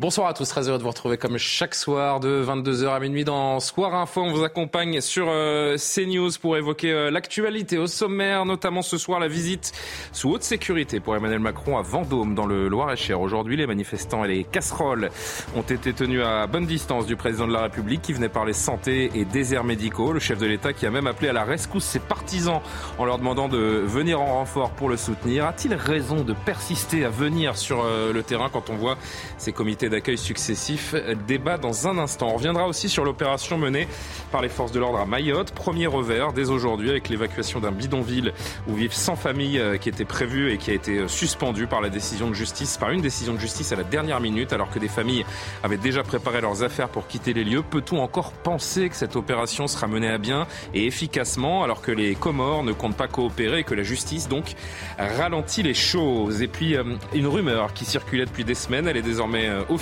Bonsoir à tous, très heureux de vous retrouver comme chaque soir de 22h à minuit dans Soir Info. On vous accompagne sur euh, CNews pour évoquer euh, l'actualité au sommaire, notamment ce soir la visite sous haute sécurité pour Emmanuel Macron à Vendôme dans le Loir-et-Cher. Aujourd'hui, les manifestants et les casseroles ont été tenus à bonne distance du président de la République qui venait parler santé et déserts médicaux. Le chef de l'État qui a même appelé à la rescousse ses partisans en leur demandant de venir en renfort pour le soutenir. A-t-il raison de persister à venir sur euh, le terrain quand on voit ces comités d'accueil successifs. Débat dans un instant. On reviendra aussi sur l'opération menée par les forces de l'ordre à Mayotte. Premier revers dès aujourd'hui avec l'évacuation d'un bidonville où vivent 100 familles euh, qui était prévue et qui a été euh, suspendue par la décision de justice, par une décision de justice à la dernière minute alors que des familles avaient déjà préparé leurs affaires pour quitter les lieux. Peut-on encore penser que cette opération sera menée à bien et efficacement alors que les Comores ne comptent pas coopérer et que la justice donc ralentit les choses? Et puis euh, une rumeur qui circulait depuis des semaines, elle est désormais officielle.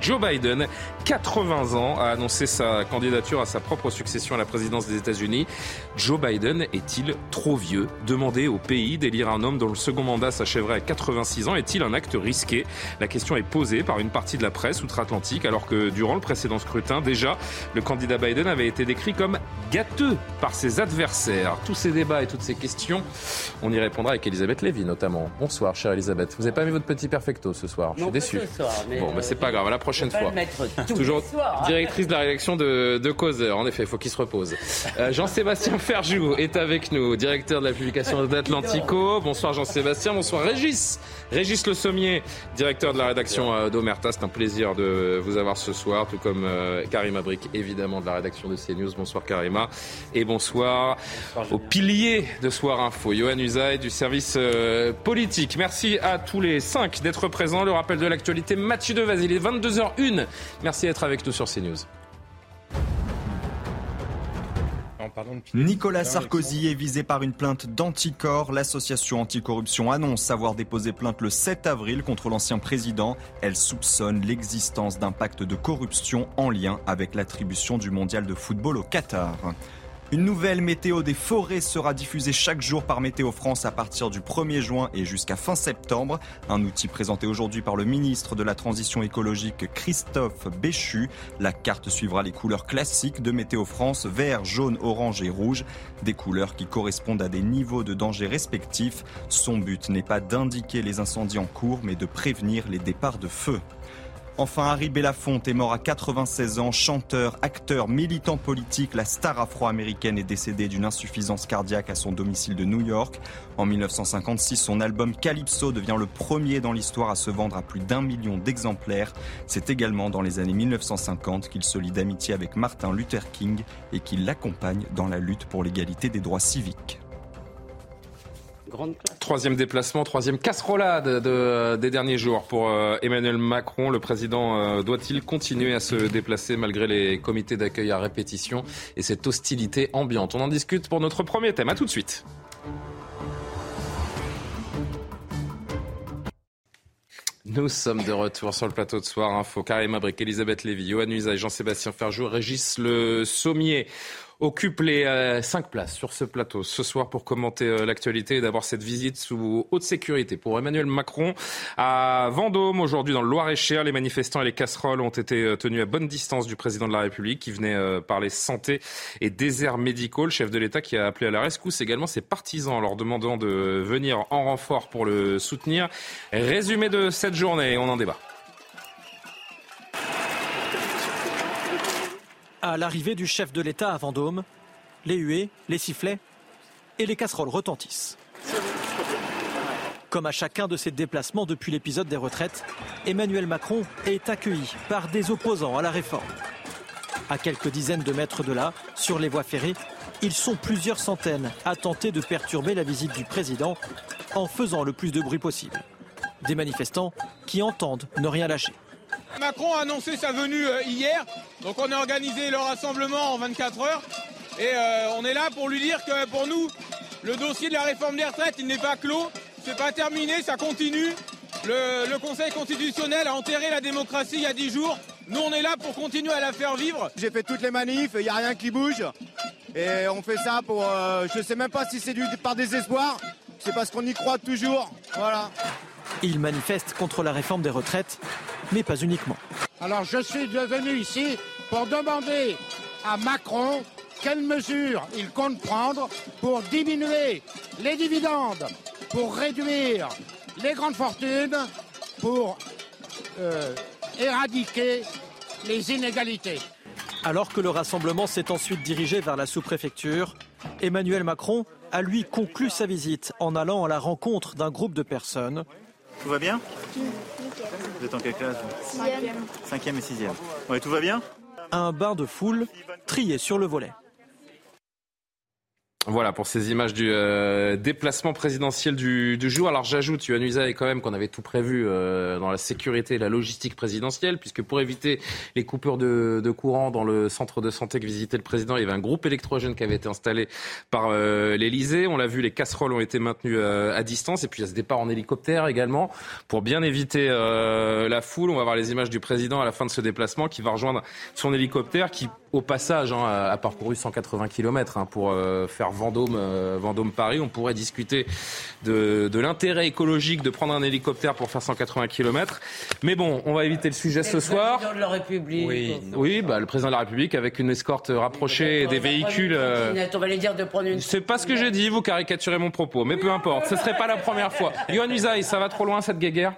Joe Biden, 80 ans, a annoncé sa candidature à sa propre succession à la présidence des États-Unis. Joe Biden est-il trop vieux? Demander au pays d'élire un homme dont le second mandat s'achèverait à 86 ans est-il un acte risqué? La question est posée par une partie de la presse outre-Atlantique alors que durant le précédent scrutin, déjà, le candidat Biden avait été décrit comme gâteux par ses adversaires. Tous ces débats et toutes ces questions, on y répondra avec Elisabeth Lévy notamment. Bonsoir, chère Elisabeth. Vous n'avez pas mis votre petit perfecto ce soir? Je suis déçu. bon, c'est pas grave, la prochaine fois. Toujours hein. directrice de la rédaction de, de Causeur, en effet, il faut qu'il se repose. Euh, Jean-Sébastien Ferjou est avec nous, directeur de la publication d'Atlantico. Bonsoir Jean-Sébastien, bonsoir Régis. Régis Le Sommier, directeur de la rédaction euh, d'Omerta. C'est un plaisir de vous avoir ce soir, tout comme euh, Karima Brick, évidemment, de la rédaction de CNews. Bonsoir Karima. Et bonsoir, au pilier de Soir Info, Johan Usaï du service politique. Merci à tous les cinq d'être présents. Le rappel de l'actualité, Mathieu Devaz, il est 22h01. Merci d'être avec nous sur CNews. Nicolas Sarkozy est visé par une plainte d'anticorps. L'association anticorruption annonce avoir déposé plainte le 7 avril contre l'ancien président. Elle soupçonne l'existence d'un pacte de corruption en lien avec l'attribution du mondial de football au Qatar. Une nouvelle météo des forêts sera diffusée chaque jour par Météo France à partir du 1er juin et jusqu'à fin septembre. Un outil présenté aujourd'hui par le ministre de la Transition écologique Christophe Béchu. La carte suivra les couleurs classiques de Météo France, vert, jaune, orange et rouge. Des couleurs qui correspondent à des niveaux de danger respectifs. Son but n'est pas d'indiquer les incendies en cours, mais de prévenir les départs de feu. Enfin, Harry Belafonte est mort à 96 ans, chanteur, acteur, militant politique. La star afro-américaine est décédée d'une insuffisance cardiaque à son domicile de New York. En 1956, son album Calypso devient le premier dans l'histoire à se vendre à plus d'un million d'exemplaires. C'est également dans les années 1950 qu'il se lie d'amitié avec Martin Luther King et qu'il l'accompagne dans la lutte pour l'égalité des droits civiques. Troisième déplacement, troisième casserolade de, des derniers jours pour euh, Emmanuel Macron. Le président euh, doit-il continuer à se déplacer malgré les comités d'accueil à répétition et cette hostilité ambiante? On en discute pour notre premier thème. À tout de suite. Nous sommes de retour sur le plateau de Soir Info. Karim Abrik, Elisabeth Lévy, Johan Usa Jean-Sébastien Ferjou, Régis Le Sommier occupe les euh, cinq places sur ce plateau ce soir pour commenter euh, l'actualité et d'avoir cette visite sous haute sécurité pour Emmanuel Macron à Vendôme. Aujourd'hui, dans le Loir-et-Cher, les manifestants et les casseroles ont été euh, tenus à bonne distance du président de la République qui venait parler santé et déserts médicaux. Le chef de l'État qui a appelé à la rescousse également ses partisans en leur demandant de venir en renfort pour le soutenir. Résumé de cette journée, on en débat. À l'arrivée du chef de l'État à Vendôme, les huées, les sifflets et les casseroles retentissent. Comme à chacun de ses déplacements depuis l'épisode des retraites, Emmanuel Macron est accueilli par des opposants à la réforme. À quelques dizaines de mètres de là, sur les voies ferrées, ils sont plusieurs centaines à tenter de perturber la visite du président en faisant le plus de bruit possible. Des manifestants qui entendent ne rien lâcher. Macron a annoncé sa venue euh, hier, donc on a organisé le rassemblement en 24 heures. Et euh, on est là pour lui dire que pour nous, le dossier de la réforme des retraites, il n'est pas clos, c'est pas terminé, ça continue. Le, Conseil constitutionnel a enterré la démocratie il y a 10 jours. Nous, on est là pour continuer à la faire vivre. J'ai fait toutes les manifs, il n'y a rien qui bouge. Et on fait ça pour. Euh, je ne sais même pas si c'est par désespoir. C'est parce qu'on y croit toujours. Voilà. Il manifeste contre la réforme des retraites, mais pas uniquement. Alors je suis devenu ici pour demander à Macron quelles mesures il compte prendre pour diminuer les dividendes, pour réduire les grandes fortunes, pour euh, éradiquer les inégalités. Alors que le rassemblement s'est ensuite dirigé vers la sous-préfecture, Emmanuel Macron a lui conclu sa visite en allant à la rencontre d'un groupe de personnes. Tout va bien Vous êtes en quelle classe. Cinquième et sixième. Ouais, tout va bien Un bain de foule trié sur le volet. Voilà pour ces images du euh, déplacement présidentiel du, du jour. Alors j'ajoute, Yohann Usaï, quand même qu'on avait tout prévu euh, dans la sécurité et la logistique présidentielle, puisque pour éviter les coupures de, courant dans le centre de santé que visitait le président, il y avait un groupe électrogène qui avait été installé par euh, l'Elysée. On l'a vu, les casseroles ont été maintenues à distance, et puis il y a ce départ en hélicoptère également pour bien éviter la foule. On va voir les images du président à la fin de ce déplacement qui va rejoindre son hélicoptère qui au passage, hein, a parcouru 180 km hein, pour euh, faire Vendôme, euh, Vendôme Paris. On pourrait discuter de, de l'intérêt écologique de prendre un hélicoptère pour faire 180 km. Mais bon, on va éviter le sujet ce soir. Le président de la République. Oui, oui bah, le président de la République avec une escorte rapprochée et des véhicules. Euh... On va les dire de prendre une. C'est pas ce que j'ai dit. Vous caricaturez mon propos, mais peu importe. Ce serait pas la première fois. Yohann Usaï, ça va trop loin cette guéguerre?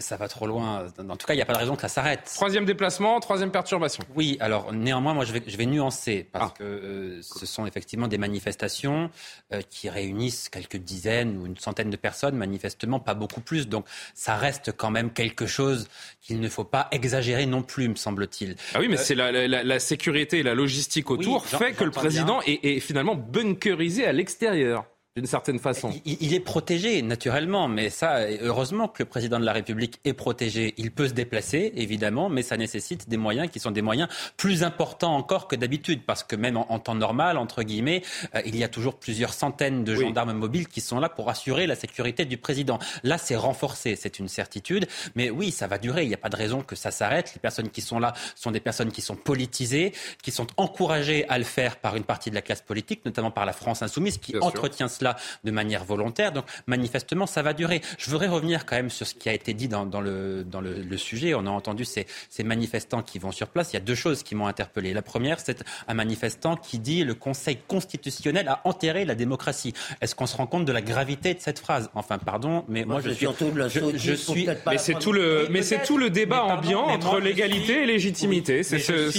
Ça va trop loin. En tout cas, il n'y a pas de raison que ça s'arrête. Troisième déplacement, troisième perturbation. Oui, alors néanmoins, moi, je vais, je vais nuancer parce ah. que euh, ce sont effectivement des manifestations euh, qui réunissent quelques dizaines ou une centaine de personnes, manifestement pas beaucoup plus. Donc, ça reste quand même quelque chose qu'il ne faut pas exagérer non plus, me semble-t-il. Ah oui, mais euh, c'est la, la, la, sécurité et la logistique autour oui, fait que le président est, est finalement bunkerisé à l'extérieur d'une certaine façon. Il, il, est protégé, naturellement, mais ça, heureusement que le président de la République est protégé. Il peut se déplacer, évidemment, mais ça nécessite des moyens qui sont des moyens plus importants encore que d'habitude, parce que même en, en, temps normal, entre guillemets, euh, il y a toujours plusieurs centaines de oui. gendarmes mobiles qui sont là pour assurer la sécurité du président. Là, c'est renforcé, c'est une certitude, mais oui, ça va durer. Il n'y a pas de raison que ça s'arrête. Les personnes qui sont là sont des personnes qui sont politisées, qui sont encouragées à le faire par une partie de la classe politique, notamment par la France insoumise, qui Bien entretient sûr. Cela de manière volontaire. Donc manifestement, ça va durer. Je voudrais revenir quand même sur ce qui a été dit dans, dans, le, dans le, le, sujet. On a entendu ces, ces, manifestants qui vont sur place. Il y a deux choses qui m'ont interpellé. La première, c'est un manifestant qui dit le Conseil constitutionnel a enterré la démocratie. Est-ce qu'on se rend compte de la gravité de cette phrase? Enfin, pardon, mais moi, moi je, suis, je, je suis. Mais c'est tout le, mais c'est tout le débat pardon, ambiant entre légalité suis, et légitimité. Oui, c'est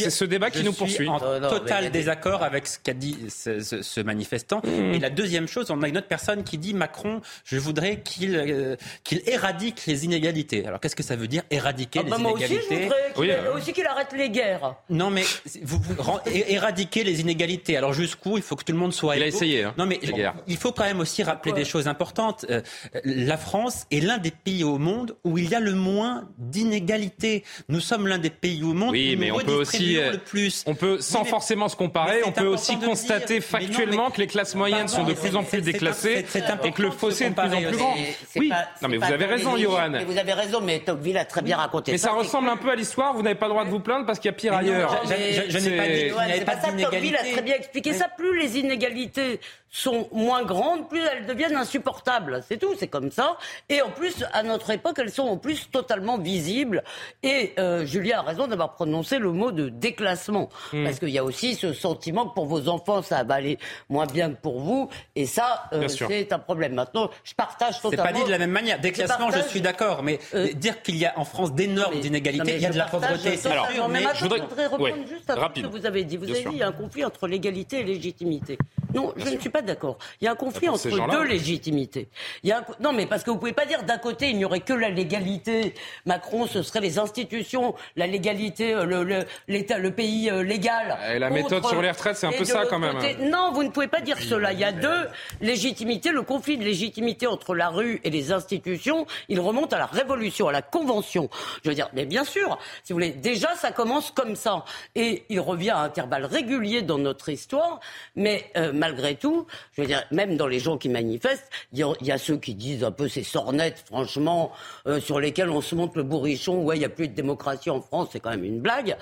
ce, débat qui nous poursuit. En non, non, total désaccord avec ce qu'a dit ce, ce, ce manifestant. Mmh. Et la deuxième chose, on a une autre personne qui dit Macron, je voudrais qu'il euh, qu'il éradique les inégalités. Alors qu'est-ce que ça veut dire éradiquer ah les bah inégalités Moi aussi, je voudrais qu'il oui. aussi qu'il arrête les guerres. Non, mais vous, vous éradiquer les inégalités. Alors jusqu'où il faut que tout le monde soit. Il a essayé. Hein, non, mais il faut quand même aussi rappeler des choses importantes. Euh, la France est l'un des pays au monde où il y a le moins d'inégalités. Nous sommes l'un des pays au monde oui, où mais nous on peut aussi, le plus. On peut, sans oui, forcément se comparer, on peut aussi constater dire, factuellement non, que les classes moyennes sont de plus en plus déclassées et que le fossé est de plus en plus grand. Oui, non mais vous avez raison, Johan. Vous avez raison, mais Tocqueville a très bien raconté mais ça. Ça ressemble un peu à l'histoire, vous n'avez pas le droit de vous plaindre parce qu'il y a pire ailleurs. Je, n'ai pas dit, ouais, pas, pas Tocqueville a très bien expliqué ça. Plus les inégalités sont moins grandes, plus elles deviennent insupportables. C'est tout, c'est comme ça. Et en plus, à notre époque, elles sont en plus totalement visibles. Et euh, Julien a raison d'avoir prononcé le mot de déclassement. Mmh. Parce qu'il y a aussi ce sentiment que pour vos enfants, ça va aller moins bien que pour vous. Et ça, euh, c'est un problème. Maintenant, je partage totalement. C'est pas dit de la même manière. Déclassement, je, je suis d'accord. Mais euh, dire qu'il y a en France d'énormes inégalités, il y a de la pauvreté, sûr. Mais, mais je voudrais, je voudrais reprendre ouais, juste à ce que vous avez dit. Vous bien avez sûr. dit il y a un conflit entre légalité et légitimité. Non, je ne suis pas d'accord. Il y a un conflit entre deux légitimités. Il y a Non, mais parce que vous pouvez pas dire d'un côté il n'y aurait que la légalité. Macron, ce serait les institutions, la légalité, euh, le, l'État, le pays euh, légal. Et la méthode sur les retraites, c'est un peu ça quand même. Non, vous ne pouvez pas dire cela. Il y a deux légitimités. Le conflit de légitimité entre la rue et les institutions, il remonte à la Révolution, à la Convention. Je veux dire, mais bien sûr, si vous voulez, déjà ça commence comme ça. Et il revient à intervalles réguliers dans notre histoire. Mais euh, malgré tout, je veux dire, même dans les gens qui manifestent, il y, a ceux qui disent un peu ces sornettes, franchement, euh, sur lesquelles on se montre le bourrichon, ouais, il n'y a plus de démocratie en France, c'est quand même une blague.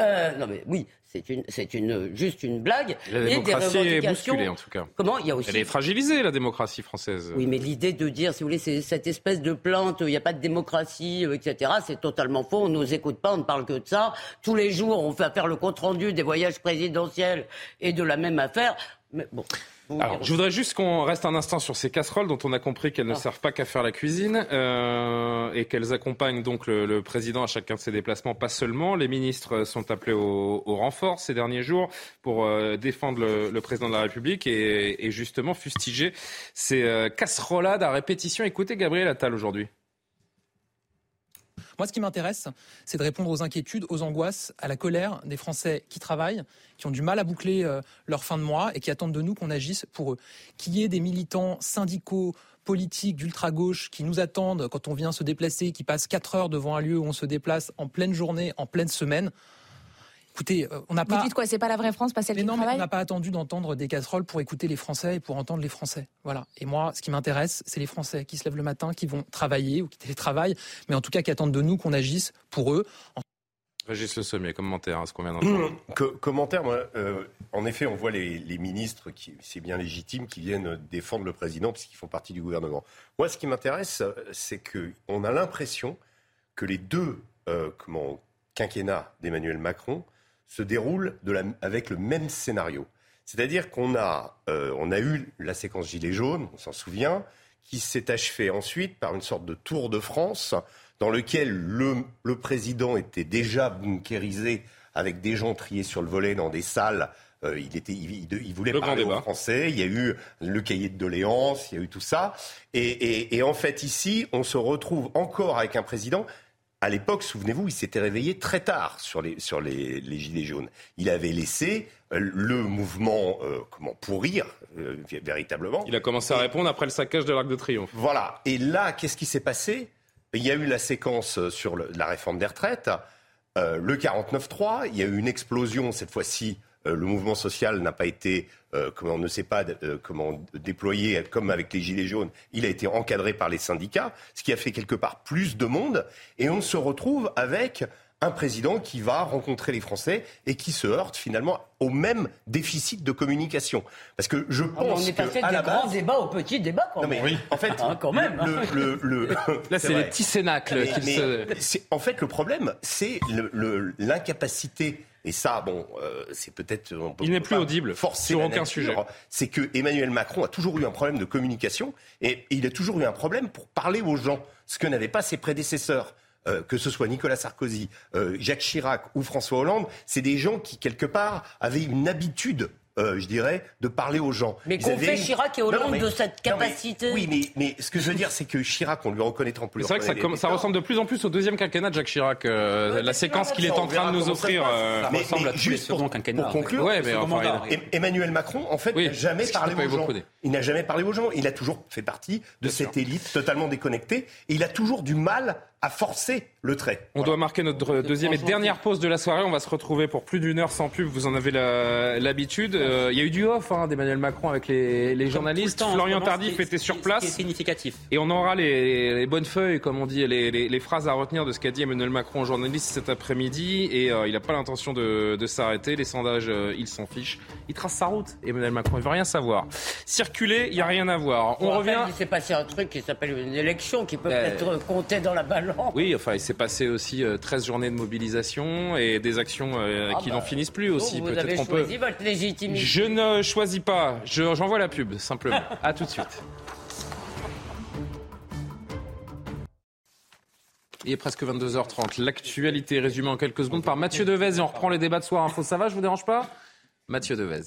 Euh, non mais oui, c'est une, c'est une, juste une blague. La démocratie est bousculée, en tout cas. Comment Il y a aussi. Elle est fragilisée, la démocratie française. Oui, mais l'idée de dire, si vous voulez, c'est cette espèce de plainte, il n'y a pas de démocratie, euh, etc., c'est totalement faux. On ne nous écoute pas, on ne parle que de ça. Tous les jours, on fait faire le compte-rendu des voyages présidentiels et de la même affaire. Mais bon. Alors, je voudrais juste qu'on reste un instant sur ces casseroles dont on a compris qu'elles ne ah. servent pas qu'à faire la cuisine euh, et qu'elles accompagnent donc le, président à chacun de ses déplacements, pas seulement. Les ministres sont appelés au, renfort ces derniers jours pour euh, défendre le, président de la République et, justement fustiger ces euh, casserolades à répétition. Écoutez Gabriel Attal aujourd'hui. Moi, ce qui m'intéresse, c'est de répondre aux inquiétudes, aux angoisses, à la colère des Français qui travaillent, qui ont du mal à boucler euh, leur fin de mois et qui attendent de nous qu'on agisse pour eux. Qu'il y ait des militants syndicaux, politiques d'ultra-gauche qui nous attendent quand on vient se déplacer, qui passent quatre heures devant un lieu où on se déplace en pleine journée, en pleine semaine. Écoutez, euh, on n'a pas. Vous dites quoi C'est pas la vraie France, pas celle mais non, mais on n'a pas attendu d'entendre des casseroles pour écouter les Français et pour entendre les Français. Voilà. Et moi, ce qui m'intéresse, c'est les Français qui se lèvent le matin, qui vont travailler ou qui télétravaillent, mais en tout cas qui attendent de nous qu'on agisse pour eux. Régis Le Sommier, commentaire à ce qu'on vient d'entendre. commentaire, moi, euh, en effet, on voit les, ministres, qui, c'est bien légitime, qui viennent défendre le président puisqu'ils font partie du gouvernement. Moi, ce qui m'intéresse, c'est qu'on a l'impression que les deux euh, comment, quinquennats d'Emmanuel Macron se déroule avec le même scénario. C'est-à-dire qu'on a, euh, on a eu la séquence Gilets jaunes, on s'en souvient, qui s'est achevée ensuite par une sorte de tour de France dans lequel le, président était déjà bunkérisé avec des gens triés sur le volet dans des salles. Euh, il, était, il, voulait parler aux Français. Il y a eu le cahier de doléances, il y a eu tout ça. et en fait, ici, on se retrouve encore avec un président à l'époque, souvenez-vous, il s'était réveillé très tard sur les, sur les, Gilets jaunes. Il avait laissé euh, le mouvement euh, comment pourrir euh, véritablement. Il a commencé à répondre après le saccage de l'Arc de Triomphe. Voilà. Et là, qu'est-ce qui s'est passé? Il y a eu la séquence sur la réforme des retraites, le 49-3. Il y a eu une explosion cette fois-ci le mouvement social n'a pas été, euh, comment on ne sait pas euh, comment déployé comme avec les gilets jaunes. Il a été encadré par les syndicats, ce qui a fait quelque part plus de monde. Et on se retrouve avec un président qui va rencontrer les Français et qui se heurte finalement au même déficit de communication. Parce que je ah, pense on est passé que, des grands débats au petit débat quand même. oui. En fait, ah, quand même. Là, c'est les petits cénacles. En fait, le problème, c'est l'incapacité et ça, bon, euh, c'est peut-être. Il n'est plus audible sur aucun sujet. C'est que Emmanuel Macron a toujours eu un problème de communication et, il a toujours eu un problème pour parler aux gens, ce que n'avaient pas ses prédécesseurs. Euh, que ce soit Nicolas Sarkozy, euh, Jacques Chirac ou François Hollande, c'est des gens qui, quelque part, avaient une habitude euh, je dirais, de parler aux gens. Mais qu'on fait Chirac et Hollande de cette capacité. oui, mais, mais, ce que je veux dire, c'est que Chirac, on lui reconnaîtra plus. C'est vrai que ça, ça, ressemble de plus en plus au deuxième quinquennat de Jacques Chirac. Euh, la séquence qu'il est en train de nous offrir euh, mais, ressemble à juste pour, pour conclure. Ouais, mais enfin, Emmanuel Macron, en fait, n'a jamais parlé aux gens. Il n'a jamais parlé aux gens. Il a toujours fait partie de cette élite totalement déconnectée. Et il a toujours du mal à forcer le trait. On doit marquer notre deuxième et dernière pause de la soirée. On va se retrouver pour plus d'une heure sans pub. Vous en avez l'habitude. Euh, il y a eu du off hein, d'Emmanuel Macron avec les, journalistes. Florian Tardif était sur place. C'est significatif. Et on aura les, bonnes feuilles, comme on dit, les, phrases à retenir de ce qu'a dit Emmanuel Macron aux journalistes cet après-midi. Et euh, il n'a pas l'intention de, s'arrêter. Les sondages, euh, il s'en fiche. Il trace sa route, Emmanuel Macron. Il veut rien savoir. Circuler, il n'y a rien à voir. On, revient. il s'est passé un truc qui s'appelle une élection qui peut être comptée dans la Oui, enfin, il s'est passé aussi 13 euh, journées de mobilisation et des actions euh, ah qui n'en bah, finissent plus aussi. Peut-être qu'on peut. Votre légitimité. Je ne choisis pas. J'envoie la pub, simplement. à tout de suite. Il est presque 22h30. L'actualité résumée en quelques secondes par Mathieu Devez et on reprend les débats de soir info. Ça va, je vous dérange pas? Mathieu Devez.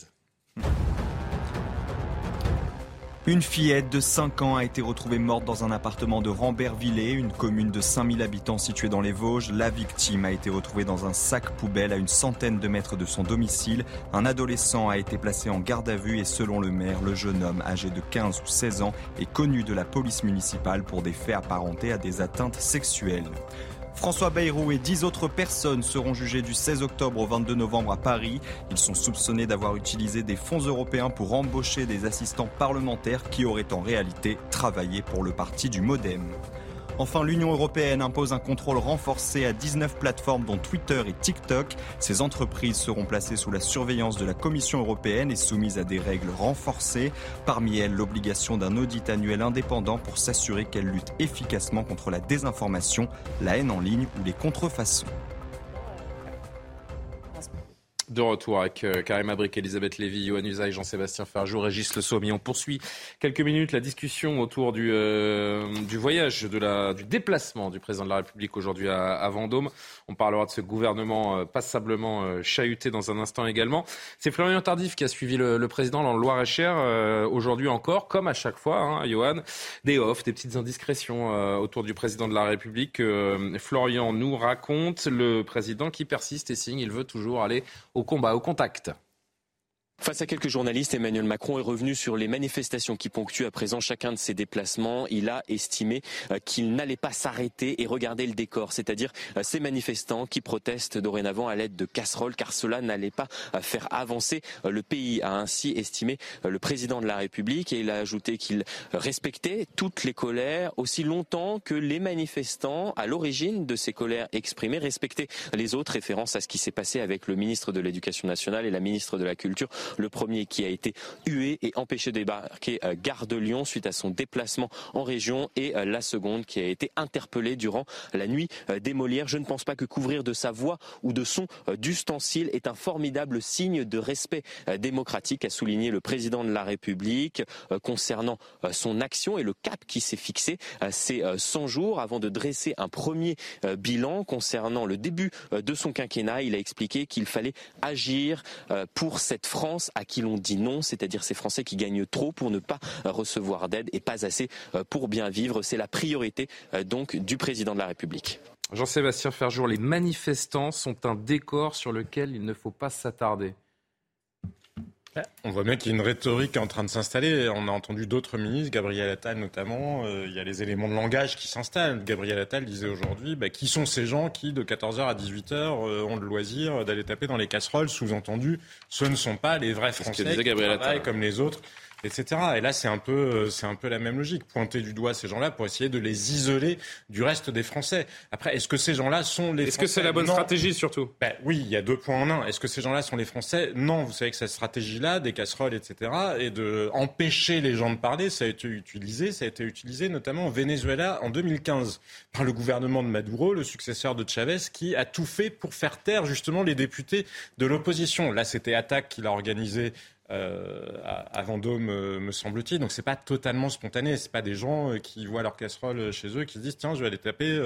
Une fillette de 5 ans a été retrouvée morte dans un appartement de Rambervillers, une commune de 5000 habitants située dans les Vosges. La victime a été retrouvée dans un sac poubelle à une centaine de mètres de son domicile. Un adolescent a été placé en garde à vue et selon le maire, le jeune homme âgé de 15 ou 16 ans est connu de la police municipale pour des faits apparentés à des atteintes sexuelles. François Bayrou et dix autres personnes seront jugées du 16 octobre au 22 novembre à Paris. Ils sont soupçonnés d'avoir utilisé des fonds européens pour embaucher des assistants parlementaires qui auraient en réalité travaillé pour le parti du Modem. Enfin, l'Union européenne impose un contrôle renforcé à 19 plateformes dont Twitter et TikTok. Ces entreprises seront placées sous la surveillance de la Commission européenne et soumises à des règles renforcées. Parmi elles, l'obligation d'un audit annuel indépendant pour s'assurer qu'elles luttent efficacement contre la désinformation, la haine en ligne ou les contrefaçons. De retour avec euh, Karim Abrik, Elisabeth Lévy, Yohann Usaï, Jean-Sébastien Farjou, Régis Le Sommier. On poursuit quelques minutes la discussion autour du, euh, du voyage, de la, du déplacement du président de la République aujourd'hui à, Vendôme. On parlera de ce gouvernement euh, passablement euh, chahuté dans un instant également. C'est Florian Tardif qui a suivi le, président dans le Loir-et-Cher euh, aujourd'hui encore, comme à chaque fois, hein, Johan. Des offs, des petites indiscrétions autour du président de la République. Florian nous raconte le président qui persiste et signe, il veut toujours aller au combat, au contact. Face à quelques journalistes, Emmanuel Macron est revenu sur les manifestations qui ponctuent à présent chacun de ses déplacements. Il a estimé euh, qu'il n'allait pas s'arrêter et regarder le décor, c'est-à-dire euh, ces manifestants qui protestent dorénavant à l'aide de casseroles, car cela n'allait pas euh, faire avancer le pays, a ainsi estimé le président de la République. Et il a ajouté qu'il respectait toutes les colères aussi longtemps que les manifestants, à l'origine de ces colères exprimées, respectaient les autres, référence à ce qui s'est passé avec le ministre de l'Éducation nationale et la ministre de la Culture le premier qui a été hué et empêché de débarquer euh, gare de Lyon suite à son déplacement en région et euh, la seconde qui a été interpellée durant la nuit euh, des Molières. Je ne pense pas que couvrir de sa voix ou de son d'ustensile est un formidable signe de respect démocratique, a souligné le président de la République concernant son action et le cap qui s'est fixé ces 100 jours avant de dresser un premier bilan concernant le début de son quinquennat. Il a expliqué qu'il fallait agir pour cette France à qui l'on dit non, c'est-à-dire ces Français qui gagnent trop pour ne pas recevoir d'aide et pas assez euh, pour bien vivre. C'est la priorité euh, donc du président de la République. Jean-Sébastien Ferjour, les manifestants sont un décor sur lequel il ne faut pas s'attarder. On voit bien qu'il y a une rhétorique qui est en train de s'installer. On a entendu d'autres ministres, Gabriel Attal notamment. Euh, il y a les éléments de langage qui s'installent. Gabriel Attal disait aujourd'hui bah, qui sont ces gens qui, de 14h à 18h, euh, ont le loisir d'aller taper dans les casseroles? Sous-entendu, ce ne sont pas les vrais Français qui Gabriel travaillent comme les autres etc. Et là, c'est un peu, euh, c'est un peu la même logique. Pointer du doigt ces gens-là pour essayer de les isoler du reste des Français. Après, est-ce que ces gens-là sont les Est-ce que c'est la bonne stratégie surtout? Ben, Oui, il y a deux points en un. Est-ce que ces gens-là sont les Français? Non. Vous savez que cette stratégie-là, des casseroles, etc., et de empêcher les gens de parler, ça a été utilisé. Ça a été utilisé notamment au Venezuela en 2015 par le gouvernement de Maduro, le successeur de Chavez, qui a tout fait pour faire taire justement les députés de l'opposition. Là, c'était Attaque qui l'a organisé euh, à, Vendôme, euh, me semble-t-il. Donc c'est pas totalement spontané. C'est pas des gens euh, qui voient leur casserole chez eux qui se disent tiens, je vais aller taper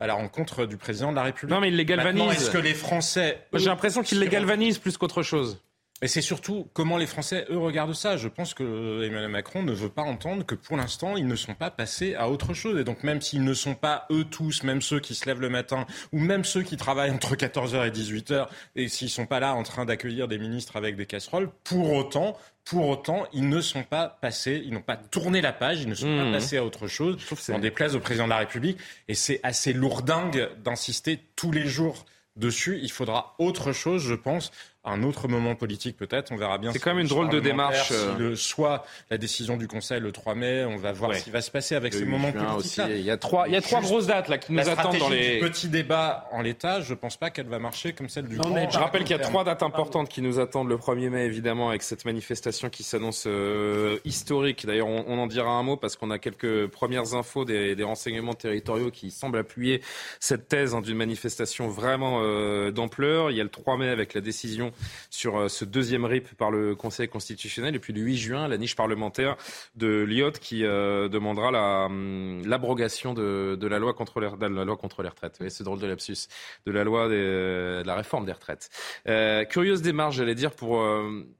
à la rencontre du président de la République. Non, mais ils les galvanisent. Est-ce que les Français J'ai l'impression qu'ils les galvanisent plus qu'autre chose. Et c'est surtout comment les Français, eux, regardent ça. Je pense que Emmanuel Macron ne veut pas entendre que pour l'instant, ils ne sont pas passés à autre chose. Et donc, même s'ils ne sont pas eux tous, même ceux qui se lèvent le matin, ou même ceux qui travaillent entre 14h et 18h, et s'ils sont pas là en train d'accueillir des ministres avec des casseroles, pour autant, pour autant, ils ne sont pas passés, ils n'ont pas tourné la page, ils ne sont pas mmh. passés à autre chose. On déplaise au président de la République. Et c'est assez lourdingue d'insister tous les jours dessus. Il faudra autre chose, je pense un autre moment politique peut-être. On verra bien. C'est quand même une drôle de démarche. Si euh. le, soit la décision du Conseil le 3 mai, on va voir ce qui va se passer avec ces moments politiques. Il y a trois, il y a trois grosses dates là qui nous attendent dans les. petits débats en l'état, je pense pas qu'elle va marcher comme celle du. grand, je rappelle qu'il y a trois dates importantes qui nous attendent le 1er mai évidemment avec cette manifestation qui s'annonce euh, historique. D'ailleurs, on, on, en dira un mot parce qu'on a quelques premières infos des, des, renseignements territoriaux qui semblent appuyer cette thèse hein, d'une manifestation vraiment euh, d'ampleur. Il y a le 3 mai avec la décision sur euh, ce deuxième RIP par le Conseil constitutionnel. Et puis le 8 juin, la niche parlementaire de Lyotte qui euh, demandera hum, l'abrogation de, de, la loi contre les, la loi contre les retraites. c'est drôle de lapsus. De la loi de la réforme des retraites. Euh, curieuse démarche, j'allais dire, pour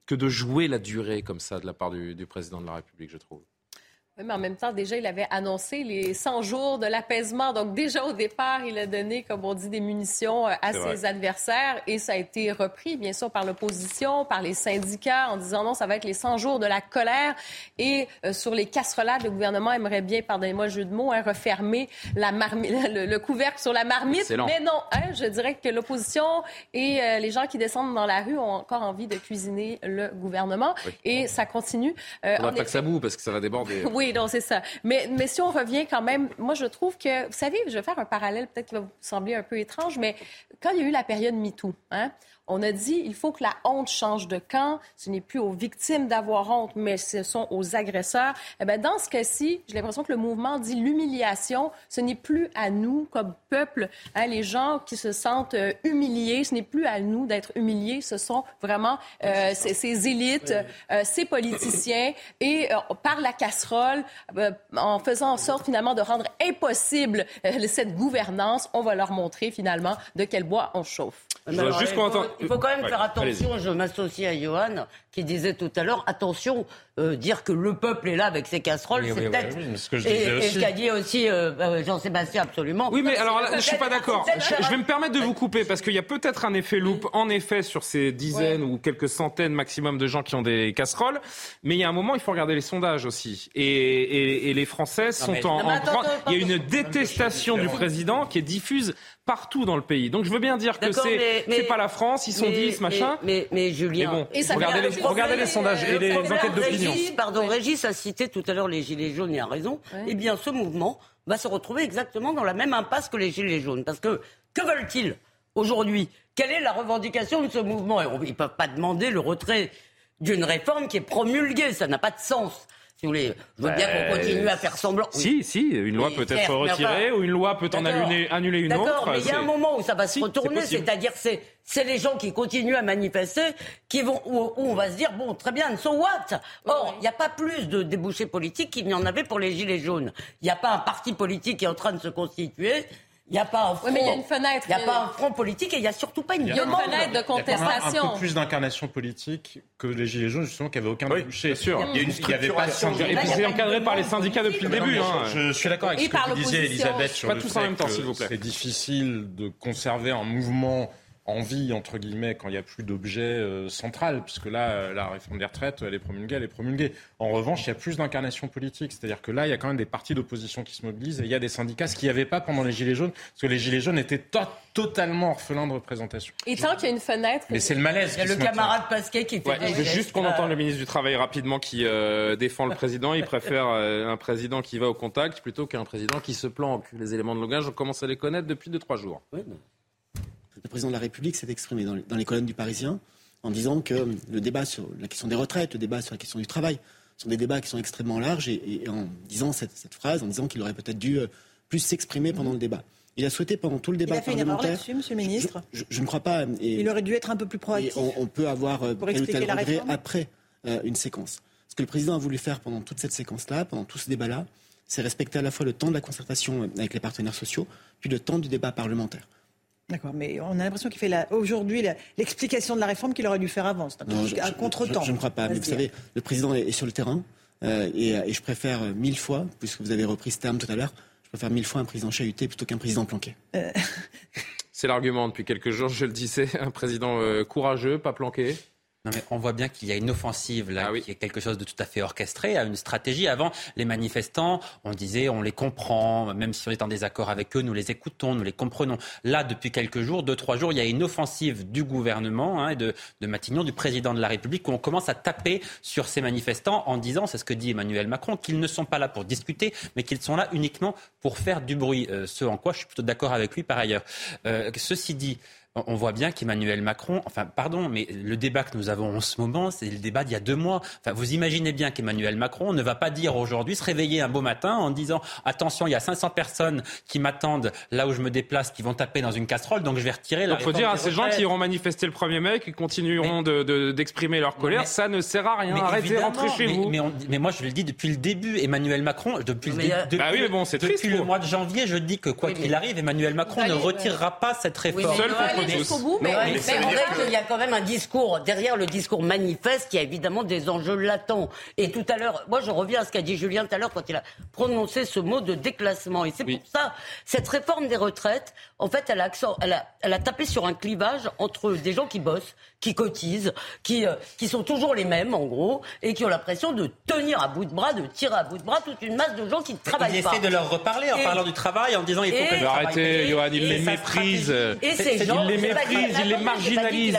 que de jouer la durée comme ça de la part du président de la République, je trouve. Oui, mais en même temps, déjà, il avait annoncé les 100 jours de l'apaisement. Donc, déjà au départ, il a donné, comme on dit, des munitions euh, à ses adversaires et ça a été repris, bien sûr, par l'opposition, par les syndicats, en disant non, ça va être les 100 jours de la colère. Et euh, sur les casserolades, le gouvernement aimerait bien, pardonnez-moi le jeu de mots, hein, refermer la le, couvercle sur la marmite. Mais non, hein, je dirais que l'opposition et euh, les gens qui descendent dans la rue ont encore envie de cuisiner le gouvernement. Et ça continue. Euh, on pas que ça boue parce que ça va déborder. Oui, donc c'est ça. Mais, mais si on revient quand même, moi je trouve que, vous savez, je vais faire un parallèle peut-être qui va vous sembler un peu étrange, mais quand il y a eu la période MeToo, hein, on a dit il faut que la honte change de camp. Ce n'est plus aux victimes d'avoir honte, mais ce sont aux agresseurs. Eh bien, dans ce cas-ci, j'ai l'impression que le mouvement dit l'humiliation. Ce n'est plus à nous, comme peuple, hein, les gens qui se sentent euh, humiliés. Ce n'est plus à nous d'être humiliés. Ce sont vraiment euh, ces, élites, euh, ces politiciens. Et par la casserole, en faisant en sorte finalement de rendre impossible cette gouvernance, on va leur montrer finalement de quel bois on chauffe. juste il faut quand même faire attention, je m'associe à Johan, qui disait tout à l'heure, attention, euh, dire que le peuple est là avec ses casseroles, c'est peut-être... ce que je et, et ce qu'a dit aussi euh, euh, Jean-Sébastien, absolument. Oui, mais alors là, je suis pas d'accord. Je, vais me permettre de vous couper, parce qu'il y a peut-être un effet loupe, en effet, sur ces dizaines ou quelques centaines maximum de gens qui ont des casseroles, mais il y a un moment, il faut regarder les sondages aussi. Et, et, les Français sont en... il y a une détestation du président qui est diffuse partout dans le pays. Donc je veux bien dire que c'est c'est pas la France, ils sont 10, machin. Mais, mais, Julien, bon, regardez, les, regardez les sondages et les enquêtes d'opinion. Pardon, Régis a cité tout à l'heure les Gilets jaunes, il a raison. Eh bien, ce mouvement va se retrouver exactement dans la même impasse que les Gilets jaunes. Parce que, que veulent-ils aujourd'hui? Quelle est la revendication de ce mouvement? Ils ne peuvent pas demander le retrait d'une réforme qui est promulguée, ça n'a pas de sens je veux bien qu'on continue à faire semblant. Si, si, une loi peut être retirée ou une loi peut en annuler, annuler une autre. D'accord, mais il y a un moment où ça va se retourner, c'est-à-dire c'est c'est les gens qui continuent à manifester qui vont où, on va se dire bon très bien, so what? Or, il n'y a pas plus de débouchés politiques qu'il n'y en avait pour les gilets jaunes. Il n'y a pas un parti politique qui est en train de se constituer. Il n'y a pas un front. mais il y a une fenêtre. Il n'y a pas un front politique et il n'y a surtout pas une, il y a une fenêtre de contestation. Il y a un peu plus d'incarnation politique que les Gilets jaunes, justement, qui n'avaient aucun oui, Bien sûr. Il y a une structuration. Et puis c'est encadré par les syndicats depuis le début. Hein. Je, suis d'accord avec ce que vous disiez, Elisabeth, sur pas le tous en même temps, s'il vous plaît. C'est difficile de conserver un mouvement en vie, entre guillemets, quand il n'y a plus d'objet euh, central, puisque là, euh, la réforme des retraites, elle est promulguée, elle est promulguée. En revanche, il y a plus d'incarnation politique, c'est-à-dire que là, il y a quand même des partis d'opposition qui se mobilisent, et il y a des syndicats, ce qu'il n'y avait pas pendant les Gilets jaunes, parce que les Gilets jaunes étaient totalement orphelins de représentation. Et tant qu'il y a une fenêtre... Mais c'est le malaise. Il y a le camarade Pasquet qui fait... je veux juste qu'on entende le ministre du Travail rapidement qui euh, défend le président. Il préfère un président qui va au contact plutôt qu'un président qui se planque. Les éléments de langage, on commence à les connaître depuis 2-3 jours. Oui, le président de la République s'est exprimé dans les, colonnes du Parisien en disant que le débat sur la question des retraites, le débat sur la question du travail, sont des débats qui sont extrêmement larges et, en disant cette, phrase, en disant qu'il aurait peut-être dû euh, plus s'exprimer pendant le débat. Il a souhaité pendant tout le débat il a fait parlementaire. Une monsieur le ministre. Je, ne crois pas. il aurait dû être un peu plus proactif. On, peut avoir euh, tel ou tel regret après euh, une séquence. Ce que le président a voulu faire pendant toute cette séquence-là, pendant tout ce débat-là, c'est respecter à la fois le temps de la concertation avec les partenaires sociaux, puis le temps du débat parlementaire. D'accord, mais on a l'impression qu'il fait aujourd'hui l'explication de la réforme qu'il aurait dû faire avant. C'est un, je, contre-temps. Je, ne crois pas. Mais vous savez, le président est, sur le terrain euh, et, je préfère mille fois, puisque vous avez repris ce terme tout à l'heure, je préfère mille fois un président chahuté plutôt qu'un président planqué. Euh. C'est l'argument depuis quelques jours, je le disais, un président euh, courageux, pas planqué. Non mais on voit bien qu'il y a une offensive là, ah qui est quelque chose de tout à fait orchestré, à une stratégie. Avant, les manifestants, on disait, on les comprend, même si on est en désaccord avec eux, nous les écoutons, nous les comprenons. Là, depuis quelques jours, deux, trois jours, il y a une offensive du gouvernement, hein, de, de Matignon, du président de la République, où on commence à taper sur ces manifestants en disant, c'est ce que dit Emmanuel Macron, qu'ils ne sont pas là pour discuter, mais qu'ils sont là uniquement pour faire du bruit. Euh, ce en quoi je suis plutôt d'accord avec lui par ailleurs. Euh, ceci dit, on voit bien qu'Emmanuel Macron, enfin pardon, mais le débat que nous avons en ce moment, c'est le débat d'il y a deux mois. Enfin, vous imaginez bien qu'Emmanuel Macron ne va pas dire aujourd'hui, se réveiller un beau matin en disant attention, il y a 500 personnes qui m'attendent là où je me déplace, qui vont taper dans une casserole, donc je vais retirer la. Il faut dire à ces gens qui iront manifester le 1er mai, qui continueront d'exprimer leur colère, ça ne sert à rien. Arrêtez, rentrer chez vous. Mais, moi, je le dis depuis le début, Emmanuel Macron, depuis, le, depuis, bah oui, bon, depuis le mois de janvier, je dis que quoi qu'il arrive, Emmanuel Macron ne retirera pas cette réforme. Jusqu'au bout, mais, en fait, il y a quand même un discours, derrière le discours manifeste, il y a évidemment des enjeux latents. Et tout à l'heure, moi je reviens à ce qu'a dit Julien tout à l'heure quand il a prononcé ce mot de déclassement. Et c'est pour ça, cette réforme des retraites, en fait, elle a, elle, a, elle a tapé sur un clivage entre des gens qui bossent, qui cotisent, qui, euh, qui sont toujours les mêmes, en gros, et qui ont l'impression de tenir à bout de bras, de tirer à bout de bras toute une masse de gens qui ne travaillent pas. Il essaie de leur reparler en parlant du travail, en disant il faut que... Arrêtez, Johan, il les méprise. Et ces gens, il les méprise, il les marginalise.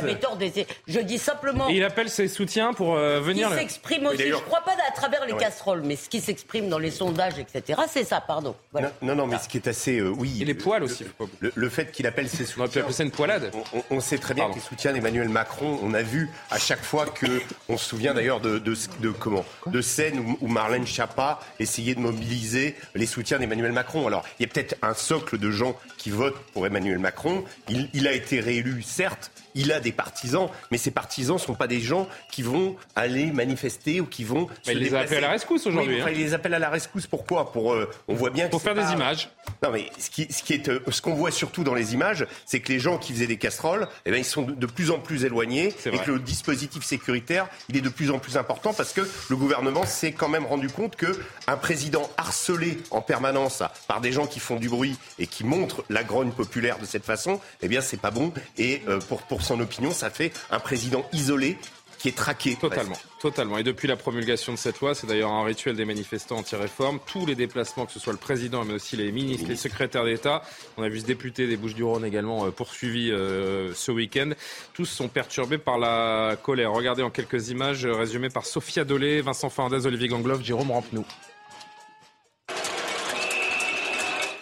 Je dis simplement... il appelle ses soutiens pour euh, venir... Il s'exprime aussi, je ne crois pas à travers les casseroles, mais ce qui s'exprime dans les sondages, etc., c'est ça, pardon. Non, non, mais ce qui est assez... Euh, oui. Et les poils aussi. Le, fait qu'il appelle ses soutiens... On peut appeler ça une poilade. On, sait très bien qu'il soutient Emmanuel Macron. On a vu à chaque fois que... On se souvient d'ailleurs de, scènes où, Marlène Schiappa essayait de mobiliser les soutiens d'Emmanuel Macron. Alors, il y a peut-être un socle de gens qui votent pour Emmanuel Macron. Il, il a été réélu, certes, il a des partisans, mais ces partisans ne sont pas des gens qui vont aller manifester ou qui vont. Mais il les appelle à la rescousse aujourd'hui. Oui, Il les appelle à la rescousse. Pourquoi? Pour euh, on voit bien pour faire des images. Non, mais ce qui, ce qui est, euh, ce qu'on voit surtout dans les images, c'est que les gens qui faisaient des casseroles, eh ben, ils sont de, plus en plus éloignés et que le dispositif sécuritaire, il est de plus en plus important parce que le gouvernement s'est quand même rendu compte que un président harcelé en permanence par des gens qui font du bruit et qui montrent la grogne populaire de cette façon, eh bien, c'est pas bon. Et euh, pour pour son opinion, ça fait un président isolé qui est traqué. Totalement, totalement. Et depuis la promulgation de cette loi, c'est d'ailleurs un rituel des manifestants anti-réforme. Tous les déplacements, que ce soit le président, mais aussi les ministres, les secrétaires d'État, on a vu ce député des Bouches-du-Rhône également euh, poursuivi euh, ce week-end, tous sont perturbés par la colère. Regardez en quelques images résumées par Sophia Dolé, Vincent Fernandez, Olivier Gangloff, Jérôme Rampenou.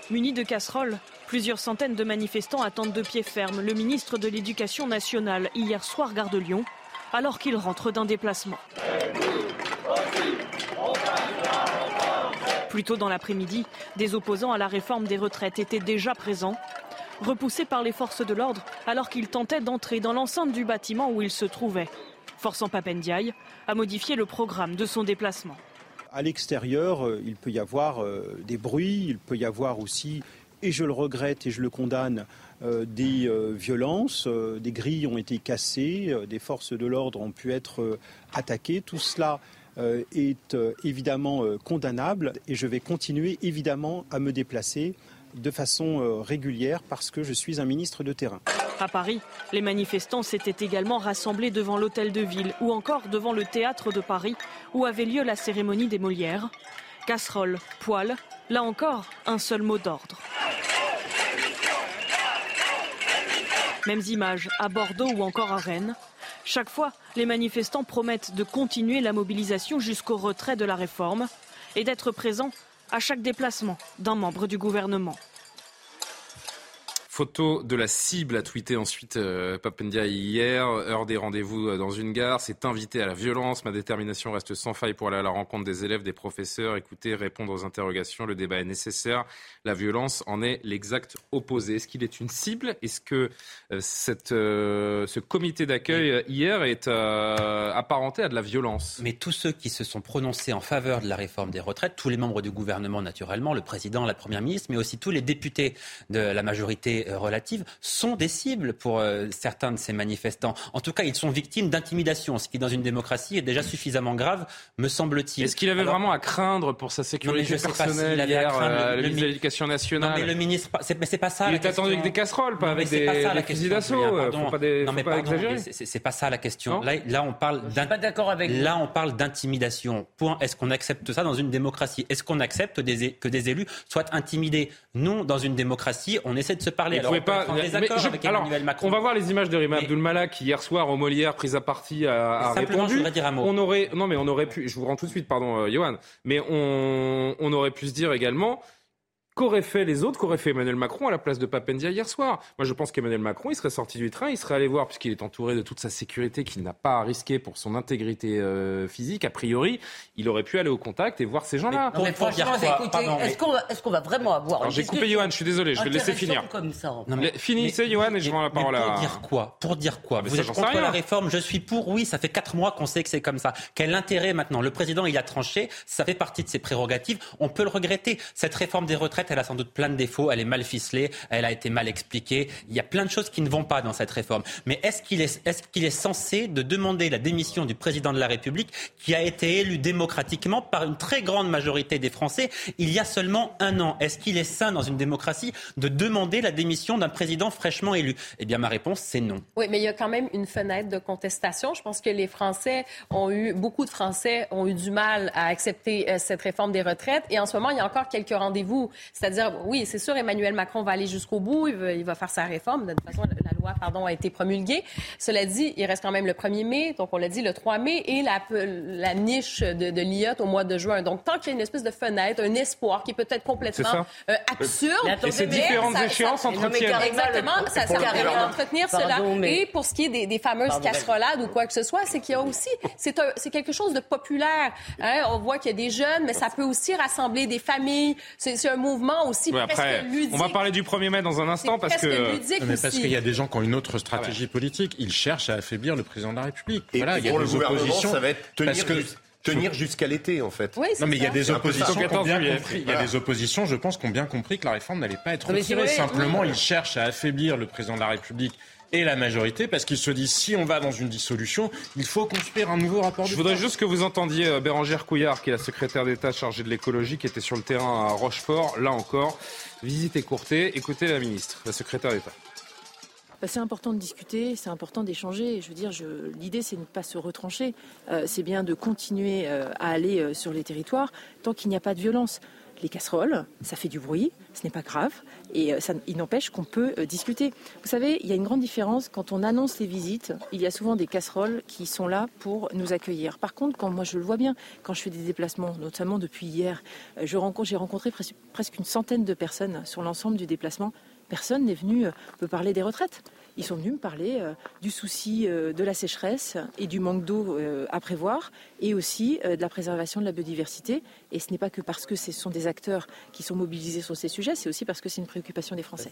Munis de casseroles, Plusieurs centaines de manifestants attendent de pied ferme le ministre de l'Éducation nationale hier soir gare de Lyon, alors qu'il rentre d'un déplacement. Plus tôt dans l'après-midi, des opposants à la réforme des retraites étaient déjà présents, repoussés par les forces de l'ordre alors qu'ils tentaient d'entrer dans l'enceinte du bâtiment où ils se trouvaient, forçant Papendiaï à modifier le programme de son déplacement. À l'extérieur, euh, il peut y avoir euh, des bruits, il peut y avoir aussi et je le regrette et je le condamne, euh, des euh, violences, euh, des grilles ont été cassées, des forces de l'ordre ont pu être attaquées. Tout cela est évidemment condamnable et je vais continuer évidemment à me déplacer de façon régulière parce que je suis un ministre de terrain. À Paris, les manifestants s'étaient également rassemblés devant l'hôtel de ville ou encore devant le théâtre de Paris où avait lieu la cérémonie des Molières. Casserole, poêle, là encore, un seul mot d'ordre. Mêmes images à Bordeaux ou encore à Rennes. Chaque fois, les manifestants promettent de continuer la mobilisation jusqu'au retrait de la réforme et d'être présents à chaque déplacement d'un membre du gouvernement. Photo de la cible a tweeté ensuite euh, Papendia hier. Heure des rendez-vous euh, dans une gare. C'est invité à la violence. Ma détermination reste sans faille pour aller à la rencontre des élèves, des professeurs. Écoutez, répondre aux interrogations. Le débat est nécessaire. La violence en est l'exact opposé. Est-ce qu'il est une cible? Est-ce que euh, cette, ce comité d'accueil hier est apparenté à de la violence? Mais tous ceux qui se sont prononcés en faveur de la réforme des retraites, tous les membres du gouvernement naturellement, le président, la première ministre, mais aussi tous les députés de la majorité euh, relatives, sont des cibles pour euh, certains de ces manifestants. En tout cas, ils sont victimes d'intimidation, ce qui, dans une démocratie, est déjà suffisamment grave, me semble-t-il. Est-ce qu'il avait vraiment à craindre pour sa sécurité personnelle pas hier, euh, le, ministre de l'Éducation nationale non, mais le ministre, c'est, c'est pas ça. Il est attendu avec des casseroles, pas avec des, des fusils d'assaut. Faut pas, des, non, mais pas exagérer. C'est, pas ça la question. Là, là, on parle Là, on parle d'intimidation. Point. Est-ce qu'on accepte ça dans une démocratie? Est-ce qu'on accepte des, que des élus soient intimidés? Non, dans une démocratie, on essaie de se parler pas. On va voir les images de Rima Abdulmalak qui hier soir au Molière, prise à partie, a, répondu. dire un mot. On aurait, non mais on aurait pu. Je vous rends tout de suite, pardon, euh, Johan. Mais on, on aurait pu se dire également Qu'auraient fait les autres Qu'aurait fait Emmanuel Macron à la place de Papendia hier soir Moi, je pense qu'Emmanuel Macron, il serait sorti du train, il serait allé voir, puisqu'il est entouré de toute sa sécurité qu'il n'a pas à risquer pour son intégrité euh, physique, a priori, il aurait pu aller au contact et voir ces gens-là. Mais, franchement, est-ce qu'on va, vraiment avoir J'ai coupé Johan, je suis désolé, je vais le laisser finir. Comme ça. finissez, Johan, et je rends la parole à... Pour dire quoi Pour dire quoi ah, Vous êtes contre la réforme, je suis pour, oui, ça fait quatre mois qu'on sait que c'est comme ça. Quel intérêt maintenant Le président, il a tranché, ça fait partie de ses prérogatives, on peut le regretter. Cette réforme des retraites, elle a sans doute plein de défauts, elle est mal ficelée, elle a été mal expliquée. Il y a plein de choses qui ne vont pas dans cette réforme. Mais est-ce qu'il est, est, qu'il est censé de demander la démission du président de la République qui a été élu démocratiquement par une très grande majorité des Français il y a seulement un an? Est-ce qu'il est sain dans une démocratie de demander la démission d'un président fraîchement élu? Eh bien, ma réponse, c'est non. Oui, mais il y a quand même une fenêtre de contestation. Je pense que les Français ont eu, beaucoup de Français ont eu du mal à accepter euh, cette réforme des retraites. Et en ce moment, il y a encore quelques rendez-vous. C'est-à-dire, oui, c'est sûr, Emmanuel Macron va aller jusqu'au bout, il va, il va, faire sa réforme. De toute façon, la loi, pardon, a été promulguée. Cela dit, il reste quand même le 1er mai, donc on l'a dit, le 3 mai, et la, la niche de, de l'IOT au mois de juin. Donc, tant qu'il y a une espèce de fenêtre, un espoir qui est peut-être complètement euh, absurde. et ces différentes ça, échéances entretiennent. Exactement, ça sert à rien d'entretenir cela. Et pour ce qui est des, des fameuses casserolades ou quoi que ce soit, c'est qu'il y a aussi, c'est quelque chose de populaire. Hein? On voit qu'il y a des jeunes, mais ça peut aussi rassembler des familles. C'est un mouvement aussi oui, après, ludique. On va parler du 1er mai dans un instant parce que... Mais parce qu'il y a des gens qui ont une autre stratégie politique. Ils cherchent à affaiblir le président de la République. Et voilà, il y a des oppositions. Ça va être tenir que tenir jusqu'à l'été, en fait. Oui, non, mais il y a des oppositions qui ont bien compris. Il y a des oppositions, je pense, qui ont bien compris que la réforme n'allait pas être retirée. Simplement, ils cherchent à affaiblir le président de la République et la majorité parce qu'ils se disent si on va dans une dissolution, il faut construire un nouveau rapport. Je voudrais juste que vous entendiez Bérangère Couillard, qui est la secrétaire d'État chargée de l'écologie, qui était sur le terrain à Rochefort. Là encore, visite écourtée. Écoutez la ministre, la secrétaire d'État. C'est important de discuter, c'est important d'échanger. Je veux dire, l'idée, c'est de ne pas se retrancher. Euh, c'est bien de continuer euh, à aller euh, sur les territoires tant qu'il n'y a pas de violence. Les casseroles, ça fait du bruit, ce n'est pas grave, et ça, il n'empêche qu'on peut discuter. Vous savez, il y a une grande différence quand on annonce les visites. Il y a souvent des casseroles qui sont là pour nous accueillir. Par contre, quand moi je le vois bien, quand je fais des déplacements, notamment depuis hier, j'ai rencontré, presque une centaine de personnes sur l'ensemble du déplacement personne n'est venu me parler des retraites. Ils sont venus me parler euh, du souci euh, de la sécheresse et du manque d'eau euh, à prévoir et aussi de la préservation de la biodiversité. Et ce n'est pas que parce que ce sont des acteurs qui sont mobilisés sur ces sujets, c'est aussi parce que c'est une préoccupation des Français.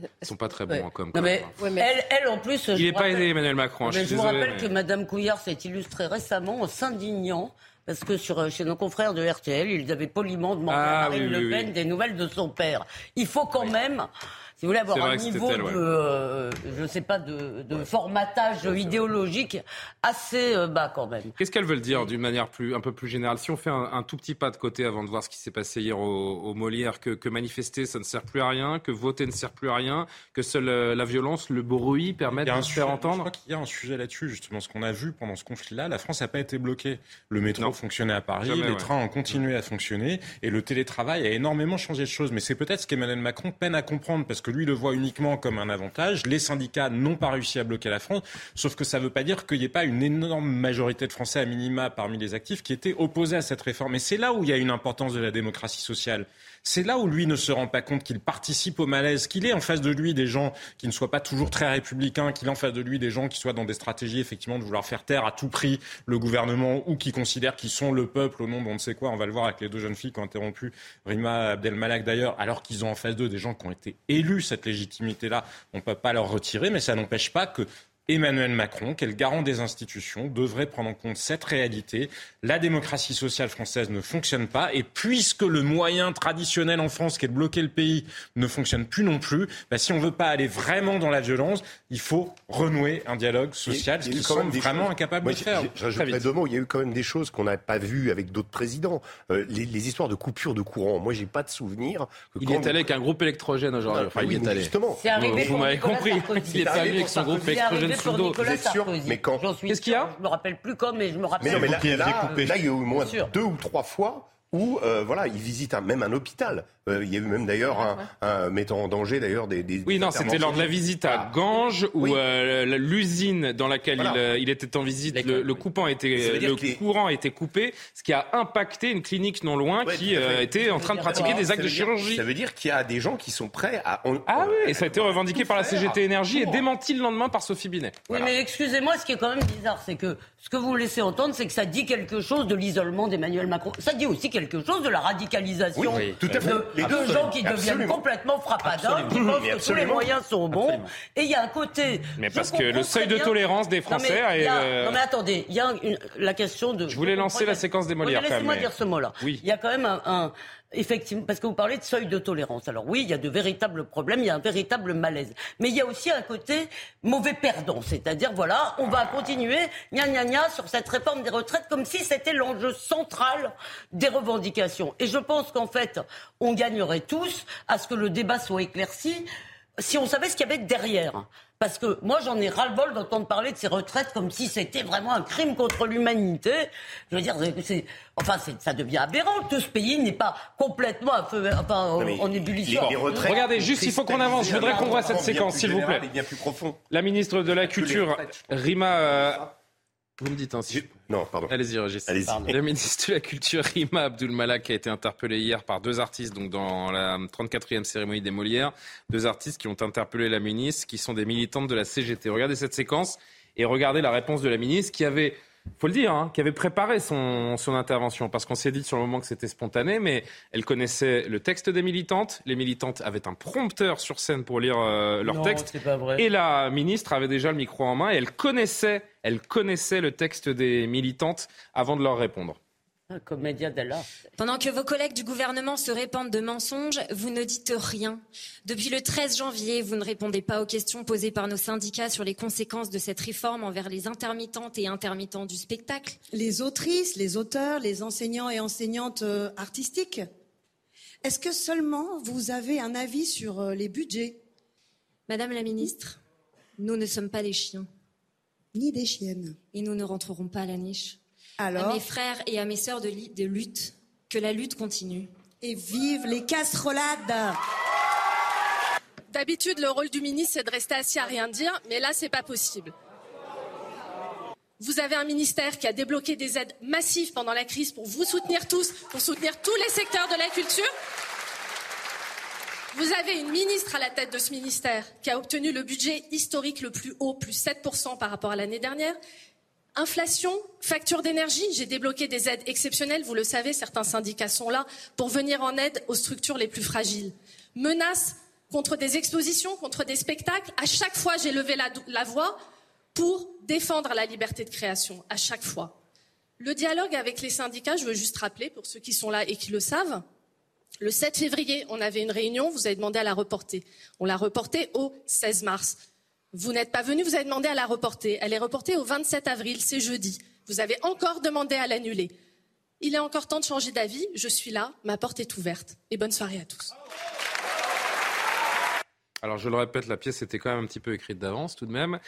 Ils ne sont pas très bons en com. Non, mais, elle, elle, en plus. Il n'est pas aidé, Emmanuel Macron. je, je vous désolé, rappelle mais... que Mme Couillard s'est illustrée récemment en s'indignant parce que sur, chez nos confrères de RTL, ils avaient poliment demandé Ah, à Marine oui, oui, Le Pen oui. des nouvelles de son père. Il faut quand même, si vous voulez avoir un niveau elle, ouais. de, euh, je ne sais pas, de, de formatage idéologique assez euh, bas quand même. Qu'est-ce qu'elles veulent dire d'une manière plus, un peu plus générale? Si on fait un, un, tout petit pas de côté avant de voir ce qui s'est passé hier au, au Molière, que, que, manifester ça ne sert plus à rien, que voter ne sert plus à rien, que seule euh, la violence, le bruit permettent de se faire entendre Je crois qu'il y a un sujet là-dessus, justement. Ce qu'on a vu pendant ce conflit-là, la France n'a pas été bloquée. Le métro Non. fonctionnait à Paris, Jamais, les ouais. trains ont continué à fonctionner et le télétravail a énormément changé de choses. Mais c'est peut-être ce qu'Emmanuel Macron peine à comprendre parce que lui le voit uniquement comme un avantage. Les syndicats n'ont pas réussi à bloquer la France, sauf que ça ne veut pas dire qu'il n'y ait pas une énorme majorité de Français à minima parmi les actifs qui étaient opposés à cette réforme. Et c'est là où il y a une importance de la démocratie sociale. C'est là où lui ne se rend pas compte qu'il participe au malaise, qu'il ait en face de lui des gens qui ne soient pas toujours très républicains, qu'il ait en face de lui des gens qui soient dans des stratégies effectivement de vouloir faire taire à tout prix le gouvernement ou qui considèrent qu'ils sont le peuple au nom d'on ne sait quoi. On va le voir avec les deux jeunes filles qui ont interrompu Rima Abdelmalak d'ailleurs, alors qu'ils ont en face d'eux des gens qui ont été élus cette légitimité-là. On ne peut pas leur retirer, mais ça n'empêche pas que Emmanuel Macron, qui est le garant des institutions, devrait prendre en compte cette réalité. La démocratie sociale française ne fonctionne pas et puisque le moyen traditionnel en France, qui est de bloquer le pays, ne fonctionne plus non plus, bah, si on ne veut pas aller vraiment dans la violence, il faut renouer un dialogue social, ce qu'ils sont vraiment choses- incapables Moi, de faire. J'ajouterais deux mots. Il y a eu quand même des choses qu'on n'a pas vues avec d'autres présidents. Euh, les, les histoires de coupure de courant. Moi, j'ai pas de souvenir. Que Il quand- est allé avec un groupe électrogène aujourd'hui. Ah, Enfin, oui, il est allé. justement. Arrivé Vous m'avez compris. Il est arrivé avec son groupe électrogène pour le dos. Nicolas Vous êtes sûr Sarkozy. Mais quand J'en suis Qu'est-ce qu'il y a. Je me rappelle plus quand, mais je me rappelle. Mais non, mais là, il y a eu au moins deux ou trois fois où, euh, voilà, il visite un- même un hôpital. Euh, il y a eu même d'ailleurs un, un mettant en danger d'ailleurs des, des. Oui, non, c'était lors de la visite à Ganges où Oui. euh, l'usine dans laquelle Voilà. il, euh, il était en visite, le, le coupant était, dire le les- courant a été coupé, ce qui a impacté une clinique non loin Ouais, qui euh, était en train de pratiquer des actes de chirurgie. Ça veut dire qu'il y a des gens qui sont prêts à. on- Ah euh, oui, et ça a été revendiqué par la CGT Énergie et démenti le lendemain par Sophie Binet. Oui, mais excusez-moi, ce qui est quand même bizarre, c'est que ce que vous laissez entendre, c'est que ça dit quelque chose de l'isolement d'Emmanuel Macron. Ça dit aussi quelque chose de la radicalisation Oui, tout à fait. de, Les deux, gens qui deviennent complètement frappadins, qui pensent que tous les moyens sont bons. Absolument. Et il y a un côté. Mais parce que le seuil de bien- tolérance des Non, mais Français y a- est, euh, Non, mais attendez, il y a une- la question de. Je voulais lancer la séquence des Molières, Laissez-moi dire ce mot-là. Oui. Il y a quand même un, un- effectivement, parce que vous parlez de seuil de tolérance. Alors oui, il y a de véritables problèmes, il y a un véritable malaise. Mais il y a aussi un côté mauvais perdant, c'est-à-dire, voilà, on va continuer, gna gna gna, sur cette réforme des retraites, comme si c'était l'enjeu central des revendications. Et je pense qu'en fait, on gagnerait tous à ce que le débat soit éclairci si on savait ce qu'il y avait derrière. Parce que moi, j'en ai ras-le-bol d'entendre parler de ces retraites comme si c'était vraiment un crime contre l'humanité. Je veux dire, c'est, enfin, ça devient aberrant. Tout ce pays n'est pas complètement à feu, enfin, en ébullition. Regardez, juste, il faut qu'on avance. Je voudrais qu'on voit cette séquence, s'il vous plaît. Bien plus profond. La ministre de la Culture, Rima. Vous me dites ainsi. Non, pardon. Allez-y, Régis. Allez-y. Le ministre de la Culture, Rima Abdul-Malak, a été interpellé hier par deux artistes, donc dans la 34e cérémonie des Molières. Deux artistes qui ont interpellé la ministre, qui sont des militantes de la CGT. Regardez cette séquence et regardez la réponse de la ministre qui avait faut le dire, hein, qui avait préparé son, son intervention, parce qu'on s'est dit sur le moment que c'était spontané, mais elle connaissait le texte des militantes. Les militantes avaient un prompteur sur scène pour lire euh, leur Non, texte. c'est pas vrai. Et la ministre avait déjà le micro en main et elle connaissait, elle connaissait le texte des militantes avant de leur répondre. Un comédien dell'art. Pendant que vos collègues du gouvernement se répandent de mensonges, vous ne dites rien. Depuis le 13 janvier, vous ne répondez pas aux questions posées par nos syndicats sur les conséquences de cette réforme envers les intermittentes et intermittents du spectacle. Les autrices, les auteurs, les enseignants et enseignantes euh, artistiques. Est-ce que seulement vous avez un avis sur euh, les budgets? Madame la ministre, nous ne sommes pas des chiens. Ni des chiennes. Et nous ne rentrerons pas à la niche. Alors À mes frères et à mes sœurs de, de lutte, que la lutte continue. Et vive les casserolades D'habitude, le rôle du ministre, c'est de rester assis à rien dire, mais là, c'est pas possible. Vous avez un ministère qui a débloqué des aides massives pendant la crise pour vous soutenir tous, pour soutenir tous les secteurs de la culture. Vous avez une ministre à la tête de ce ministère qui a obtenu le budget historique le plus haut, plus 7% par rapport à l'année dernière. Inflation, facture d'énergie, j'ai débloqué des aides exceptionnelles, vous le savez, certains syndicats sont là pour venir en aide aux structures les plus fragiles. Menaces contre des expositions, contre des spectacles, à chaque fois j'ai levé la, voix pour défendre la liberté de création, à chaque fois. Le dialogue avec les syndicats, je veux juste rappeler, pour ceux qui sont là et qui le savent, le 7 février, on avait une réunion, vous avez demandé à la reporter. On l'a reportée au 16 mars. Vous n'êtes pas venu, vous avez demandé à la reporter. Elle est reportée au 27 avril, c'est jeudi. Vous avez encore demandé à l'annuler. Il est encore temps de changer d'avis. Je suis là, ma porte est ouverte. Et bonne soirée à tous. Alors je le répète, la pièce était quand même un petit peu écrite d'avance tout de même.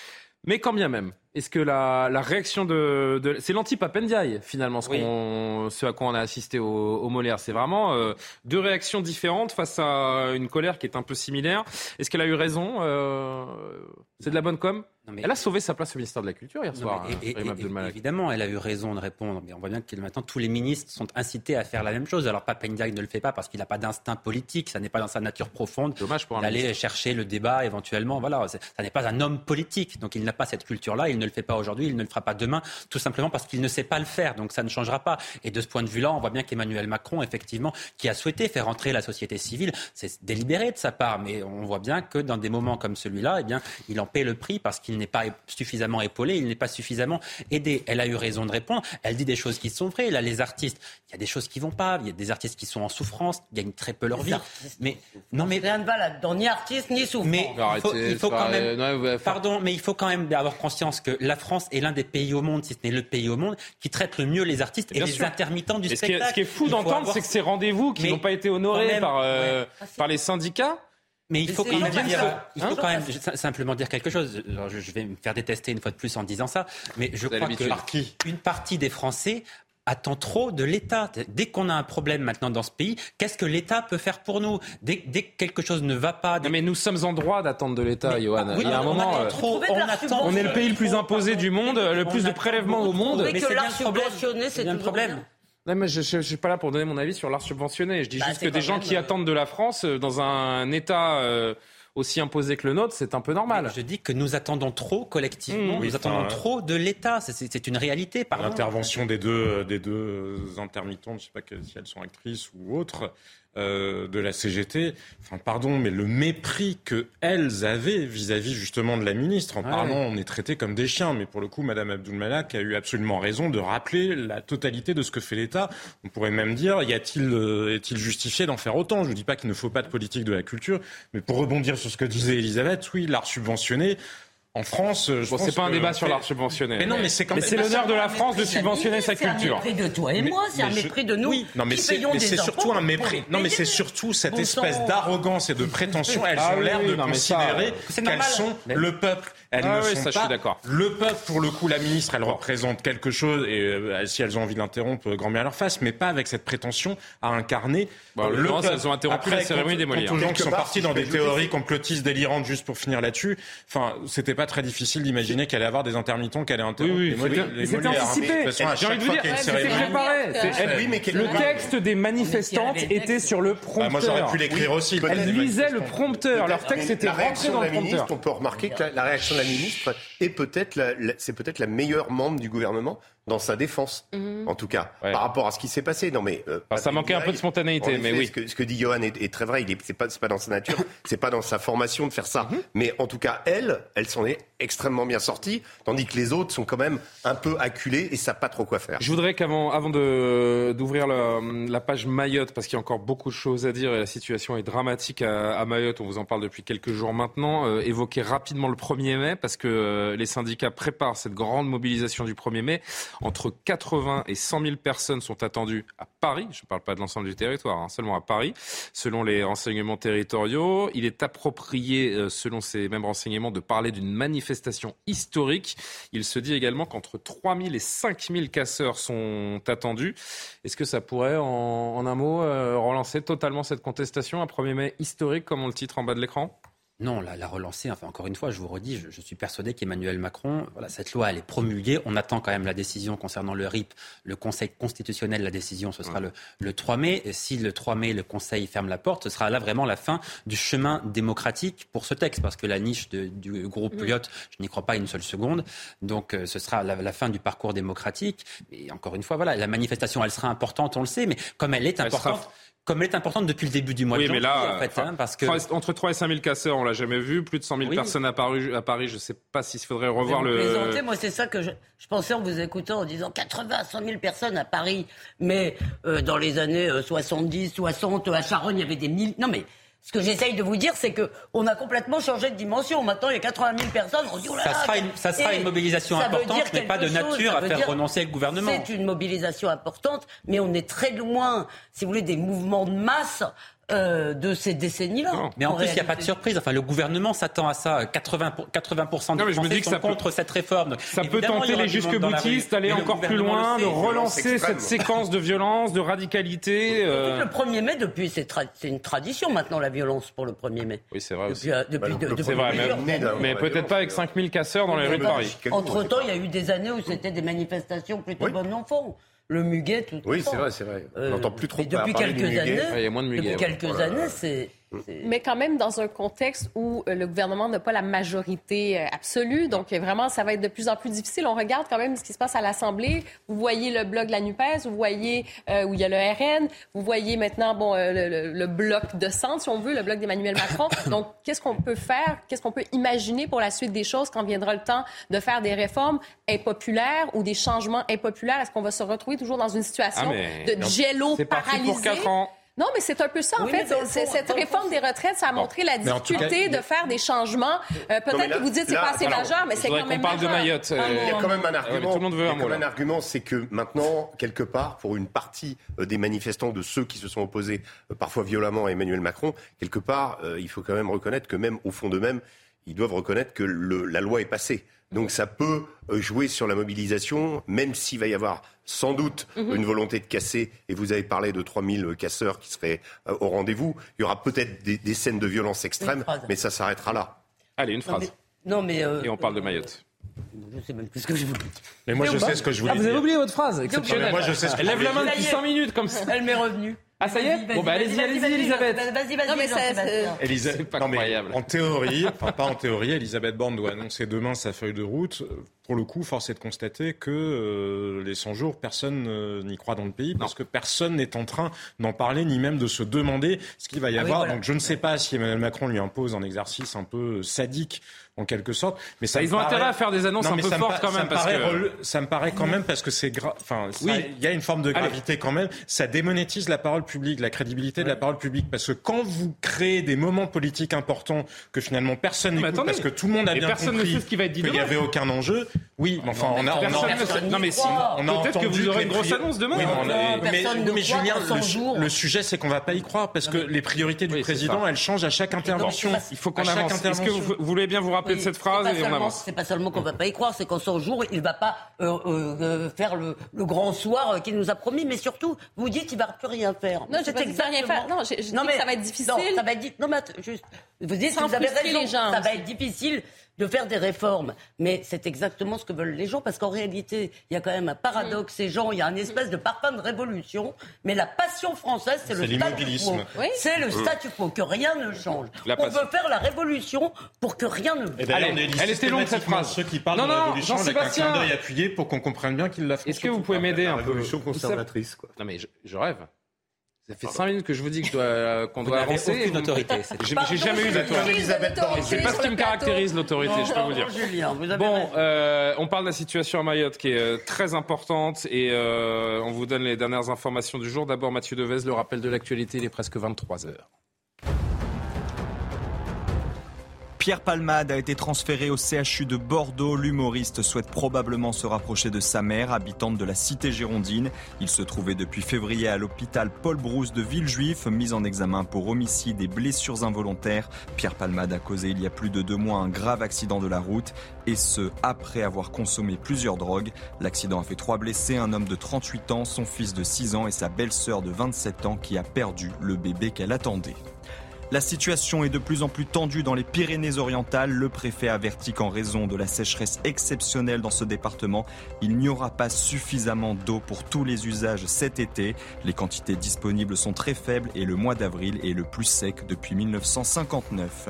Mais quand bien même, est-ce que la, la réaction de, de c'est l'anti-Papendiaï finalement ce, qu'on- ce à quoi on a assisté au, au Molière, c'est vraiment euh, deux réactions différentes face à une colère qui est un peu similaire. Est-ce qu'elle a eu raison euh, C'est de la bonne com? Elle a sauvé sa place au ministère de la Culture hier Non, soir. mais- hein, et- Abdul-Malak. évidemment, elle a eu raison de répondre. Mais on voit bien que maintenant, tous les ministres sont incités à faire la même chose. Alors, Papendiaï ne le fait pas parce qu'il n'a pas d'instinct politique. Ça n'est pas dans sa nature profonde. D'aller chercher le débat éventuellement. Voilà, ça n'est pas un homme politique. Donc, il n'a pas cette culture-là. Il ne le fait pas aujourd'hui. Il ne le fera pas demain. Tout simplement parce qu'il ne sait pas le faire. Donc, ça ne changera pas. Et de ce point de vue-là, on voit bien qu'Emmanuel Macron, effectivement, qui a souhaité faire entrer la société civile, c'est délibéré de sa part. Mais on voit bien que dans des moments comme celui-là, eh bien, il en paie le prix parce qu'il n'est pas suffisamment épaulé, il n'est pas suffisamment aidé. Elle a eu raison de répondre. Elle dit des choses qui sont vraies. Là, les artistes, il y a des choses qui vont pas. Il y a des artistes qui sont en souffrance, qui gagnent très peu leur vie. Mais non, mais rien ne va là-dedans, ni artiste ni souffrant. mais il faut, il faut quand même, pardon, mais il faut quand même avoir conscience que la France est l'un des pays au monde, si ce n'est le pays au monde, qui traite le mieux les artistes et Bien les sûr. intermittents du Et ce qui est- spectacle. ce qui est fou d'entendre, avoir- c'est que ces rendez-vous qui n'ont pas été honorés même, par, euh, ouais. par les syndicats. Mais il faut quand même dire, ça. il faut Hein quand même simplement dire quelque chose. Je vais me faire détester une fois de plus en disant ça, mais je Vous crois que l'habitude. Par qui une partie des Français attend trop de l'État. Dès qu'on a un problème maintenant dans ce pays, qu'est-ce que l'État peut faire pour nous dès, dès que quelque chose ne va pas. Non, mais nous sommes en droit d'attendre de l'État, Johan. oui, Il y a un on moment. attend euh, trop, on attend. on est le pays le plus imposé du monde, le plus de prélèvements au monde. Trouvez que l'art subventionné, c'est bien le problème. bien. Non, mais je ne suis pas là pour donner mon avis sur l'art subventionné. Je dis Bah, juste c'est que des gens même, qui euh, attendent de la France euh, dans un État euh, aussi imposé que le nôtre, c'est un peu normal. Je dis que nous attendons trop collectivement, Mmh, oui, nous attendons enfin, trop de l'État. C'est- une réalité. L'intervention des deux, des deux intermittentes, je ne sais pas si elles sont actrices ou autres, euh, de la CGT, enfin pardon, mais le mépris que elles avaient vis-à-vis justement de la ministre. En parlant, on est traité comme des chiens, mais pour le coup, Madame Abdul-Malak a eu absolument raison de rappeler la totalité de ce que fait l'État. On pourrait même dire, y a-t-il euh, est-il justifié d'en faire autant? Je ne dis pas qu'il ne faut pas de politique de la culture, mais pour rebondir sur ce que disait Elisabeth, oui, l'art subventionné. En France, je bon, c'est pas un débat sur l'art subventionné. Mais non, mais c'est quand même. c'est l'honneur de la France de subventionner sa culture. C'est un mépris de toi et moi, c'est un mépris de nous. Oui, non, mais c'est surtout un mépris. Non, mais c'est surtout cette espèce d'arrogance et de prétention. Elles ont l'air de considérer qu'elles sont le peuple. Elles ah ne oui, sont ça, pas je suis d'accord. le peuple. Pour le coup, la ministre, elle représente quelque chose et euh, si elles ont envie d'interrompre, grand bien à leur face, mais pas avec cette prétention à incarner Bon, le l'occurrence, peuple. elles ont interrompu Après, la cérémonie des Molières. aux gens qui sont part, partis si dans des théories complotistes délirantes juste pour finir là-dessus. Enfin, c'était pas très difficile d'imaginer qu'elle allait avoir des intermittents qui allaient interrompre Oui, oui, les Molières. c'était- les c'était Molières, hein. anticipé. De toute façon, à J'ai envie chaque de fois vous qu'il y a dire, cérémonie- préparé. Le texte des manifestantes était sur le prompteur. Bah, moi, j'aurais pu l'écrire aussi, Elles lisaient le manifestants. prompteur. Leur texte était rentré dans le prompteur. on peut remarquer que la, réaction la ministre est peut-être la- c'est peut-être la meilleure membre du gouvernement dans sa défense, Mhm. en tout cas, par rapport à ce qui s'est passé. Non, mais euh, ça manquait un peu de spontanéité, mais oui. Ce que, ce que dit Johan est, est très vrai. Il est, c'est pas, c'est pas dans sa nature, c'est pas dans sa formation de faire ça. Mhm. Mais en tout cas, elle, elle s'en est extrêmement bien sortie, tandis que les autres sont quand même un peu acculés et savent pas trop quoi faire. Je voudrais qu'avant avant de- d'ouvrir la, la page Mayotte, parce qu'il y a encore beaucoup de choses à dire et la situation est dramatique à, à Mayotte, on vous en parle depuis quelques jours maintenant, euh, évoquer rapidement le 1er mai, parce que euh, les syndicats préparent cette grande mobilisation du 1er mai. Entre 80 et 100 000 personnes sont attendues à Paris, je ne parle pas de l'ensemble du territoire, hein, seulement à Paris, selon les renseignements territoriaux. Il est approprié, euh, selon ces mêmes renseignements, de parler d'une manifestation historique. Il se dit également qu'entre 3 000 et 5 000 casseurs sont attendus. Est-ce que ça pourrait, en, un mot, euh, relancer totalement cette contestation, un 1er mai historique, comme on le titre en bas de l'écran? Non, la, la relancer, enfin encore une fois, je vous redis, je, je suis persuadé qu'Emmanuel Macron, voilà, cette loi, elle est promulguée. On attend quand même la décision concernant le RIP. Le Conseil constitutionnel, la décision, ce sera le, le 3 mai. Et si le 3 mai, le Conseil ferme la porte, ce sera là vraiment la fin du chemin démocratique pour ce texte, parce que la niche de- du groupe Mm. Pouliot, je n'y crois pas une seule seconde. Donc euh, ce sera la, la fin du parcours démocratique. Et encore une fois, voilà, la manifestation, elle sera importante, on le sait, mais comme elle est Elle sera- importante, comme elle est importante depuis le début du mois Oui, de mais janvier, là, en fait, hein, parce que entre 3 et 5 000 casseurs, on l'a jamais vu. Plus de 100 000 Oui. personnes à Paris. À Paris, je ne sais pas s'il faudrait revoir Vous le. plaisantez, moi c'est ça que je, je pensais en vous écoutant en disant 80 à 100 000 personnes à Paris, mais euh, dans les années euh, 70, 60, à Charonne il y avait des mille. Non mais ce que j'essaye de vous dire c'est que on a complètement changé de dimension. Maintenant il y a 80 000 personnes, on dit oh là Ça là, sera une, ça sera Et une mobilisation importante, mais pas de chose, nature à faire dire- renoncer le gouvernement. C'est une mobilisation importante, mais on est très loin, si vous voulez, des mouvements de masse euh, de ces décennies-là. Mais en, plus, il n'y a pas de surprise. Enfin, le gouvernement s'attend à ça. 80, pour- 80% des Non, mais je me Français dis que sont ça peut- contre cette réforme. Ça peut tenter les du monde jusque dans la boutistes rue. d'aller encore plus loin, de relancer cette séquence de violence, de radicalité. euh. Le 1er mai, depuis, c'est tra- une tradition maintenant, la violence pour le 1er mai. Oui, c'est vrai Depuis, euh, depuis, Bah, de- le- depuis c'est vrai, mais, mais peut-être pas avec 5000 casseurs dans les rues de Paris. Entre-temps, il y a eu des années où c'était des manifestations plutôt bon enfant. Le muguet, tout Oui, ça. c'est vrai, c'est vrai. On Euh, n'entend plus trop depuis parler du quelques muguet. années, Ouais, il y a moins de muguet, depuis ouais. quelques années, c'est Mais quand même dans un contexte où euh, le gouvernement n'a pas la majorité euh, absolue, donc euh, vraiment ça va être de plus en plus difficile. On regarde quand même ce qui se passe à l'Assemblée. Vous voyez le bloc de la Nupes, vous voyez euh, où il y a le RN, vous voyez maintenant bon euh, le, bloc de centre, si on veut, le bloc d'Emmanuel Macron. donc qu'est-ce qu'on peut faire, qu'est-ce qu'on peut imaginer pour la suite des choses quand viendra le temps de faire des réformes impopulaires ou des changements impopulaires? Est-ce qu'on va se retrouver toujours dans une situation Ah, mais- de jello C'est parti paralysé pour 4 ans. Non, mais c'est un peu ça, en Oui, fait. fond- cette réforme des retraites, ça a montré la difficulté cas, de faire des changements. Euh, Peut-être que vous dites que c'est pas assez alors, majeur, mais c'est quand même qu'on parle de. Mayotte, Un euh, Il y a quand même un mais argument. tout le monde veut il y a un quand mot, un argument, c'est que maintenant, quelque part, pour une partie euh, des manifestants, de ceux qui se sont opposés euh, parfois violemment à Emmanuel Macron, quelque part, euh, il faut quand même reconnaître que même au fond d'eux-mêmes, ils doivent reconnaître que le- la loi est passée. Donc ça peut euh, jouer sur la mobilisation, même s'il va y avoir sans doute Mhm. une volonté de casser, et vous avez parlé de 3000 casseurs qui seraient euh, au rendez-vous, il y aura peut-être des, des scènes de violence extrême, mais ça s'arrêtera là. Allez, une Non, phrase. mais, non, mais euh, Et on parle de Mayotte. je sais même plus ce que je voulais dire. Mais moi, je sais ce que je voulais Ah, vous avez dire. oublié votre phrase moi, je sais ce que Elle lève la main dire. depuis 5 minutes comme ça. Elle m'est revenue. Ah, ça y est Bon, bah vas-y, allez-y, allez-y, Elisabeth. Vas-y, vas-y, Non, mais C'est pas non, mais incroyable. En théorie, enfin pas en théorie, Elisabeth Borne doit annoncer demain sa feuille de route. Euh, pour le coup, force est de constater que euh, les 100 jours, personne euh, n'y croit dans le pays, parce que personne n'est en train d'en parler, ni même de se demander ce qu'il va y ah avoir. Donc je ne sais pas si Emmanuel Macron lui impose un exercice un peu sadique en quelque sorte. Mais ça ils ont intérêt à faire des annonces un peu fortes quand même. parce que... Ça me paraît quand même parce que c'est grave. Enfin, il y a une forme de gravité quand même. Ça démonétise la parole publique, la crédibilité de la parole publique, parce que quand vous créez des moments politiques importants que finalement personne n'écoute, parce que tout le monde a bien compris qu'il n'y avait aucun enjeu. Oui, mais enfin, on a, on non mais si, on a peut-être que vous aurez une grosse annonce demain. mais, Julien, le, sujet c'est qu'on va pas y croire parce que les priorités du président, elles changent à chaque intervention. Il faut qu'on avance. Est-ce que vous voulez bien vous rappeler de cette phrase et on avance C'est pas seulement qu'on va pas y croire, c'est qu'en 100 jours, il va pas euh, euh, faire le, grand soir qu'il nous a promis, mais surtout, vous dites qu'il va plus rien faire. Non, je ne rien faire. Non, je, dis que ça va être difficile. Non, ça va être non, mais juste, vous dites que vous avez raison. Ça va être difficile de faire des réformes. Mais c'est exactement ce que veulent les gens, parce qu'en réalité, il y a quand même un paradoxe. Ces gens, il y a un espèce de parfum de révolution, mais la passion française, c'est le statu quo. C'est le statu quo, que rien ne change. On veut faire la révolution pour que rien ne bouge. elle était longue cette phrase. Ceux qui parlent non, de non, révolution avec un clin d'œil appuyé pour qu'on comprenne bien qu'ils la font. Est-ce que vous pouvez m'aider un peu Révolution conservatrice, quoi. Non mais je rêve. Ça fait 5 minutes que je vous dis euh, qu'on doit, avancer. Aucune autorité. J'ai jamais eu d'autorité. C'est pas ce qui me caractérise l'autorité, je peux vous dire. bon, euh, on parle de la situation à Mayotte qui est euh, très importante et on vous donne les dernières informations du jour. D'abord, Mathieu Devez, le rappel de l'actualité, il est presque 23 heures. Pierre Palmade a été transféré au CHU de Bordeaux. L'humoriste souhaite probablement se rapprocher de sa mère, habitante de la cité girondine. Il se trouvait depuis février à l'hôpital Paul Brousse de Villejuif, mis en examen pour homicide et blessures involontaires. Pierre Palmade a causé il y a plus de deux mois un grave accident de la route, et ce, après avoir consommé plusieurs drogues. L'accident a fait trois blessés, un homme de 38 ans, son fils de 6 ans et sa belle-sœur de 27 ans qui a perdu le bébé qu'elle attendait. La situation est de plus en plus tendue dans les Pyrénées-Orientales. Le préfet avertit qu'en raison de la sécheresse exceptionnelle dans ce département, il n'y aura pas suffisamment d'eau pour tous les usages cet été. Les quantités disponibles sont très faibles et le mois d'avril est le plus sec depuis 1959.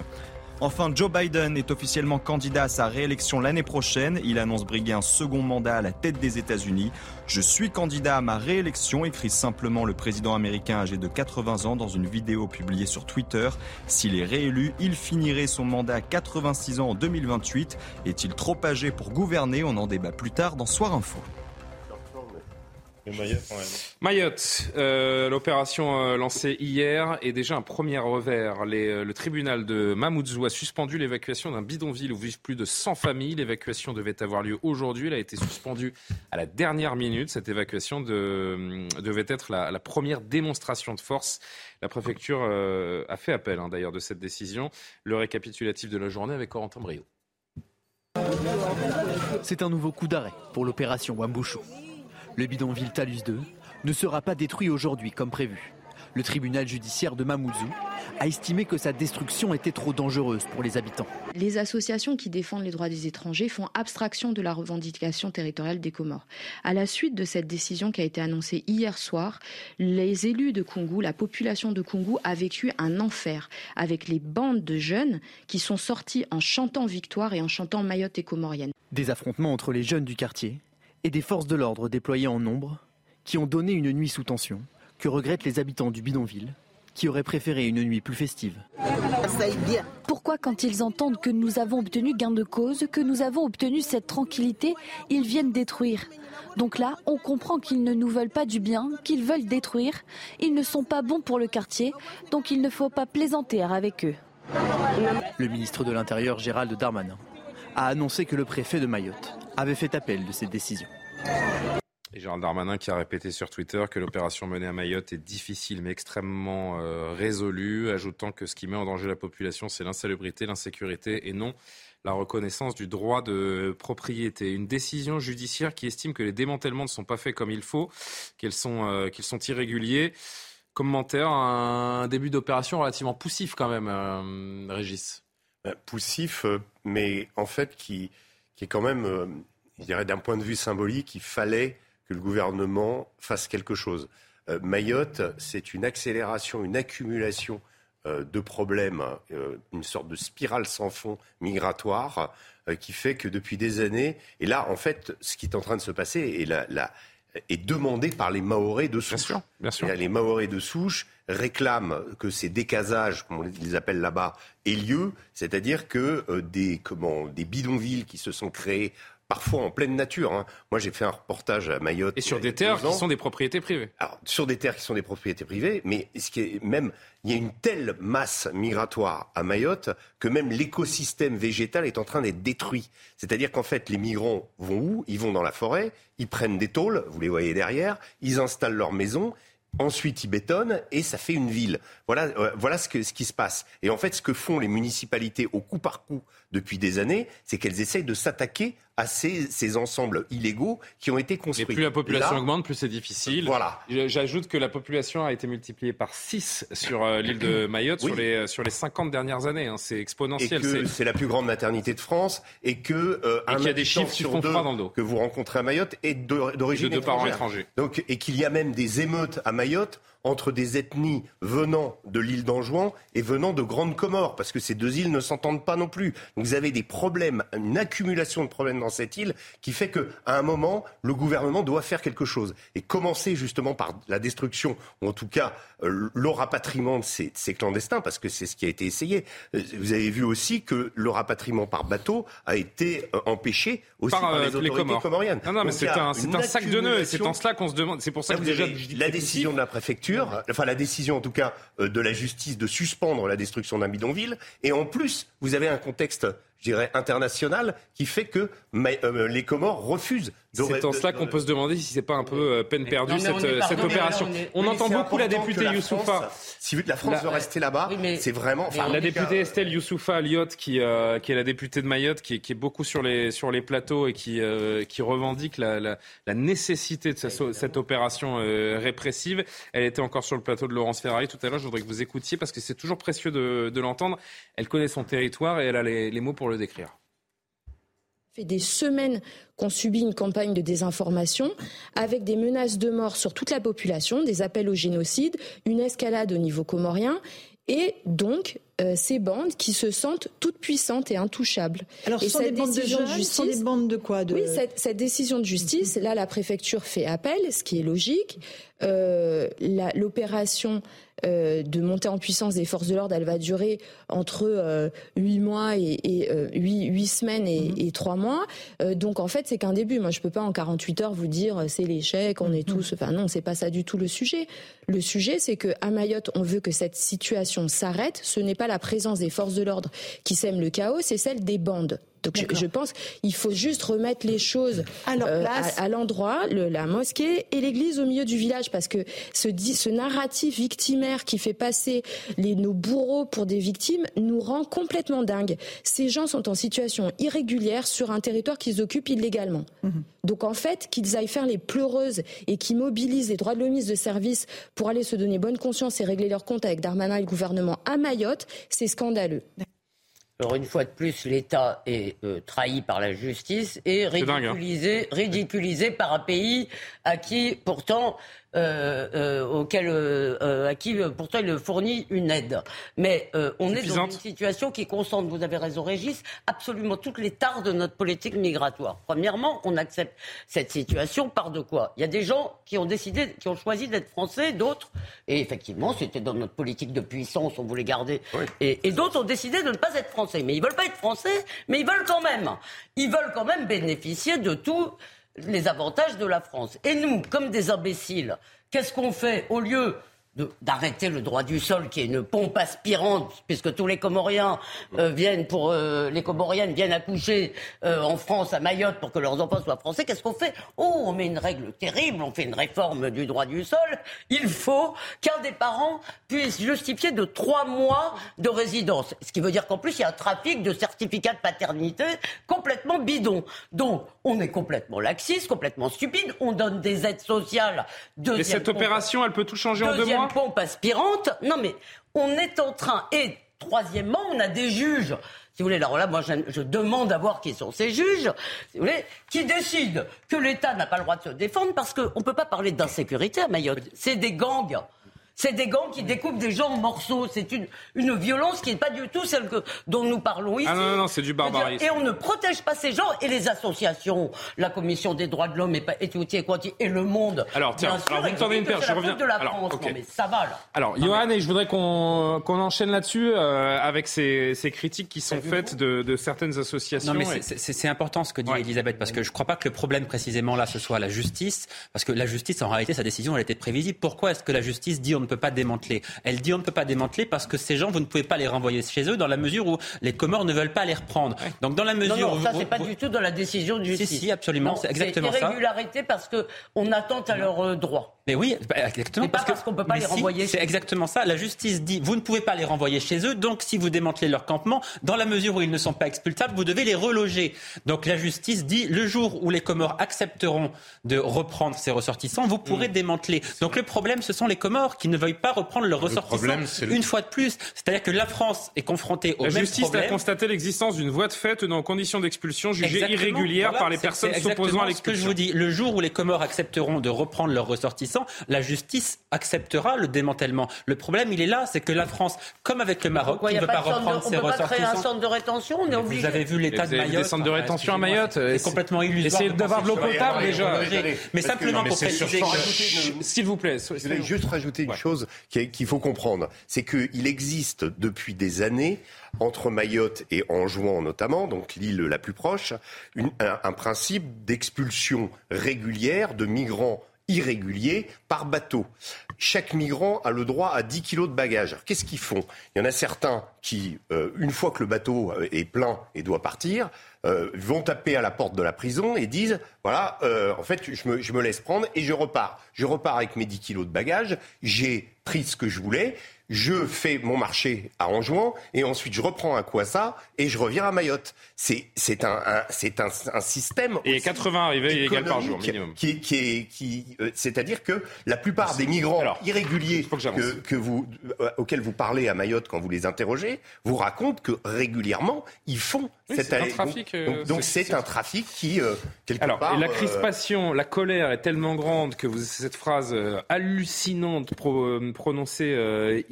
Enfin, Joe Biden est officiellement candidat à sa réélection l'année prochaine. Il annonce briguer un second mandat à la tête des États-Unis. Je suis candidat à ma réélection, écrit simplement le président américain âgé de 80 ans dans une vidéo publiée sur Twitter. S'il est réélu, il finirait son mandat à 86 ans en 2028. Est-il trop âgé pour gouverner? On en débat plus tard dans Soir Info. Mayotte, euh, l'opération euh, lancée hier est déjà un premier revers. Euh, le tribunal de Mamoudzou a suspendu l'évacuation d'un bidonville où vivent plus de 100 familles. L'évacuation devait avoir lieu aujourd'hui. Elle a été suspendue à la dernière minute. Cette évacuation devait être la, première démonstration de force. La préfecture a fait appel hein, d'ailleurs de cette décision. Le récapitulatif de la journée avec Corentin Brio. C'est un nouveau coup d'arrêt pour l'opération Wambouchou. Le bidonville Talus 2 ne sera pas détruit aujourd'hui comme prévu. Le tribunal judiciaire de Mamoudzou a estimé que sa destruction était trop dangereuse pour les habitants. Les associations qui défendent les droits des étrangers font abstraction de la revendication territoriale des Comores. À la suite de cette décision qui a été annoncée hier soir, les élus de Kungu, la population de Kungu a vécu un enfer avec les bandes de jeunes qui sont sortis en chantant victoire et en chantant Mayotte et Comorienne. Des affrontements entre les jeunes du quartier et des forces de l'ordre déployées en nombre qui ont donné une nuit sous tension que regrettent les habitants du bidonville qui auraient préféré une nuit plus festive. Pourquoi quand ils entendent que nous avons obtenu gain de cause, que nous avons obtenu cette tranquillité, ils viennent détruire? Donc là, on comprend qu'ils ne nous veulent pas du bien, qu'ils veulent détruire. Ils ne sont pas bons pour le quartier, donc il ne faut pas plaisanter avec eux. Le ministre de l'Intérieur, Gérald Darmanin, a annoncé que le préfet de Mayotte avait fait appel de cette décision. Et Gérald Darmanin qui a répété sur Twitter que l'opération menée à Mayotte est difficile mais extrêmement euh, résolue, ajoutant que ce qui met en danger la population, c'est l'insalubrité, l'insécurité et non la reconnaissance du droit de propriété. Une décision judiciaire qui estime que les démantèlements ne sont pas faits comme il faut, qu'ils sont, euh, qu'ils sont irréguliers. Commentaire, un début d'opération relativement poussif quand même, euh, Régis. Poussif, mais en fait qui, qui est quand même, je dirais d'un point de vue symbolique, il fallait que le gouvernement fasse quelque chose. Euh, Mayotte, c'est une accélération, une accumulation euh, de problèmes, euh, une sorte de spirale sans fond migratoire euh, qui fait que depuis des années, et là, en fait, ce qui est en train de se passer est, la, est demandé par les Maoris de souche. Bien sûr, Les Maoris de souche réclament que ces décasages, comme on les appelle là-bas, aient lieu, c'est-à-dire que des, comment, des bidonvilles qui se sont créés parfois en pleine nature. Hein. Moi, j'ai fait un reportage à Mayotte. Et sur des terres qui sont des propriétés privées. Alors, sur des terres qui sont des propriétés privées, mais ce qui est même, il y a une telle masse migratoire à Mayotte que même l'écosystème végétal est en train d'être détruit. C'est-à-dire qu'en fait, les migrants vont où? Ils vont dans la forêt, ils prennent des tôles, vous les voyez derrière, ils installent leur maison Ensuite, ils bétonnent et ça fait une ville. Voilà, euh, voilà ce, que, ce qui se passe. Et en fait, ce que font les municipalités au coup par coup depuis des années, c'est qu'elles essayent de s'attaquer à ces, ces, ensembles illégaux qui ont été construits. Et plus la population augmente, plus c'est difficile. Voilà. J'ajoute que la population a été multipliée par 6 sur euh, l'île de Mayotte sur, les, sur les 50 dernières années. Hein. C'est exponentiel. C'est la plus grande maternité de France et que euh, et y a des chiffres sur deux dans le dos. que vous rencontrez à Mayotte est d'origine de parents étrangers. Donc et qu'il y a même des émeutes à Mayotte entre des ethnies venant de l'île d'Anjouan et venant de Grande Comore, parce que ces deux îles ne s'entendent pas non plus. Donc vous avez des problèmes, une accumulation de problèmes dans cette île qui fait qu'à un moment, le gouvernement doit faire quelque chose. Et commencer justement par la destruction, ou en tout cas euh, le rapatriement de ces, ces, clandestins, parce que c'est ce qui a été essayé. Euh, vous avez vu aussi que le rapatriement par bateau a été euh, empêché aussi par, par les autorités comoriennes. Non, non, mais c'est un, un sac de nœuds, et c'est en cela qu'on se demande. C'est pour ça que déjà... La décision de la préfecture enfin la décision en tout cas euh, de la justice de suspendre la destruction d'un bidonville. Et en plus, vous avez un contexte je dirais, international qui fait que euh, les Comores refusent. C'est en cela qu'on peut se demander si c'est pas un peu euh, peine perdue cette, cette opération. On, entend beaucoup la députée Youssoufa. Si la France veut rester là-bas, c'est vraiment. la députée Estelle Youssoufa Aliot, qui, euh, qui est la députée de Mayotte, qui, qui, est beaucoup sur les, sur les plateaux et qui, qui revendique la, la, la, nécessité de cette, cette opération répressive. Elle était encore sur le plateau de Laurence Ferrari tout à l'heure. Je voudrais que vous écoutiez parce que c'est toujours précieux de, de l'entendre. Elle connaît son territoire et elle a les, les mots pour le décrire fait des semaines qu'on subit une campagne de désinformation avec des menaces de mort sur toute la population, des appels au génocide, une escalade au niveau comorien et donc euh, ces bandes qui se sentent toutes puissantes et intouchables. Alors, et cette des bandes décision de, justice, sont des bandes de quoi de... Oui, cette, cette, décision de justice, là, la préfecture fait appel, ce qui est logique. Euh, L'opération euh, de montée en puissance des forces de l'ordre, elle va durer entre euh, 8 mois et, et euh, 8, 8, semaines et, mmh. et 3 mois. Euh, donc en fait, c'est qu'un début. Moi, je peux pas en 48 heures vous dire c'est l'échec, on est mmh. tous. Enfin non, c'est pas ça du tout le sujet. Le sujet, c'est que à Mayotte, on veut que cette situation s'arrête. Ce n'est pas la présence des forces de l'ordre qui sème le chaos, c'est celle des bandes. Donc je, je, pense qu'il faut juste remettre les choses euh, à, à l'endroit, la mosquée et l'église au milieu du village, parce que ce, ce narratif victimaire qui fait passer les, nos bourreaux pour des victimes nous rend complètement dingue. Ces gens sont en situation irrégulière sur un territoire qu'ils occupent illégalement. Mmh. Donc en fait, qu'ils aillent faire les pleureuses et qu'ils mobilisent les droits de l'homme de service pour aller se donner bonne conscience et régler leurs comptes avec Darmanin et le gouvernement à Mayotte, c'est scandaleux. Alors une fois de plus, l'État est euh, trahi par la justice et ridiculisé, dingue, hein. ridiculisé par un pays à qui pourtant auquel, euh, à qui pourtant il fournit une aide. Mais on est dans une situation qui concentre, vous avez raison Régis, absolument toutes les tares de notre politique migratoire. Premièrement, on accepte cette situation par de quoi? Il y a des gens qui ont décidé, qui ont choisi d'être français, d'autres, et effectivement c'était dans notre politique de puissance, on voulait garder, oui. et, et d'autres ont décidé de ne pas être français. Mais ils veulent pas être français, mais ils veulent quand même. Ils veulent quand même bénéficier de tout les avantages de la France. Et nous, comme des imbéciles, qu'est-ce qu'on fait au lieu d'arrêter le droit du sol, qui est une pompe aspirante, puisque tous les Comoriens euh, viennent pour euh, les Comoriennes viennent accoucher euh, en France, à Mayotte, pour que leurs enfants soient français. Qu'est-ce qu'on fait? Oh, on met une règle terrible, on fait une réforme du droit du sol. Il faut qu'un des parents puisse justifier de trois mois de résidence, ce qui veut dire qu'en plus il y a un trafic de certificats de paternité complètement bidon. Donc on est complètement laxiste, complètement stupide. On donne des aides sociales. Mais cette opération, elle peut tout changer en deux mois pompe aspirante. Non, mais on est en train. Et troisièmement, on a des juges. Si vous voulez, alors là, moi, je, je demande à voir qui sont ces juges, si vous voulez, qui décident que l'État n'a pas le droit de se défendre parce qu'on ne peut pas parler d'insécurité à Mayotte. C'est des gangs. C'est des gangs qui découpent des gens en morceaux. C'est une, une violence qui n'est pas du tout celle que, dont nous parlons ici. Ah non, non, c'est du barbarisme. Et on ne protège pas ces gens. Et les associations, la Commission des droits de l'homme et, et, et, et Le Monde. Alors, tiens, bien sûr, alors vous me tendez une perche, je reviens. De la alors, France. okay. non, mais ça va, là. Alors, Johan, et je voudrais qu'on qu'on enchaîne là-dessus euh, avec ces, ces, critiques qui sont faites de, de, certaines associations. Non, mais et... c'est important ce que dit ouais. Elisabeth, parce que je ne crois pas que le problème précisément là, ce soit la justice, parce que la justice, en réalité, sa décision, elle était prévisible. Pourquoi est-ce que la justice dit on ne peut pas démanteler Elle dit on ne peut pas démanteler parce que ces gens, vous ne pouvez pas les renvoyer chez eux dans la mesure où les Comores ne veulent pas les reprendre. Ouais. Donc dans la mesure non, non, ça c'est pas vous... du tout dans la décision de justice. Si, si, absolument, c'est exactement ça. irrégularité parce que on attente à leurs euh, droits. Mais oui, bah, exactement. Mais pas parce qu'on ne peut pas les si, renvoyer. C'est exactement ça. La justice dit vous ne pouvez pas les renvoyer chez eux, donc si vous démantelez leur campement, dans la mesure où ils ne sont pas expulsables, vous devez les reloger. Donc la justice dit le jour où les Comores accepteront de reprendre ces ressortissants, vous pourrez mmh. démanteler. Donc le problème, ce sont les Comores qui ne veuillent pas reprendre leurs ressortissants problème, une le... fois de plus. C'est-à-dire que la France est confrontée au la même justice problème. a constaté l'existence d'une voie de fait tenant conditions d'expulsion jugée irrégulière voilà, par les personnes s'opposant à l'expulsion. ce que je vous dis. Le jour où les Comores accepteront de reprendre leurs ressortissants, la justice acceptera le démantèlement. Le problème, il est là, c'est que la France, comme avec le Maroc, qui ne veut pas reprendre de, ses on peut ressortissants. Pas créer un centre de rétention, on est obligé. Vous avez vu l'état de Mayotte. Des centres de rétention à Mayotte, c'est complètement illusoire. Essayez d'avoir de l'eau potable déjà. Mais simplement pour préciser, s'il vous plaît, je voulais juste rajouter une chose qu'il faut comprendre, c'est qu'il existe depuis des années entre Mayotte et Anjouan notamment, donc l'île la plus proche, un, principe d'expulsion régulière de migrants irréguliers par bateau. Chaque migrant a le droit à 10 kilos de bagages. Qu'est-ce qu'ils font? Il y en a certains qui, euh, une fois que le bateau est plein et doit partir, euh, vont taper à la porte de la prison et disent voilà, euh, en fait, je me, je me laisse prendre et je repars. Je repars avec mes 10 kilos de bagages, j'ai pris ce que je voulais, je fais mon marché à Anjouan et ensuite je reprends un Kwassa et je reviens à Mayotte. C'est c'est un, un c'est un, un, système et 80 arrivées illégales par jour minimum. Qui qui est qui euh, c'est-à-dire que la plupart des migrants Alors, irréguliers que, que, que, vous euh, auxquels vous parlez à Mayotte quand vous les interrogez vous racontent que régulièrement ils font oui, cette un trafic. Donc donc c'est un trafic qui euh, quelque Alors, part et la crispation, la colère est tellement grande que vous cette phrase hallucinante pro, prononcée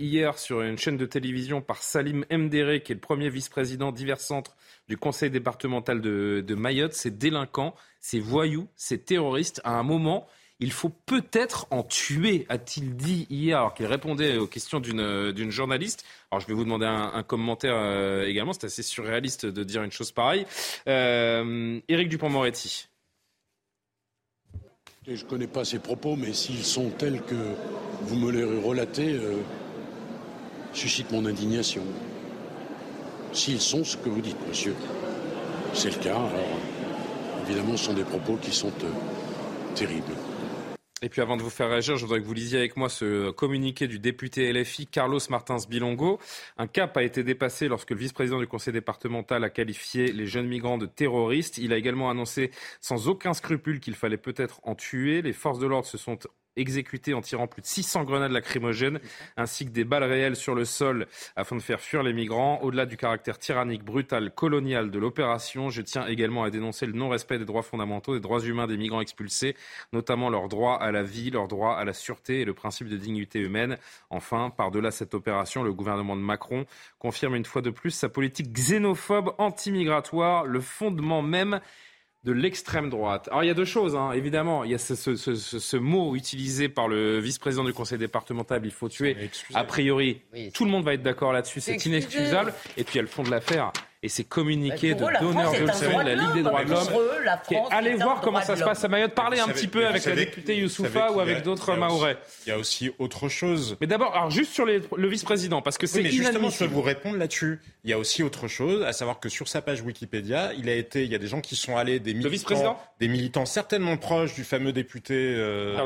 hier sur une chaîne de télévision par Salim Mdere, qui est le premier vice-président divers centres du conseil départemental de, Mayotte. C'est délinquant, c'est voyou, c'est terroriste. À un moment, il faut peut-être en tuer, a-t-il dit hier, alors qu'il répondait aux questions d'une journaliste. Alors je vais vous demander un, commentaire euh, également, c'est assez surréaliste de dire une chose pareille. Euh, Éric Dupont-Moretti. Je ne connais pas ces propos, mais s'ils sont tels que vous me les relatez, euh, suscite mon indignation. S'ils sont ce que vous dites, monsieur, c'est le cas, alors évidemment, ce sont des propos qui sont euh, terribles. Et puis avant de vous faire réagir, je voudrais que vous lisiez avec moi ce communiqué du député LFI Carlos Martins Bilongo. Un cap a été dépassé lorsque le vice-président du conseil départemental a qualifié les jeunes migrants de terroristes. Il a également annoncé sans aucun scrupule qu'il fallait peut-être en tuer. Les forces de l'ordre se sont exécutés en tirant plus de 600 grenades lacrymogènes ainsi que des balles réelles sur le sol afin de faire fuir les migrants. Au-delà du caractère tyrannique, brutal, colonial de l'opération, je tiens également à dénoncer le non-respect des droits fondamentaux, des droits humains des migrants expulsés, notamment leur droit à la vie, leur droit à la sûreté et le principe de dignité humaine. Enfin, par-delà cette opération, le gouvernement de Macron confirme une fois de plus sa politique xénophobe, anti-migratoire, le fondement même de l'extrême droite. Alors il y a deux choses, hein. évidemment. Il y a ce, ce, ce, ce, mot utilisé par le vice-président du conseil départemental, il faut tuer. A priori, oui. tout le monde va être d'accord là-dessus, c'est inexcusable. Et puis il y a le fond de l'affaire. Et c'est communiqué de donneur de leçons de la Ligue des droits de l'homme. Allez voir comment ça se passe à Mayotte. Parlez un petit peu avec la députée Youssoufa ou avec d'autres Mahorais. Il y a aussi autre chose. Mais d'abord, alors juste sur les, le vice-président, parce que c'est oui, justement, je peux vous répondre là-dessus. Il y a aussi autre chose, à savoir que sur sa page Wikipédia, il a été, il y a des gens qui sont allés, des militants, des militants certainement proches du fameux député euh,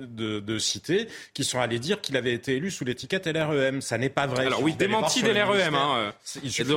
de, de, Cité, qui sont allés dire qu'il avait été élu sous l'étiquette LREM. Ça n'est pas vrai. Alors oui, démenti de LREM, hein, et de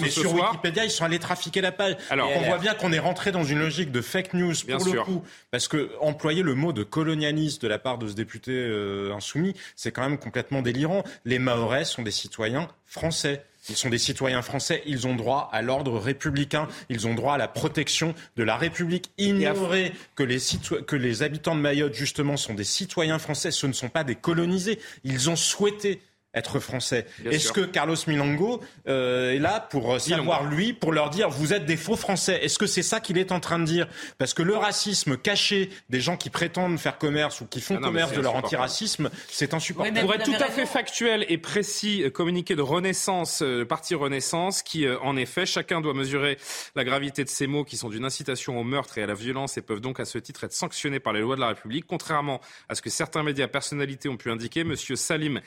Mais ce sur soir. Wikipédia, ils sont allés trafiquer la page. Alors, on voit bien qu'on est rentré dans une logique de fake news Bien pour sûr. le coup, parce que employer le mot de colonialiste de la part de ce député euh, insoumis, c'est quand même complètement délirant. Les Mahorais sont des citoyens français. Ils sont des citoyens français, ils ont droit à l'ordre républicain, ils ont droit à la protection de la République. Ignorer que les, cito- que les habitants de Mayotte, justement, sont des citoyens français, ce ne sont pas des colonisés. Ils ont souhaité être français. Est-ce que Carlos Milongo euh, est là pour euh, savoir, lui, pour leur dire vous êtes des faux Français? Est-ce que c'est ça qu'il est en train de dire? Parce que le racisme caché des gens qui prétendent faire commerce ou qui font Ah non, commerce de leur antiracisme, c'est insupportable. Pour être tout à fait factuel et précis, euh, communiqué de Renaissance, euh, parti Renaissance, qui euh, en effet, chacun doit mesurer la gravité de ces mots qui sont d'une incitation au meurtre et à la violence et peuvent donc à ce titre être sanctionnés par les lois de la République. Contrairement à ce que certains médias personnalités ont pu indiquer, Monsieur Salim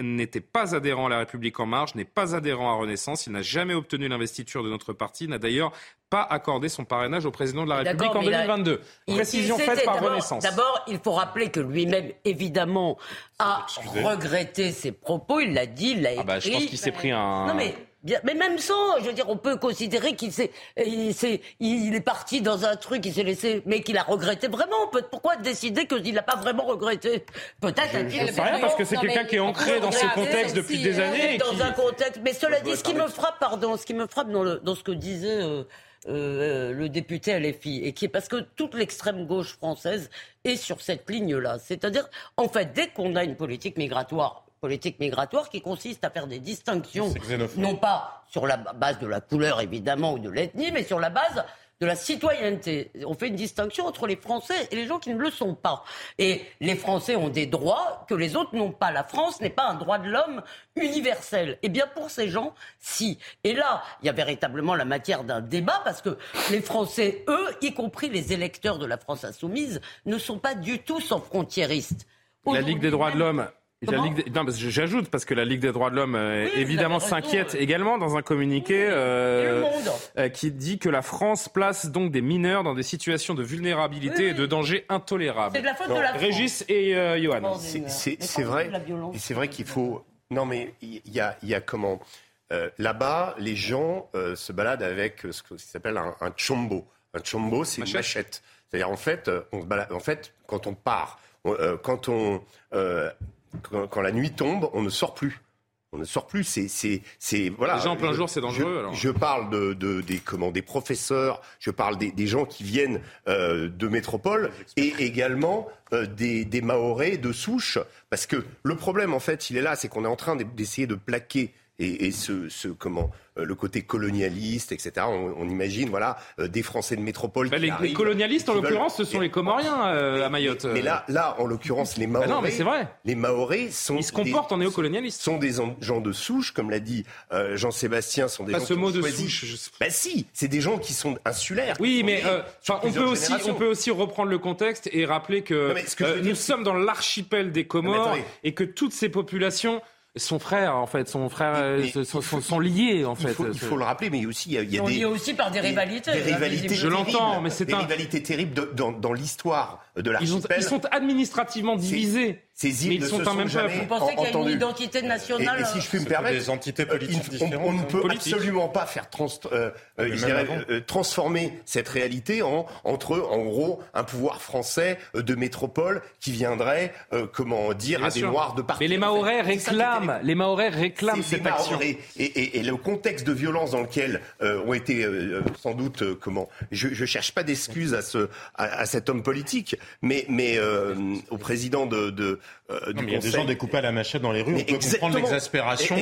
N'était pas adhérent à la République en marche, n'est pas adhérent à Renaissance, il n'a jamais obtenu l'investiture de notre parti, n'a d'ailleurs pas accordé son parrainage au président de la République en mais il a- 2022. il- Précision faite par Renaissance. D'abord, il faut rappeler que lui-même, évidemment, a regretté ses propos. Il l'a dit, il l'a écrit. Ah bah, je pense qu'il s'est pris un- Non mais. Bien- mais même sans, je veux dire, on peut considérer qu'il s'est, il, s'est- il est parti dans un truc, il s'est laissé, mais qu'il a regretté vraiment. Peut- Pourquoi décider qu'il n'a pas vraiment regretté? Peut-être. Je- je sais rien, parce que c'est quelqu'un qui est ancré dans ce contexte depuis des années et Dans qui- un contexte. Mais cela dit, ce qui me frappe, pardon, ce qui me frappe dans, le, dans ce que disait euh, euh, le député LFI, et qui est parce que toute l'extrême gauche française est sur cette ligne-là. C'est-à-dire, en fait, dès qu'on a une politique migratoire, politique migratoire qui consiste à faire des distinctions, non pas sur la base de la couleur évidemment ou de l'ethnie, mais sur la base de la citoyenneté. On fait une distinction entre les Français et les gens qui ne le sont pas. Et les Français ont des droits que les autres n'ont pas. La France n'est pas un droit de l'homme universel. Et bien pour ces gens, si. Et là, il y a véritablement la matière d'un débat parce que les Français, eux, y compris les électeurs de la France insoumise, ne sont pas du tout sans frontiéristes. La Ligue des droits de l'homme. La Comment Ligue des- non, parce que j'ajoute parce que la Ligue des droits de l'homme euh, Oui, évidemment s'inquiète ouais. également dans un communiqué euh, euh, qui dit que la France place donc des mineurs dans des situations de vulnérabilité Oui, et de danger intolérable. C'est de la faute de la France. Régis et euh, Johan. C'est- vrai. C'est vrai qu'il faut. Non, mais il y a, il y a comment Euh, Là-bas, les gens euh, se baladent avec ce qui s'appelle un, un chombo. Un chombo, c'est une machette. C'est-à-dire, en fait, on se balade, en fait, quand on part, on- euh, quand on, euh, quand, quand la nuit tombe, on ne sort plus. On ne sort plus. C'est, voilà. Déjà en plein Je- jour, c'est dangereux, Je, alors. je parle de, de- des comment des professeurs. Je parle des, des gens qui viennent euh, de métropole et également euh, des, des Mahorais de souche. Parce que le problème, en fait, il est là, c'est qu'on est en train d'essayer de plaquer et, et ce, ce comment euh, le côté colonialiste, etc. On, on imagine voilà euh, des Français de métropole. Bah, qui les, les arrivent, colonialistes en l'occurrence, ce sont les Comoriens euh, à Mayotte. mais là, là, en l'occurrence, les Maoris. Bah non, mais c'est vrai. Les Maoris sont. Ils se comportent en néocolonialistes. Sont des en- gens de souche, comme l'a dit euh, Jean-Sébastien, sont des Pas gens ce qui mot ont de choisi- souche, je Bah si, c'est des gens qui sont insulaires. Oui, mais euh, on peut aussi, on peut aussi reprendre le contexte et rappeler que, Non, que euh, nous sommes dans l'archipel des Comores et que toutes ces populations sont frères en fait, sont frères, euh, sont, sont- sont liés en fait. Il faut, il faut le rappeler, mais aussi il y a, il y a On des, aussi par des des- rivalités. des là, rivalités visiblement. Je l'entends, terribles, mais c'est des un- rivalités terribles de- dans, dans l'histoire de Ils, l'archipel. ils sont administrativement divisés, Ces îles ils ne sont se un même jamais. Vous pensez qu'il y a une identité nationale Et, et si je puis me C'est permettre, des entités euh, politiques on- différentes, on, ne hein, peut politiques. absolument pas faire trans, euh, euh, dirais, avant. euh, transformer cette réalité en entre en gros un pouvoir français euh, de métropole qui viendrait, euh, comment dire, Bien à des noirs de partout. Mais les Mahorais ça réclament, les Mahorais réclament cette action. Mahorais. Et, et- et le contexte de violence dans lequel euh, ont été euh, sans doute euh, comment je, je cherche pas d'excuses à ce à, à cet homme politique, mais mais euh, au président de, de euh, Non, du mais il y a des gens découpés à la machette dans les rues. Mais on peut comprendre l'exaspération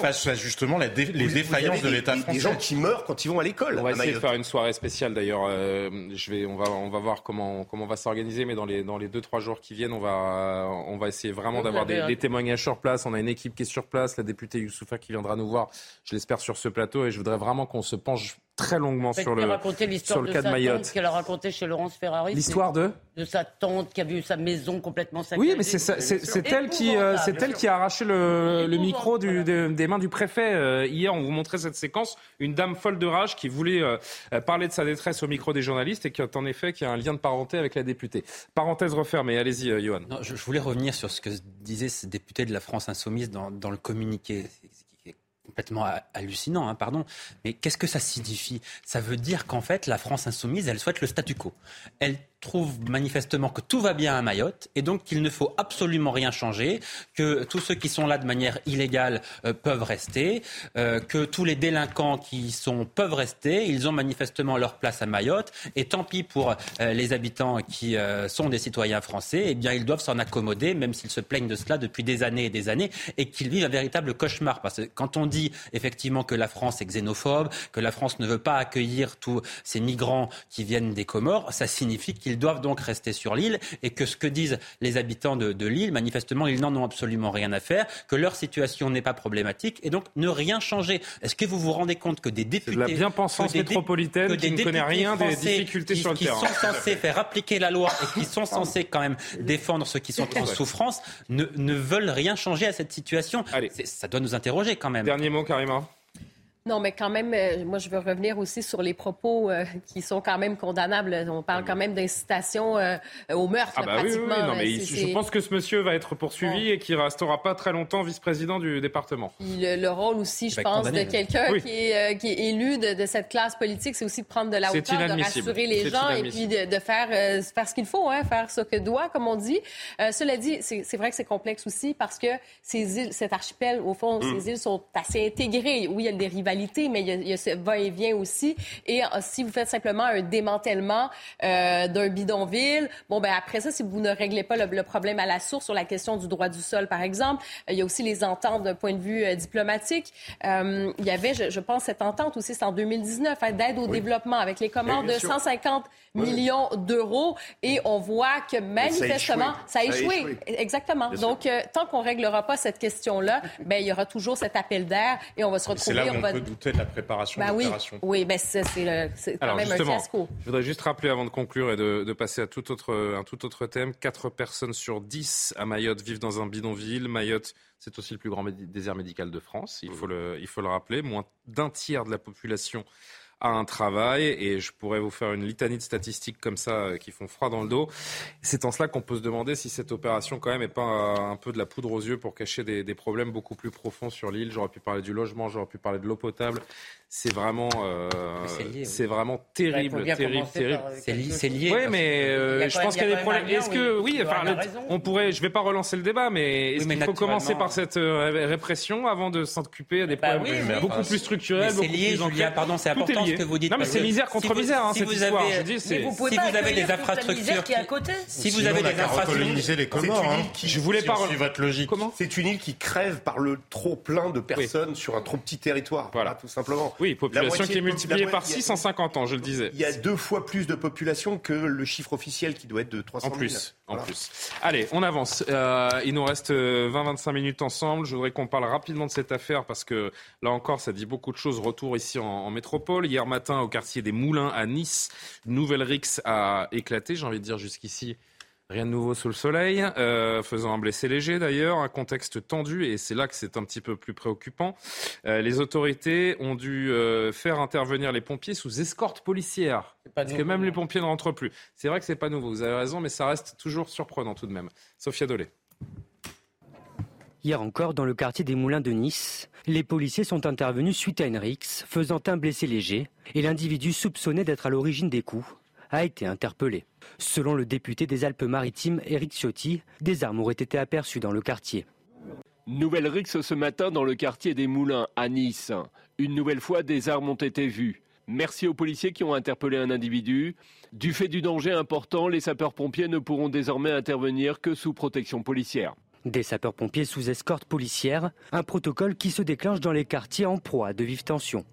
face à justement la dé- les défaillances de l'État des- français. Des gens qui meurent quand ils vont à l'école. On va essayer de faire une soirée spéciale d'ailleurs. euh, je vais, on va, on va voir comment, comment on va s'organiser, mais dans les, dans les deux trois jours qui viennent, on va, on va essayer vraiment d'avoir des, des témoignages sur place. On a une équipe qui est sur place, la députée Youssoufa qui viendra nous voir, je l'espère sur ce plateau, et je voudrais vraiment qu'on se penche très longuement sur le, sur le de cas de sa tante Mayotte. qu'elle a raconté chez Laurence Ferrari. L'histoire de de sa tante qui a vu sa maison complètement saccagée. Oui, mais c'est elle qui, euh, c'est elle qui a arraché le, le micro du- de- des mains du préfet. Euh, hier, on vous montrait cette séquence, une dame folle de rage qui voulait euh, euh, parler de sa détresse au micro des journalistes et qui, en effet, qui a un lien de parenté avec la députée. Parenthèse refermée. Allez-y, euh, Johan. Non, je, je voulais revenir sur ce que disait ce député de la France insoumise dans, dans le communiqué. Complètement hallucinant, hein, pardon. Mais qu'est-ce que ça signifie? Ça veut dire qu'en fait, la France insoumise, elle souhaite le statu quo. Elle trouve manifestement que tout va bien à Mayotte et donc qu'il ne faut absolument rien changer, que tous ceux qui sont là de manière illégale euh, peuvent rester, euh, que tous les délinquants qui sont peuvent rester, ils ont manifestement leur place à Mayotte et tant pis pour euh, les habitants qui sont des citoyens français, eh bien ils doivent s'en accommoder même s'ils se plaignent de cela depuis des années et des années et qu'ils vivent un véritable cauchemar. Parce que quand on dit effectivement que la France est xénophobe, que la France ne veut pas accueillir tous ces migrants qui viennent des Comores, ça signifie qu'ils doivent donc rester sur l'île et que ce que disent les habitants de, l'île, manifestement, ils n'en ont absolument rien à faire, que leur situation n'est pas problématique et donc ne rien changer. Est-ce que vous vous rendez compte que des députés... de la bien-pensance métropolitaine qui ne connaît rien des difficultés sur le qui terrain. Qui sont censés faire appliquer la loi et qui sont censés quand même défendre ceux qui sont en souffrance, ne, ne veulent rien changer à cette situation. Ça doit nous interroger quand même. Dernier mot, Karima. Non, mais quand même, euh, moi, je veux revenir aussi sur les propos euh, qui sont quand même condamnables. On parle quand même d'incitation euh, au meurtre, ah bah pratiquement. Oui, oui, non, mais je pense que ce monsieur va être poursuivi et qu'il ne restera pas très longtemps vice-président du département. Le, rôle aussi, je pense, de quelqu'un qui, est, qui est élu de, cette classe politique, c'est aussi de prendre de la hauteur, de rassurer les gens et puis de, faire, faire ce qu'il faut, hein, faire ce que doit, comme on dit. cela dit, c'est vrai que c'est complexe aussi parce que ces îles, cet archipel, au fond, mm. ces îles sont assez intégrées. Oui, il y a des rivalités mais il y a, ce va-et-vient aussi. Et euh, si vous faites simplement un démantèlement euh, d'un bidonville, bon, ben après ça, si vous ne réglez pas le, problème à la source sur la question du droit du sol, par exemple, il y a aussi les ententes d'un point de vue euh, diplomatique. il y avait, je, pense, cette entente aussi, c'est en 2019, hein, d'aide au développement avec les commandes de 150 millions d'euros. Et on voit que manifestement, ça a échoué. Exactement. Donc, tant qu'on réglera pas cette question-là, ben, il y aura toujours cet appel d'air et on va se retrouver douter de la préparation bah de l'opération. Oui, ben c'est quand même un fiasco. Je voudrais juste rappeler avant de conclure et de, passer à tout autre, un tout autre thème. Quatre personnes sur dix à Mayotte vivent dans un bidonville. Mayotte, c'est aussi le plus grand désert médical de France, il faut le, il faut le rappeler. Moins d'un tiers de la population a un travail et je pourrais vous faire une litanie de statistiques comme ça euh, qui font froid dans le dos. C'est en cela qu'on peut se demander si cette opération quand même n'est pas un peu de la poudre aux yeux pour cacher des, des problèmes beaucoup plus profonds sur l'île. J'aurais pu parler du logement, j'aurais pu parler de l'eau potable c'est vraiment, euh, c'est vraiment terrible, terrible, terrible. C'est lié. Oui, mais euh, je pense qu'il y a des problèmes. Est-ce que, oui, enfin, on pourrait, je vais pas relancer le débat, mais est-ce qu'il faut commencer par cette euh, répression avant de s'occuper des bah problèmes beaucoup plus structurels, beaucoup lié, plus Julia, pardon, c'est important ce que vous dites. Non, mais c'est misère contre misère, hein, cette histoire. Je dis, si vous avez des infrastructures qui à côté, si vous avez des infrastructures, les Comores, hein. je voulais pas votre logique. Comment C'est une île qui crève par le trop plein de personnes sur un trop petit territoire. Voilà, tout simplement. Oui, population qui est multipliée par 6 en 50 ans, je le disais. Il y a deux fois plus de population que le chiffre officiel qui doit être de 300 000. En plus, en plus. Allez, on avance. Euh, il nous reste 20-25 euh, minutes ensemble. Je voudrais qu'on parle rapidement de cette affaire parce que là encore, ça dit beaucoup de choses. Retour ici en, en métropole. Hier matin, au quartier des Moulins à Nice, une nouvelle rixe a éclaté. J'ai envie de dire jusqu'ici, Rien de nouveau sous le soleil, euh, faisant un blessé léger d'ailleurs, un contexte tendu et c'est là que c'est un petit peu plus préoccupant. Euh, les autorités ont dû euh, faire intervenir les pompiers sous escorte policière, parce que même les pompiers ne rentrent plus. C'est vrai que c'est pas nouveau, vous avez raison, mais ça reste toujours surprenant tout de même. Sophia Dolé. Hier encore, dans le quartier des Moulins de Nice, les policiers sont intervenus suite à une rixe, faisant un blessé léger, et l'individu soupçonné d'être à l'origine des coups a été interpellé. Selon le député des Alpes-Maritimes, Éric Ciotti, des armes auraient été aperçues dans le quartier. Nouvelle rixe ce matin dans le quartier des Moulins, à Nice. Une nouvelle fois, des armes ont été vues. Merci aux policiers qui ont interpellé un individu. Du fait du danger important, les sapeurs-pompiers ne pourront désormais intervenir que sous protection policière. Des sapeurs-pompiers sous escorte policière, un protocole qui se déclenche dans les quartiers en proie à de vives tensions.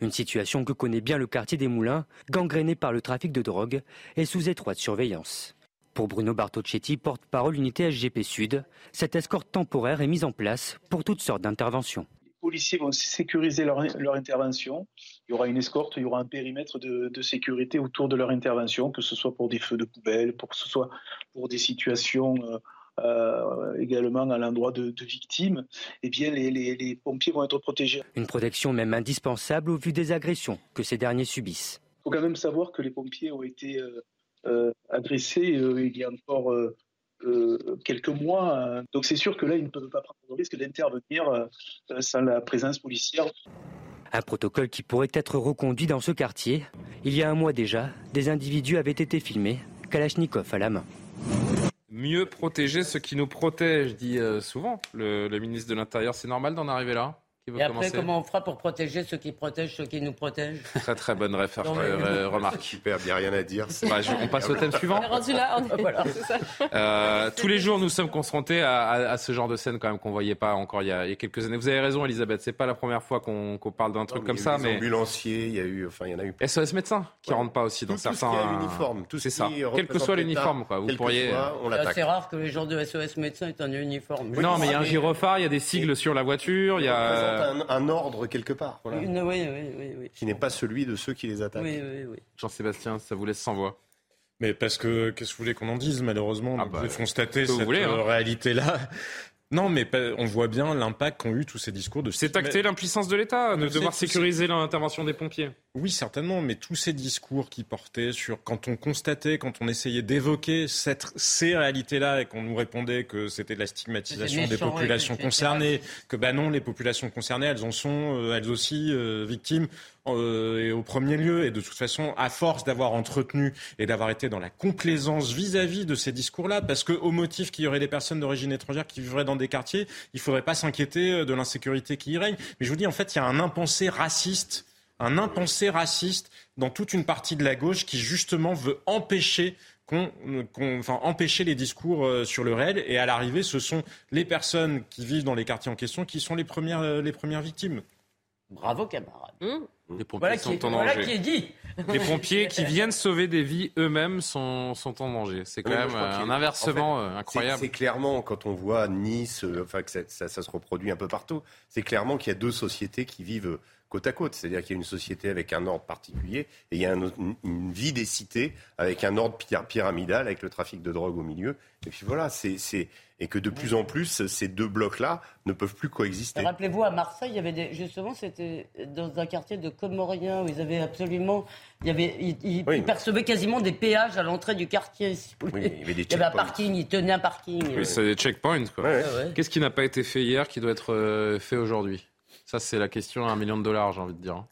Une situation que connaît bien le quartier des Moulins, gangréné par le trafic de drogue et sous étroite surveillance. Pour Bruno Bartocchetti, porte-parole unité SGP Sud, cette escorte temporaire est mise en place pour toutes sortes d'interventions. Les policiers vont sécuriser leur, intervention. Il y aura une escorte, il y aura un périmètre de, sécurité autour de leur intervention, que ce soit pour des feux de poubelle, pour que ce soit pour des situations euh, euh, également à l'endroit de, victimes, eh bien les, pompiers vont être protégés. Une protection même indispensable au vu des agressions que ces derniers subissent. Il faut quand même savoir que les pompiers ont été euh, euh, agressés il y a encore quelques mois. Donc c'est sûr que là, ils ne peuvent pas prendre le risque d'intervenir sans la présence policière. Un protocole qui pourrait être reconduit dans ce quartier. Il y a un mois déjà, des individus avaient été filmés, Kalachnikov à la main. Mieux protéger ceux qui nous protègent, dit souvent le ministre de l'Intérieur. C'est normal d'en arriver là? Et après, comment on fera pour protéger ceux qui protègent ceux qui nous protègent? Très très bonne euh, remarque. Super, il n'y a rien à dire. Bah, on passe au thème suivant. On est rendu là, on est... voilà. euh, tous les jours, nous sommes confrontés à, à, ce genre de scène quand même qu'on voyait pas encore il y, a, il y, a, quelques années. Vous avez raison, Elisabeth. C'est pas la première fois qu'on qu parle d'un truc comme ça, mais ambulanciers, il y a eu, enfin, il y en a eu. SOS médecins qui ouais. rentrent pas aussi dans tout, certains. Tout ce qui est uniforme, tout c'est ça. Quel que soit l'uniforme, quoi. Vous pourriez. C'est rare que les gens de SOS médecins aient un uniforme. Non, mais il y a un gyrophare, il y a des sigles sur la voiture, il y a un ordre quelque part. Voilà. Oui, oui, oui, qui n'est pas celui de ceux qui les attaquent. Jean-Sébastien, ça vous laisse sans voix. Mais parce que, qu'est-ce que vous voulez qu'on en dise Malheureusement, ah bah, vous constater cette hein. réalité-là. Non, mais on voit bien l'impact qu'ont eu tous ces discours de. C'est acter l'impuissance de l'État de devoir sécuriser l'intervention des pompiers. Oui, certainement, mais tous ces discours qui portaient sur quand on constatait, quand on essayait d'évoquer ces réalités-là et qu'on nous répondait que c'était de la stigmatisation des populations concernées, que bah non, les populations concernées, elles en sont euh, elles aussi euh, victimes euh, et au premier lieu. Et de toute façon, à force d'avoir entretenu et d'avoir été dans la complaisance vis-à-vis de ces discours-là, parce qu'au motif qu'il y aurait des personnes d'origine étrangère qui vivraient dans des quartiers, il ne faudrait pas s'inquiéter euh, de l'insécurité qui y règne. Mais je vous dis, en fait, il y a un impensé raciste, un impensé raciste dans toute une partie de la gauche qui justement veut empêcher qu'on, enfin, empêcher les discours euh, sur le réel. Et à l'arrivée, ce sont les personnes qui vivent dans les quartiers en question qui sont les premières, les premières victimes. Bravo, camarade. Mmh. Les pompiers sont en danger. qui est dit. Les pompiers qui viennent sauver des vies eux-mêmes sont, sont en danger. C'est quand même un inversement euh, incroyable. C'est clairement, quand on voit Nice, euh, enfin que ça, ça, ça, se reproduit un peu partout, c'est clairement qu'il y a deux sociétés qui vivent côte à côte. C'est-à-dire qu'il y a une société avec un ordre particulier et il y a un, une, vie des cités avec un ordre pyramidal, avec le trafic de drogue au milieu. Et puis voilà, c'est et que de plus en plus, ces deux blocs-là ne peuvent plus coexister. Rappelez-vous, à Marseille, il y avait des, justement, c'était dans un quartier de Comoriens où ils avaient absolument, il y avait, ils, percevaient quasiment des péages à l'entrée du quartier. Oui, il y avait des il y avait un parking, ils tenaient un parking. Oui, c'est des checkpoints. Qu'est-ce qui n'a pas été fait hier qui doit être euh, fait aujourd'hui? Ça, c'est la question à un million de dollars, j'ai envie de dire. Hein.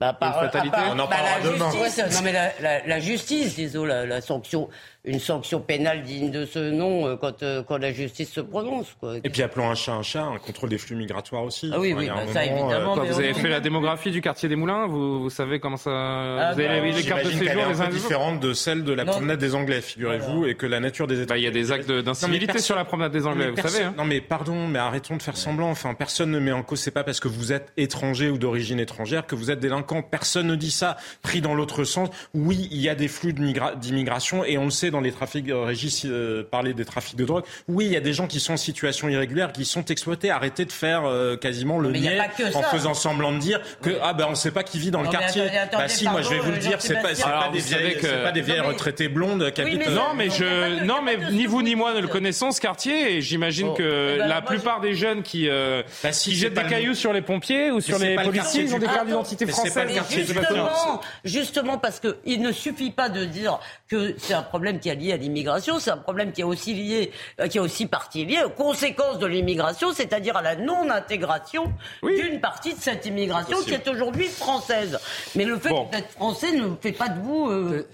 Bah, par, fatalité. Part, on en bah, parlera demain. Justice, non mais la, la, la justice, désolé, la, la, sanction, une sanction pénale digne de ce nom euh, quand, euh, quand la justice se prononce. Quoi. Et puis appelons un chat un chat, un contrôle des flux migratoires aussi. Ah oui, oui, bah, ça évidemment. Euh, vous avez fait la démographie du quartier des Moulins, vous, vous savez comment ça. Ah, vous avez bah, les cartes de séjour, les uns différente de celle de la non. promenade des Anglais, figurez-vous, et que la nature des États. Bah, il y a des actes d'incivilité sur la promenade des Anglais, vous savez. Hein. Non mais pardon, mais arrêtons de faire semblant. Enfin, personne ne met en cause. C'est pas parce que vous êtes étranger ou d'origine étrangère que vous êtes délinquant. Personne ne dit ça. Pris dans l'autre sens, oui, il y a des flux d'immigration et on le sait dans les trafics Régis euh, parlait des trafics de drogue. Oui, il y a des gens qui sont en situation irrégulière, qui sont exploités. Arrêtez de faire euh, quasiment le niais en faisant semblant de dire que ah ben on ne sait pas qui vit dans le quartier. bah si, moi je vais vous le dire, c'est pas, pas, des vieilles, que... pas des vieilles retraitées blondes qui habitent. Non, mais je, non, mais ni vous ni moi ne le connaissons ce quartier, et j'imagine que eh ben, la plupart des jeunes qui, euh, bah, qui jettent des cailloux sur les pompiers ou sur les policiers, ils ont des cartes d'identité françaises. Justement, justement parce qu'il ne suffit pas de dire que c'est un problème qui est lié à l'immigration, c'est un problème qui est aussi lié, euh, qui est aussi partie liée aux conséquences de l'immigration, c'est-à-dire à la non-intégration d'une partie de cette immigration qui est aujourd'hui française. Mais le fait d'être français ne fait pas de vous. Euh,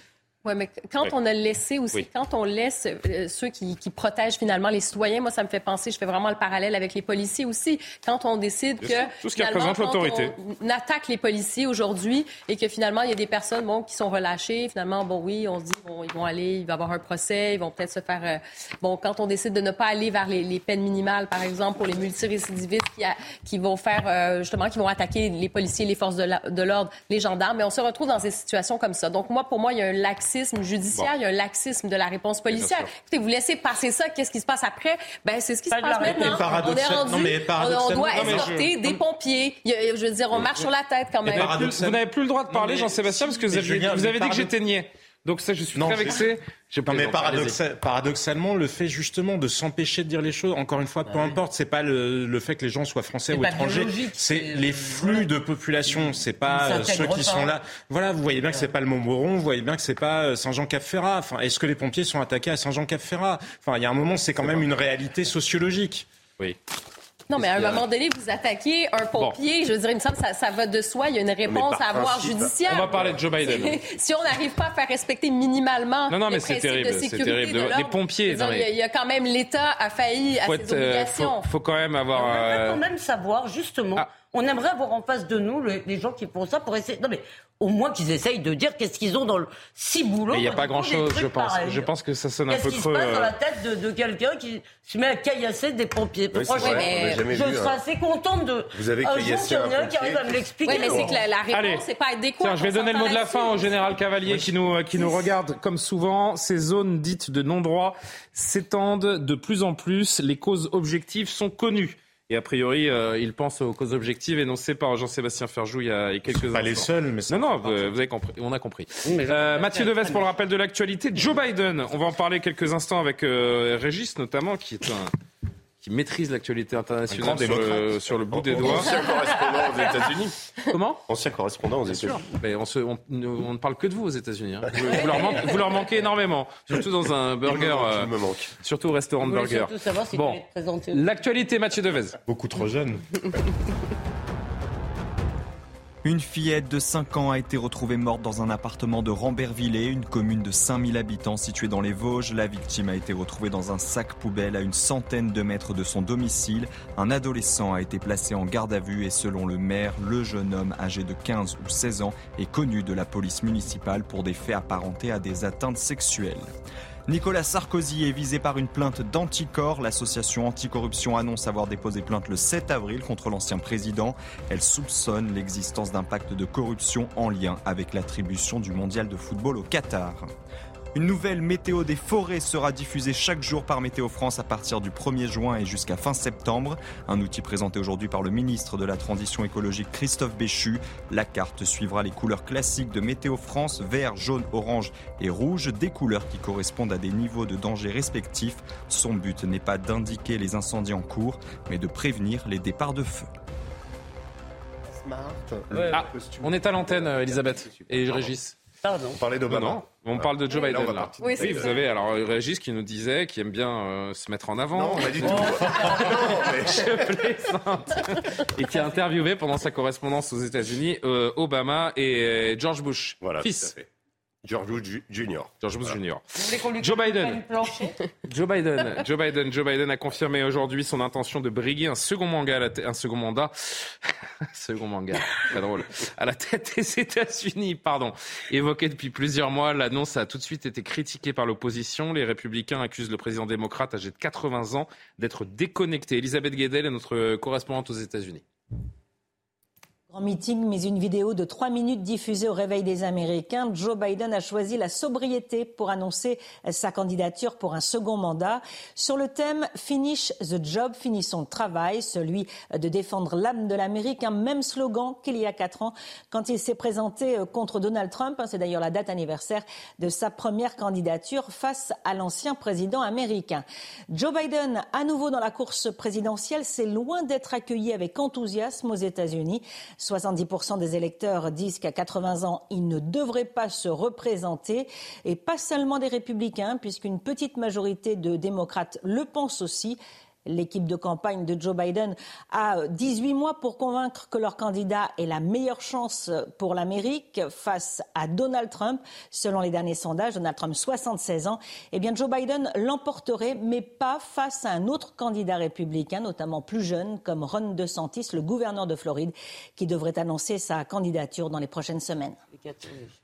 oui, mais quand on a laissé aussi, quand on laisse euh, ceux qui, qui, protègent finalement les citoyens, moi, ça me fait penser, je fais vraiment le parallèle avec les policiers aussi. Quand on décide que. Tout ce qui représente l'autorité. On attaque les policiers aujourd'hui et que finalement, il y a des personnes bon, qui sont relâchées. Finalement, bon, oui, on se dit, bon, ils vont aller, il va y avoir un procès, ils vont peut-être se faire. Euh, bon, quand on décide de ne pas aller vers les, les peines minimales, par exemple, pour les multirécidivistes qui, a, qui vont faire, euh, justement, qui vont attaquer les policiers, les forces de l'ordre, les gendarmes, mais on se retrouve dans ces situations comme ça. Donc, moi, pour moi, il y a un laxisme judiciaire, il y a un laxisme de la réponse policière. Écoutez, vous laissez passer ça, qu'est-ce qui se passe après? Ben, c'est ce qui se passe maintenant. On est rendu, on, doit escorter des pompiers. Je veux dire, on marche sur la tête quand même. Vous n'avez plus le droit de parler, Jean-Sébastien, parce que vous avez, dit que j'étais niais. Donc ça, je suis très vexé. Je non, mais paradoxalement, le fait justement de s'empêcher de dire les choses, encore une fois, peu importe, c'est pas le, le, fait que les gens soient français ou étrangers, c'est les flux de population, c'est pas ceux qui sont là. Voilà, vous voyez bien que c'est pas le Montmoron, vous voyez bien que c'est pas Saint-Jean-Cap-Ferrat. Enfin, est-ce que les pompiers sont attaqués à Saint-Jean-Cap-Ferrat? Enfin, il y a un moment, c'est quand même une réalité sociologique. Oui. Non, mais à un moment donné, vous attaquez un pompier, je veux dire, il me semble que ça, ça va de soi, il y a une réponse à avoir judiciaire. On va parler de Joe Biden. si on n'arrive pas à faire respecter minimalement non, non, mais c'est terrible, c'est terrible. De, des pompiers. il, y a, quand même l'État a failli à ses euh, obligations. Il faut, quand même avoir. On euh... quand même savoir, justement. Ah. On aimerait avoir en face de nous les, gens qui font ça pour essayer. Non mais au moins qu'ils essayent de dire qu'est-ce qu'ils ont dans le si boulot. Il n'y a pas grand-chose, je pense. Je pense que ça sonne un peu creux. Qu'est-ce qui se passe dans la tête de, de quelqu'un qui se met à caillasser des pompiers? Mais je serais hein. assez contente de. Vous avez caillassé un, un qui arrive à me l'expliquer. Oui, mais c'est que la, la réponse, pas adéquat. Tiens, je vais donner le mot de la fin au général Cavalier qui nous, qui nous regarde comme souvent. Ces zones dites de non-droit s'étendent de plus en plus. Les causes objectives sont connues. Et a priori, euh, il pense aux causes objectives énoncées par Jean-Sébastien Ferjou il y a, quelques années. Pas les seuls, mais non, non, vous, avez compris. On a compris. Euh, Mathieu Deves pour le rappel de l'actualité. Joe Biden, on va en parler quelques instants avec euh, Régis notamment, qui est un qui maîtrise l'actualité internationale sur le, sur le, bout des doigts. Ancien correspondant aux États-Unis. Comment? Ancien correspondant aux États-Unis. on, on, on, ne parle que de vous aux États-Unis. Hein. Vous, leur manquez, vous, leur manquez énormément, surtout dans un burger. Il me manque. Surtout au restaurant de burger. bon, l'actualité, Mathieu Devez. Beaucoup trop jeune. Une fillette de 5 ans a été retrouvée morte dans un appartement de Rambervillers, une commune de 5000 habitants située dans les Vosges. La victime a été retrouvée dans un sac poubelle à une centaine de mètres de son domicile. Un adolescent a été placé en garde à vue et selon le maire, le jeune homme âgé de 15 ou 16 ans est connu de la police municipale pour des faits apparentés à des atteintes sexuelles. Nicolas Sarkozy est visé par une plainte d'Anticor. L'association anticorruption annonce avoir déposé plainte le 7 avril contre l'ancien président. Elle soupçonne l'existence d'un pacte de corruption en lien avec l'attribution du mondial de football au Qatar. Une nouvelle météo des forêts sera diffusée chaque jour par Météo France à partir du 1er juin et jusqu'à fin septembre. Un outil présenté aujourd'hui par le ministre de la Transition écologique Christophe Béchu. La carte suivra les couleurs classiques de Météo France, vert, jaune, orange et rouge, des couleurs qui correspondent à des niveaux de danger respectifs. Son but n'est pas d'indiquer les incendies en cours, mais de prévenir les départs de feu. Ah, on est à l'antenne, Elisabeth et Régis. On parlait d'Obama. On parle de Joe Biden là. Oui, vous avez alors Régis qui nous disait qu'il aime bien euh, se mettre en avant. Non, pas du tout. Je plaisante. Et qui a interviewé pendant sa correspondance aux États-Unis euh, Obama et euh, George Bush, voilà, fils. Tout à fait. George Bush Jr. George Bush Jr. Joe Biden. Joe Biden. Joe Biden. Joe Biden a confirmé aujourd'hui son intention de briguer un second la un second mandat, second manga, pas drôle, à la tête des États-Unis. Pardon. Évoqué depuis plusieurs mois, l'annonce a tout de suite été critiquée par l'opposition. Les Républicains accusent le président démocrate âgé de 80 ans d'être déconnecté. Elisabeth Guedel est notre correspondante aux États-Unis. En meeting, mais une vidéo de trois minutes diffusée au réveil des Américains, Joe Biden a choisi la sobriété pour annoncer sa candidature pour un second mandat. Sur le thème Finish the job, finissons le travail, celui de défendre l'âme de l'Amérique, un même slogan qu'il y a quatre ans quand il s'est présenté contre Donald Trump. C'est d'ailleurs la date anniversaire de sa première candidature face à l'ancien président américain. Joe Biden, à nouveau dans la course présidentielle, c'est loin d'être accueilli avec enthousiasme aux États-Unis. 70% des électeurs disent qu'à 80 ans, ils ne devraient pas se représenter. Et pas seulement des républicains, puisqu'une petite majorité de démocrates le pensent aussi. L'équipe de campagne de Joe Biden a 18 mois pour convaincre que leur candidat est la meilleure chance pour l'Amérique face à Donald Trump. Selon les derniers sondages, Donald Trump, 76 ans, eh bien Joe Biden l'emporterait, mais pas face à un autre candidat républicain, notamment plus jeune, comme Ron DeSantis, le gouverneur de Floride, qui devrait annoncer sa candidature dans les prochaines semaines.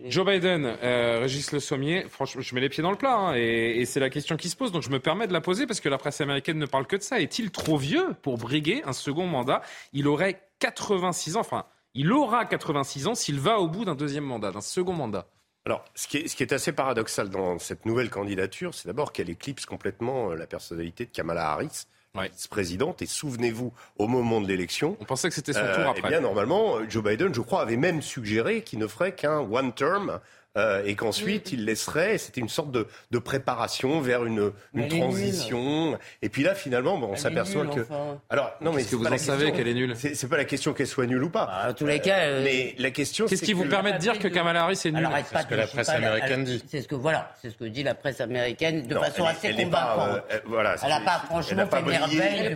Joe Biden, euh, Régis Le Sommier, franchement, je mets les pieds dans le plat, hein, et, et c'est la question qui se pose, donc je me permets de la poser parce que la presse américaine ne parle que de ça. Est-il trop vieux pour briguer un second mandat? Il aurait 86 ans, enfin, il aura 86 ans s'il va au bout d'un deuxième mandat, d'un second mandat. Alors, ce qui, est, ce qui, est, assez paradoxal dans cette nouvelle candidature, c'est d'abord qu'elle éclipse complètement euh, la personnalité de Kamala Harris, vice-présidente. Et souvenez-vous, au moment de l'élection, on pensait que c'était son tour euh, après. Eh bien, normalement, Joe Biden, je crois, avait même suggéré qu'il ne ferait qu'un one term euh, et qu'ensuite il laisserait. C'était une sorte de, de préparation vers une, une transition. Et puis là, finalement, bon, on s'aperçoit que. Alors, non, mais est-ce que vous en savez qu'elle est nulle C'est pas la question qu'elle soit nulle ou pas. Bah, en tous les cas. Euh, mais la question. Qu'est-ce qui vous permet de dire que Kamala Harris est nulle C'est ce que la presse américaine dit. C'est ce que voilà, c'est ce que dit la presse américaine de façon assez voilà, elle n'a pas franchement fait merveille.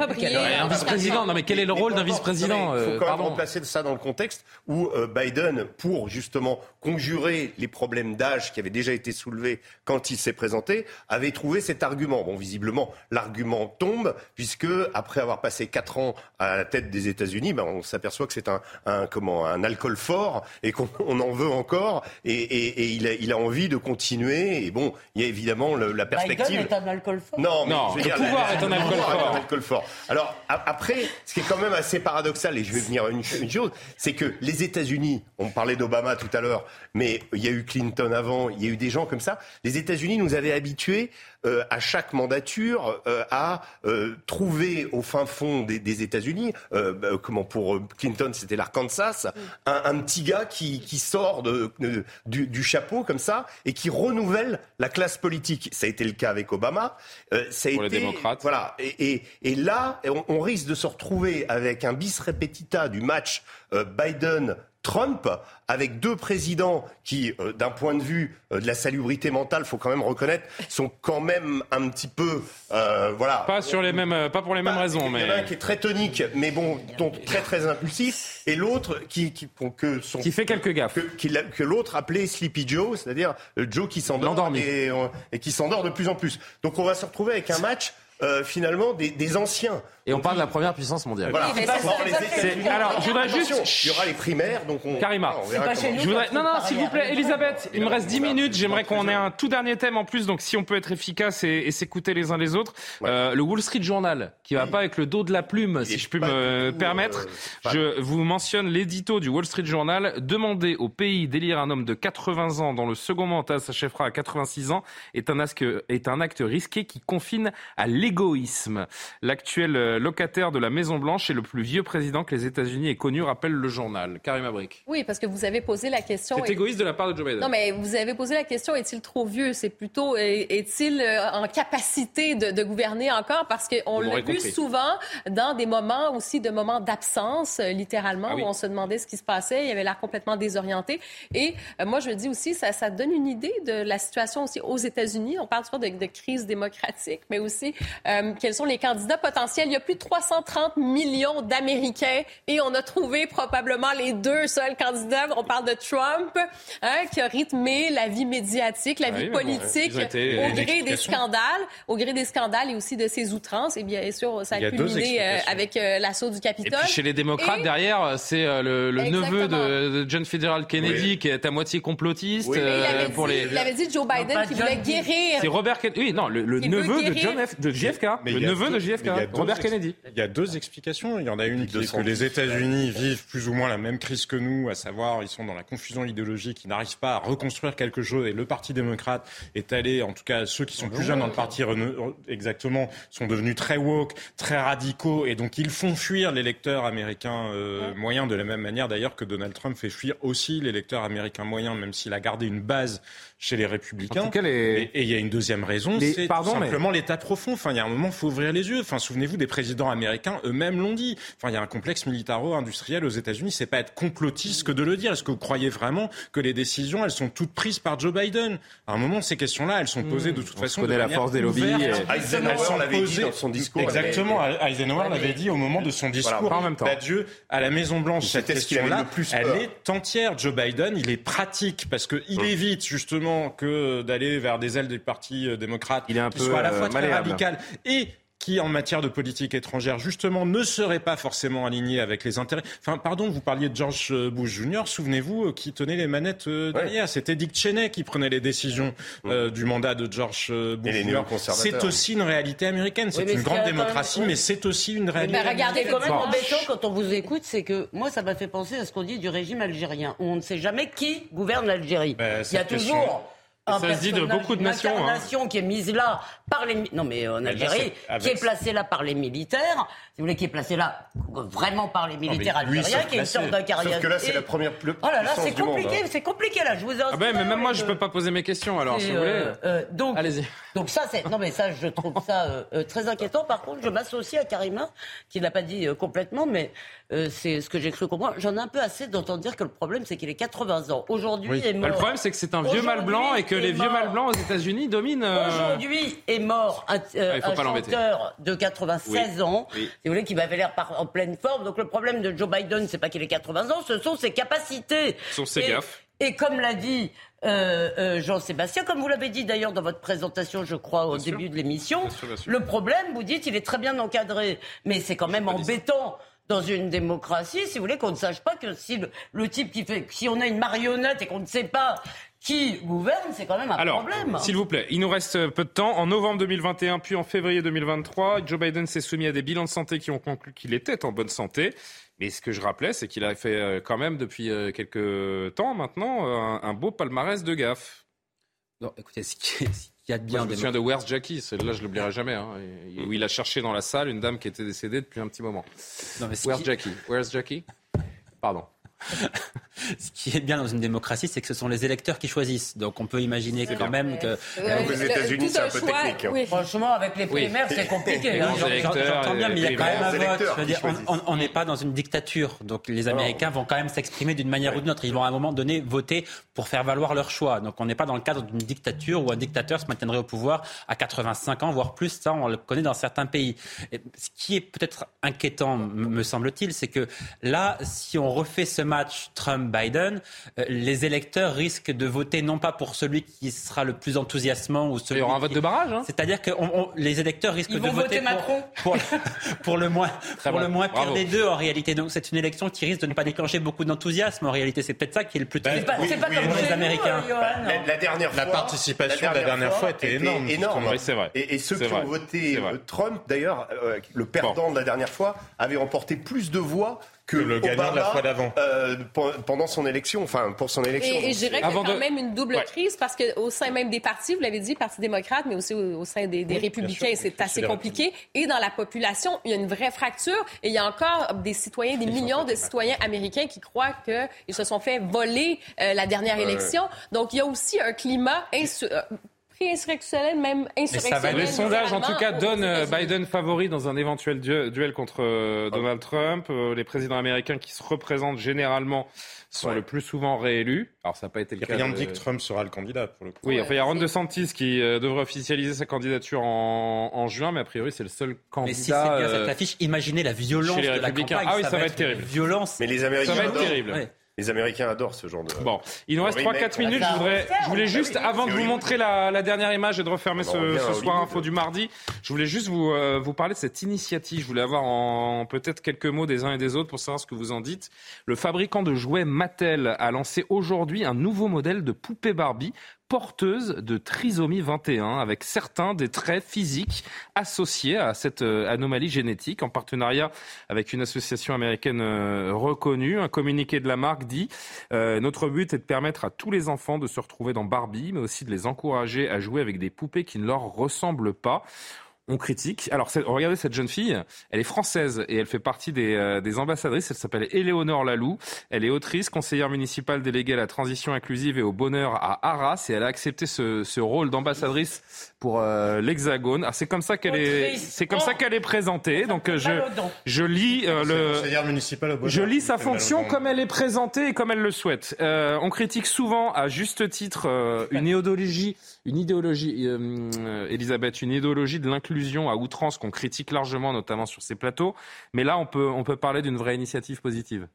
Un vice-président. Non, mais quel est le rôle d'un vice-président Il faut quand même replacer ça dans le contexte où Biden, pour justement conjurer les problèmes d'âge qui avaient déjà été soulevés quand il s'est présenté, avait trouvé cet argument. Bon, visiblement, l'argument tombe, puisque après avoir passé quatre ans à la tête des États-Unis, ben, on s'aperçoit que c'est un, un, comment, un alcool fort et qu'on en veut encore, et, et, et il, a, il, a, envie de continuer. Et bon, il y a évidemment le, la perspective. Biden est un alcool fort. Non, mais non, je veux le dire, pouvoir la, est un alcool fort. Un alcool fort. Alors après, ce qui est quand même assez paradoxal, et je vais venir à une, une chose, c'est que les États-Unis, on parlait d'Obama tout à l'heure, mais il y a eu Clinton avant, il y a eu des gens comme ça. Les États-Unis nous avaient habitués euh, à chaque mandature euh, à euh, trouver au fin fond des, des États-Unis, bah, comment pour Clinton c'était l'Arkansas, un, un, petit gars qui, qui sort de, de, du, du, chapeau comme ça et qui renouvelle la classe politique. Ça a été le cas avec Obama. ça a pour été, les démocrates. Voilà. Et, et, et là, on, on, risque de se retrouver avec un bis repetita du match Biden. Trump, avec deux présidents qui, euh, d'un point de vue euh, de la salubrité mentale, faut quand même reconnaître, sont quand même un petit peu, euh, voilà. Pas sur les mêmes, pas pour les mêmes raisons, mais. Il y en a un qui est très tonique, mais bon, donc très très impulsif, et l'autre qui qui, que son, qui fait quelques gaffes, que, l'autre appelait Sleepy Joe, c'est-à-dire Joe qui s'endort et, et, qui s'endort de plus en plus. Donc on va se retrouver avec un match. Euh, finalement des, des, anciens. Et on parle de la première puissance mondiale. Voilà. Oui, mais alors, je voudrais juste. Il y aura les primaires, donc on. Karima. On verra je voudrais... Non, non, s'il vous plaît, Elisabeth, il me reste 10 minutes. J'aimerais qu'on ait un tout dernier thème en plus, donc si on peut être efficace et, et s'écouter les uns les autres. Ouais. Euh, le Wall Street Journal, qui va pas avec le dos de la plume, si je puis me tout, permettre. Euh, je vous mentionne l'édito du Wall Street Journal. Demander au pays d'élire un homme de 80 ans dont le second mandat s'achèvera à 86 ans est un, acte, est un acte risqué qui confine à l'égoïsme. L'actuel locataire de la Maison-Blanche est le plus vieux président que les États-Unis aient connu, rappelle le journal. Karim Abrik. Oui, parce que vous avez posé la question. C'est égoïste de la part de Joe Biden. Non, mais vous avez posé la question est-il trop vieux? C'est plutôt est-il en capacité de, de gouverner encore? Parce qu'on l'a vu souvent dans des moments aussi de moments d'absence, littéralement, ah oui. où on se demandait ce qui se passait. Il avait l'air complètement désorienté. Et euh, moi, je dis aussi, ça, ça donne une idée de la situation aussi aux États-Unis. On parle souvent de, de crise démocratique, mais aussi euh, quels sont les candidats potentiels. Il y a plus de 330 millions d'Américains et on a trouvé probablement les deux seuls candidats. On parle de Trump, hein, qui a rythmé la vie médiatique, la Ah vie politique bon, au gré des scandales, au gré des scandales et aussi de ses outrances. Et bien sûr, ça a culminé euh, avec euh, l'assaut du Et Capitole. puis chez les démocrates, Et- derrière, c'est euh, le, neveu de, de John Fitzgerald Kennedy qui est à moitié complotiste. Oui, il avait, pour dit, les... il avait dit Joe Biden qui voulait Kennedy. guérir. C'est Robert Kennedy. Oui, non, le, neveu de. John F- de JFK. Mais le neveu deux- de JFK. Robert ex- Kennedy. Il y a deux explications. Il y en a une qui est que 210. les États-Unis vivent plus ou moins la même crise que nous, à savoir ils sont dans la confusion idéologique, ils n'arrivent pas à reconstruire quelque chose et le Parti démocrate est allé, en tout cas ceux qui sont plus jeunes dans le parti exactement, sont devenus très woke, très radicaux et donc ils font fuir l'électeur américain euh, moyen de la même manière d'ailleurs que Donald Trump fait fuir aussi l'électeur américain moyen, même s'il a gardé une base chez les républicains. En tout cas, les- Et- il y a une deuxième raison, Les- c'est mais- simplement l'état profond. Enfin, il y a un moment, il faut ouvrir les yeux. Enfin, souvenez-vous des présidents américains eux-mêmes l'ont dit. Enfin, il y a un complexe militaro-industriel aux États-Unis. C'est pas être complotiste que de le dire. Est-ce que vous croyez vraiment que les décisions, elles sont toutes prises par Joe Biden? À un moment, ces questions-là, elles sont posées de toute On façon. se connaît de la force des lobbies et- Eisenhower l'avait dit posées- dans son discours. Exactement. Eisenhower l'avait dit au moment de son discours pas en même temps. d'adieu à la Maison Blanche. Cette qu'il question-là, elle est entière. Joe Biden, il est pratique parce que il évite justement que d'aller vers des ailes du Parti euh, démocrate Il est un qui peu, soit à la euh, fois très malléable. radical et qui, en matière de politique étrangère, justement, ne serait pas forcément aligné avec les intérêts. Enfin, pardon, vous parliez de George Bush Jr., souvenez-vous, euh, qui tenait les manettes euh, derrière. C'était Dick Cheney qui prenait les décisions euh, du mandat de George euh, Bush Et les Jr. C'est aussi une réalité américaine. C'est une grande même- démocratie, mais c'est aussi une réalité. Mais regardez, quand même embêtant quand on vous écoute, c'est que moi, ça m'a fait penser à ce qu'on dit du régime algérien, où on ne sait jamais qui gouverne l'Algérie. Ben, Il y a question- toujours un ça se dit de beaucoup de une nations, hein. qui est mise là par les... Non, mais en là, Algérie, avec- qui est placée là par les militaires, si vous voulez, qui est placée là vraiment par les militaires lui, algériens, qui est une sorte d'incarnation. Sauf que là, c'est la première plus- Oh là là, c'est compliqué, hein. c'est compliqué là, je vous ai Ah ben, mais même moi, je peux pas poser mes questions, alors, si vous voulez. euh, euh, donc, Allez-y. donc ça, c'est non mais ça, je trouve ça euh, euh, très inquiétant. Par contre, je m'associe à Karima, qui l'a pas dit euh, complètement, mais euh, c'est ce que j'ai cru comprendre. J'en ai un peu assez d'entendre dire que le problème, c'est qu'il est 80 ans. Aujourd'hui, Oui. est Bah, mort. le problème, c'est que c'est un vieux mâle Aujourd'hui blanc et que est les vieux mâles blancs aux États-unis dominent. euh, Aujourd'hui est mort un, euh, Ah, un chanteur de 96 Oui. ans, Oui. si vous voulez, qui m'avait l'air en pleine forme. Donc le problème de Joe Biden, c'est pas qu'il ait 80 ans, ce sont ses capacités. Ce sont ses Et- gaffes. Et comme l'a dit euh, euh, Jean-Sébastien, comme vous l'avez dit d'ailleurs dans votre présentation, je crois, au début de l'émission, Bien sûr, bien sûr. le problème, vous dites, il est très bien encadré. Mais c'est quand même embêtant dans une démocratie, si vous voulez, qu'on ne sache pas que si le, le type qui fait, si on a une marionnette et qu'on ne sait pas qui gouverne, c'est quand même un Alors, problème. s'il vous plaît, il nous reste peu de temps. En novembre 2021, puis en février 2023, Joe Biden s'est soumis à des bilans de santé qui ont conclu qu'il était en bonne santé. Mais ce que je rappelais, c'est qu'il a fait euh, quand même depuis euh, quelques temps maintenant euh, un, un beau palmarès de gaffes. Non, écoutez, ce qui est- qu'il y a de Moi, bien je me souviens de Where's Jackie, celle-là je l'oublierai jamais, hein, et- où il a cherché dans la salle une dame qui était décédée depuis un petit moment. Non, mais ce Where's qui- Jackie? Where's Jackie? Pardon. Ce qui est bien dans une démocratie, c'est que ce sont les électeurs qui choisissent. Donc on peut imaginer quand même que. Aux États-Unis, c'est un peu technique. hein. Franchement, avec les primaires, c'est compliqué. hein. J'entends bien, mais il y a quand même un vote. électeurs Je veux qui dire, on- n'est pas dans une dictature. Donc les Américains vont quand même s'exprimer d'une manière ou d'une autre. Ils vont à un moment donné voter pour faire valoir leur choix. Donc on n'est pas dans le cadre d'une dictature où un dictateur se maintiendrait au pouvoir à 85 ans, voire plus. Ça, on le connaît dans certains pays. Et ce qui est peut-être inquiétant, me semble-t-il, c'est que là, si on refait ce match Trump-Biden, euh, les électeurs risquent de voter non pas pour celui qui sera le plus enthousiasmant ou celui Il y aura un vote qui- de barrage. hein. c'est-à-dire que on- on- les électeurs risquent Ils de vont voter voter Macron. pour, pour, pour le moins, Très pour bon. le moins pire Bravo. des deux en réalité. Donc c'est une élection qui risque de ne pas déclencher beaucoup d'enthousiasme en réalité. C'est peut-être ça qui est le plus Ben, triste oui, comme pour les Américains. euh, La, la dernière La fois, participation de la dernière fois était énorme, énorme. Oui, c'est vrai. Et, et ceux qui vrai. ont voté Trump, d'ailleurs, euh, le perdant de la dernière fois, avait remporté plus de voix que, le gagnant Obama, de la fois d'avant. euh, pe- pendant son élection, enfin pour son élection. Et, et je dirais qu'il y a Avant quand de- même une double Ouais. crise parce qu'au sein même des partis, vous l'avez dit, Parti démocrate, mais aussi au, au sein des, des républicains, sûr, c'est assez compliqué. Et dans la population, il y a une vraie fracture et il y a encore des citoyens, des millions de citoyens américains qui croient qu'ils se sont fait voler euh, la dernière élection. Donc il y a aussi un climat insu- euh, pré-insurrectionnel, même insurrectionnel. Les sondages, en tout cas, donnent euh. Biden favori dans un éventuel du- duel contre euh, Donald Trump. Euh, Les présidents américains qui se représentent généralement sont Ouais. le plus souvent réélus. Alors, ça n'a pas été le cas. Rien ne de- dit que Trump sera le candidat pour le coup. Oui, Ouais, enfin, il y a Ron DeSantis qui euh, devrait officialiser sa candidature en, en juin, mais a priori, c'est le seul Mais candidat. si c'est bien cette affiche, imaginez la violence chez les de la Républicains. campagne. Ah oui, ça va être une terrible. Violence. Mais les Ça Américains va être terrible. Ouais. Les Américains adorent ce genre de. Bon, il nous reste Oui, 3-4 mais- minutes. Je, voudrais, je voulais bah juste, avant de vous montrer la, la dernière image et de refermer On en ce, ce soir info du mardi, je voulais juste vous, euh, vous parler de cette initiative. Je voulais avoir en peut-être quelques mots des uns et des autres pour savoir ce que vous en dites. Le fabricant de jouets Mattel a lancé aujourd'hui un nouveau modèle de poupée Barbie porteuse de trisomie 21 avec certains des traits physiques associés à cette euh, anomalie génétique en partenariat avec une association américaine euh, reconnue. Un communiqué de la marque dit euh, Notre but est de permettre à tous les enfants de se retrouver dans Barbie, mais aussi de les encourager à jouer avec des poupées qui ne leur ressemblent pas. On critique. Alors, regardez cette jeune fille. Elle est française et elle fait partie des, euh, des ambassadrices. Elle s'appelle Éléonore Lalou. Elle est autrice, conseillère municipale déléguée à la transition inclusive et au bonheur à Arras. Et elle a accepté ce, ce rôle d'ambassadrice pour euh, l'Hexagone. Alors, c'est comme ça qu'elle est, Autrice. c'est comme ça Oh. qu'elle est présentée. Donc, euh, je, lis euh, le. Conseillère municipale au bonheur. Je lis sa fonction comme elle est présentée et comme elle le souhaite. Euh, on critique souvent, à juste titre, euh, une idéologie, une idéologie, euh, euh, Elisabeth, une idéologie de l'inclusion à outrance qu'on critique largement, notamment sur ces plateaux. Mais là, on peut, on peut parler d'une vraie initiative positive.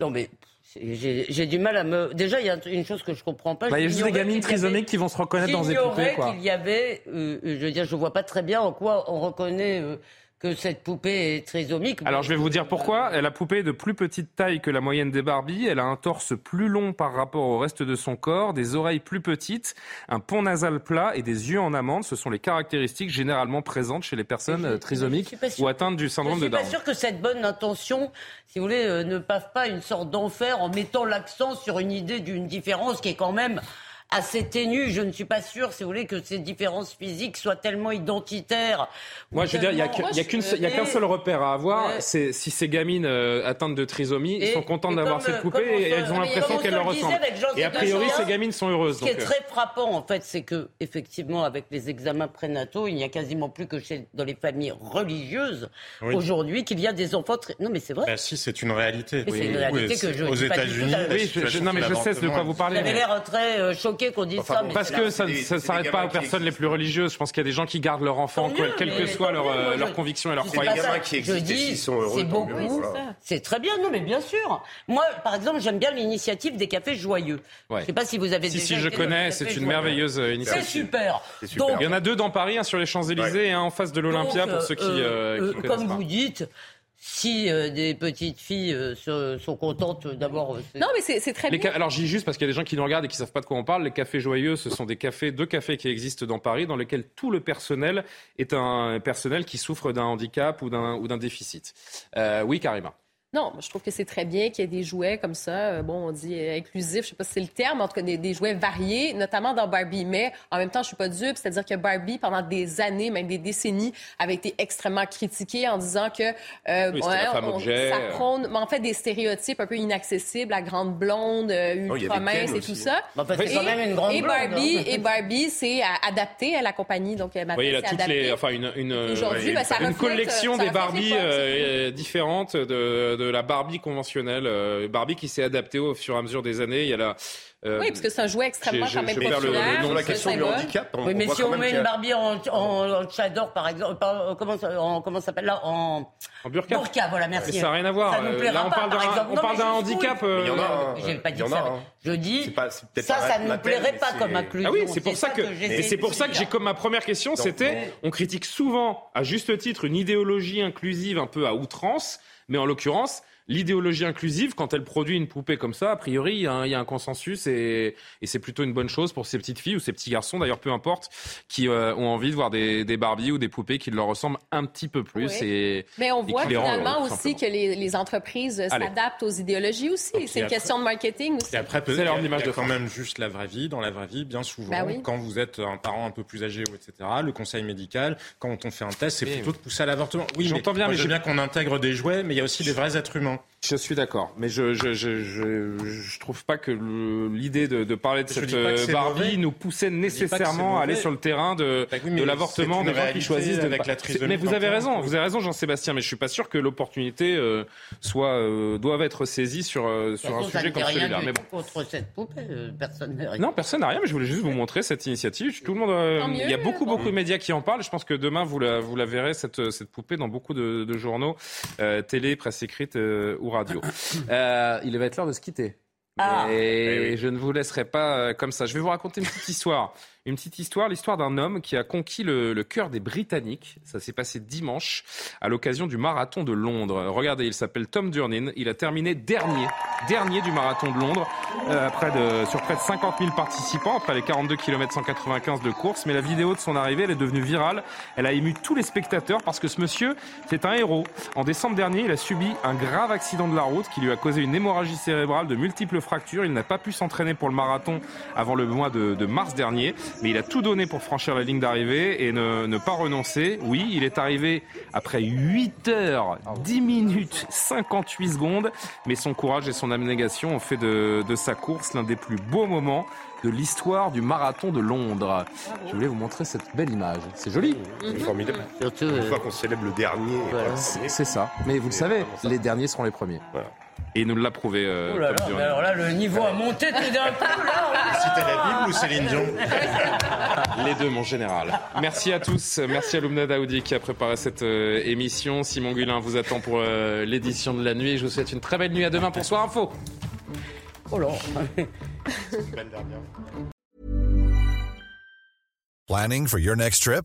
Non, mais j'ai du mal à me. Déjà, il y a une chose que je comprends pas. Bah, il y a juste des gamines avait- trisomiques qui vont se reconnaître dans des poupées, qu'il y avait. euh, je veux dire, je vois pas très bien en quoi on reconnaît euh, que cette poupée est trisomique. Alors je vais vous dire pourquoi. La poupée est de plus petite taille que la moyenne des Barbie. Elle a un torse plus long par rapport au reste de son corps, des oreilles plus petites, un pont nasal plat et des yeux en amande. Ce sont les caractéristiques généralement présentes chez les personnes euh, trisomiques ou atteintes du Je syndrome de suis pas Down. sûr que cette bonne intention, si vous voulez, euh, ne pave pas une sorte d'enfer en mettant l'accent sur une idée d'une différence qui est quand même assez ténue. Je ne suis pas sûre, si vous voulez, que ces différences physiques soient tellement identitaires. Moi, je veux dire, il n'y a, qu'un seul repère à avoir. C'est si ces gamines euh, atteintes de trisomie, ils sont contentes d'avoir cette poupée et elles ont l'impression qu'elles leur ressemblent. Et a priori, ces gamines sont heureuses. Ce qui est très frappant, en fait, c'est que, effectivement, avec les examens prénataux, il n'y a quasiment plus que chez, dans les familles religieuses aujourd'hui qu'il y a des enfants. Très... Non, mais c'est vrai. Bah, si, c'est une réalité. C'est une réalité que je. Aux États-Unis. non, mais je sais de quoi vous parlez. Vous avez l'air très euh, choqué qu'on dise ça. Parce que ça ne s'arrête pas aux personnes les plus religieuses. Je pense qu'il y a des gens qui gardent leur enfant, quelle que soit leur, leur conviction et leur croyance. qui existent, sont C'est beaucoup. C'est très bien, non, mais bien sûr. Moi, par exemple, j'aime bien l'initiative des cafés joyeux. Je ne sais pas si vous avez si, Si, je connais, c'est une merveilleuse euh, initiative. C'est super. Il y en a deux dans Paris, un sur les Champs-Élysées et un en face de l'Olympia pour ceux qui, euh, Comme vous dites, si euh, des petites filles euh, sont contentes d'abord. non, mais c'est très bien. Alors, j'y juste parce qu'il y a des gens qui nous regardent et qui ne savent pas de quoi on parle. Les cafés joyeux, ce sont des cafés, deux cafés qui existent dans Paris, dans lesquels tout le personnel est un personnel qui souffre d'un handicap ou d'un déficit. oui, Karima. Non, je trouve que c'est très bien qu'il y ait des jouets comme ça. Euh, bon, on dit euh, inclusif, je sais pas si c'est le terme, en tout cas des, jouets variés, notamment dans Barbie. Mais en même temps, je suis pas dupe, c'est-à-dire que Barbie, pendant des années, même des décennies, avait été extrêmement critiquée en disant que euh, oui, on, ça prône, mais en fait, des stéréotypes un peu inaccessibles, la grande blonde, ultra mince et tout ça. c'est quand même une grande et Barbie, et Barbie, c'est adapté à la compagnie, donc oui, il a toutes les, enfin une, une, ben, une collection des Barbies différentes de de la Barbie conventionnelle, euh, Barbie qui s'est adaptée au fur et à mesure des années. Il y a la, euh, oui, parce que c'est un jouet extrêmement quand même populaire. Le, le, la question du handicap. oui, mais si on met une Barbie en, en, chador, par exemple, euh, comment, en, comment ça s'appelle là En, en burqa. burqa. voilà, merci. Mais ça n'a rien à voir. Ça nous là, on parle d'un, on parle d'un handicap. Il y en a. J'ai pas dit ça. Je dis, ça, ça ne nous plairait pas comme inclusion. Ah oui, c'est pour ça que, et c'est pour ça que j'ai comme ma première question, c'était, on critique souvent, à juste titre, une idéologie inclusive un peu à outrance, mais en l'occurrence, l'idéologie inclusive, quand elle produit une poupée comme ça, a priori, il y, a un, consensus et, c'est plutôt une bonne chose pour ces petites filles ou ces petits garçons, d'ailleurs, peu importe, qui euh, ont envie de voir des, des, Barbies ou des poupées qui leur ressemblent un petit peu plus. Et, Mais on voit finalement aussi que les, entreprises s'adaptent aux idéologies aussi. C'est une question de marketing aussi. Et après, peut-être qu'il y a quand même juste la vraie vie. Dans la vraie vie, bien souvent, bah quand vous êtes un parent un peu plus âgé, etc., le conseil médical, quand on fait un test, c'est plutôt de pousser à l'avortement. Oui, j'entends bien, mais je veux bien qu'on intègre des jouets, mais il y a aussi des vrais êtres humains. song Je suis d'accord, mais je je, je, je, je, trouve pas que l'idée de, de, parler de cette euh, Barbie nous poussait nécessairement à aller sur le terrain de, bah de l'avortement des gens qui choisissent de avec la Mais vous avez raison, vous avez raison, Jean-Sébastien, mais je suis pas sûr que l'opportunité euh, soit euh, doive être saisie sur euh, sur un sujet comme celui-là. Mais bon. Contre cette poupée, personne n'a rien. Non, personne n'a rien, mais je voulais juste vous montrer cette initiative. Tout le monde, il y a beaucoup beaucoup de médias qui en parlent. Je pense que demain vous la vous la verrez cette cette poupée dans beaucoup de, de journaux, télé, presse écrite ou radio. Euh, il va être l'heure de se quitter. Ah. Et eh je ne vous laisserai pas euh, comme ça. Je vais vous raconter une petite histoire. Une petite histoire, l'histoire d'un homme qui a conquis le, cœur des Britanniques. Ça s'est passé dimanche à l'occasion du marathon de Londres. Regardez, il s'appelle Tom Durnin. Il a terminé dernier, dernier du marathon de Londres, euh, de, sur près de 50 000 participants, après les 42 km 195 de course. Mais la vidéo de son arrivée, elle est devenue virale. Elle a ému tous les spectateurs parce que ce monsieur, c'est un héros. En décembre dernier, il a subi un grave accident de la route qui lui a causé une hémorragie cérébrale, de multiples fractures. Il n'a pas pu s'entraîner pour le marathon avant le mois de, de mars dernier mais il a tout donné pour franchir la ligne d'arrivée et ne, ne, pas renoncer. Oui, il est arrivé après 8 heures, 10 minutes, 58 secondes, mais son courage et son abnégation ont fait de, de sa course l'un des plus beaux moments de l'histoire du marathon de Londres. Je voulais vous montrer cette belle image. C'est joli. C'est formidable. Surtout, Une fois qu'on célèbre le dernier. C'est ça. Mais vous le savez, les derniers seront les premiers. Voilà. Et il nous l'a prouvé. Euh, alors là, le niveau a monté tout d'un coup. Là, C'était la Bible ou Céline Dion Les deux, mon général. Merci à tous. Merci à Lumna Daoudi qui a préparé cette euh, émission. Simon Guillain vous attend pour euh, l'édition de la nuit. Je vous souhaite une très belle nuit. À demain pour Soir Info. Oh là. Planning for your next trip?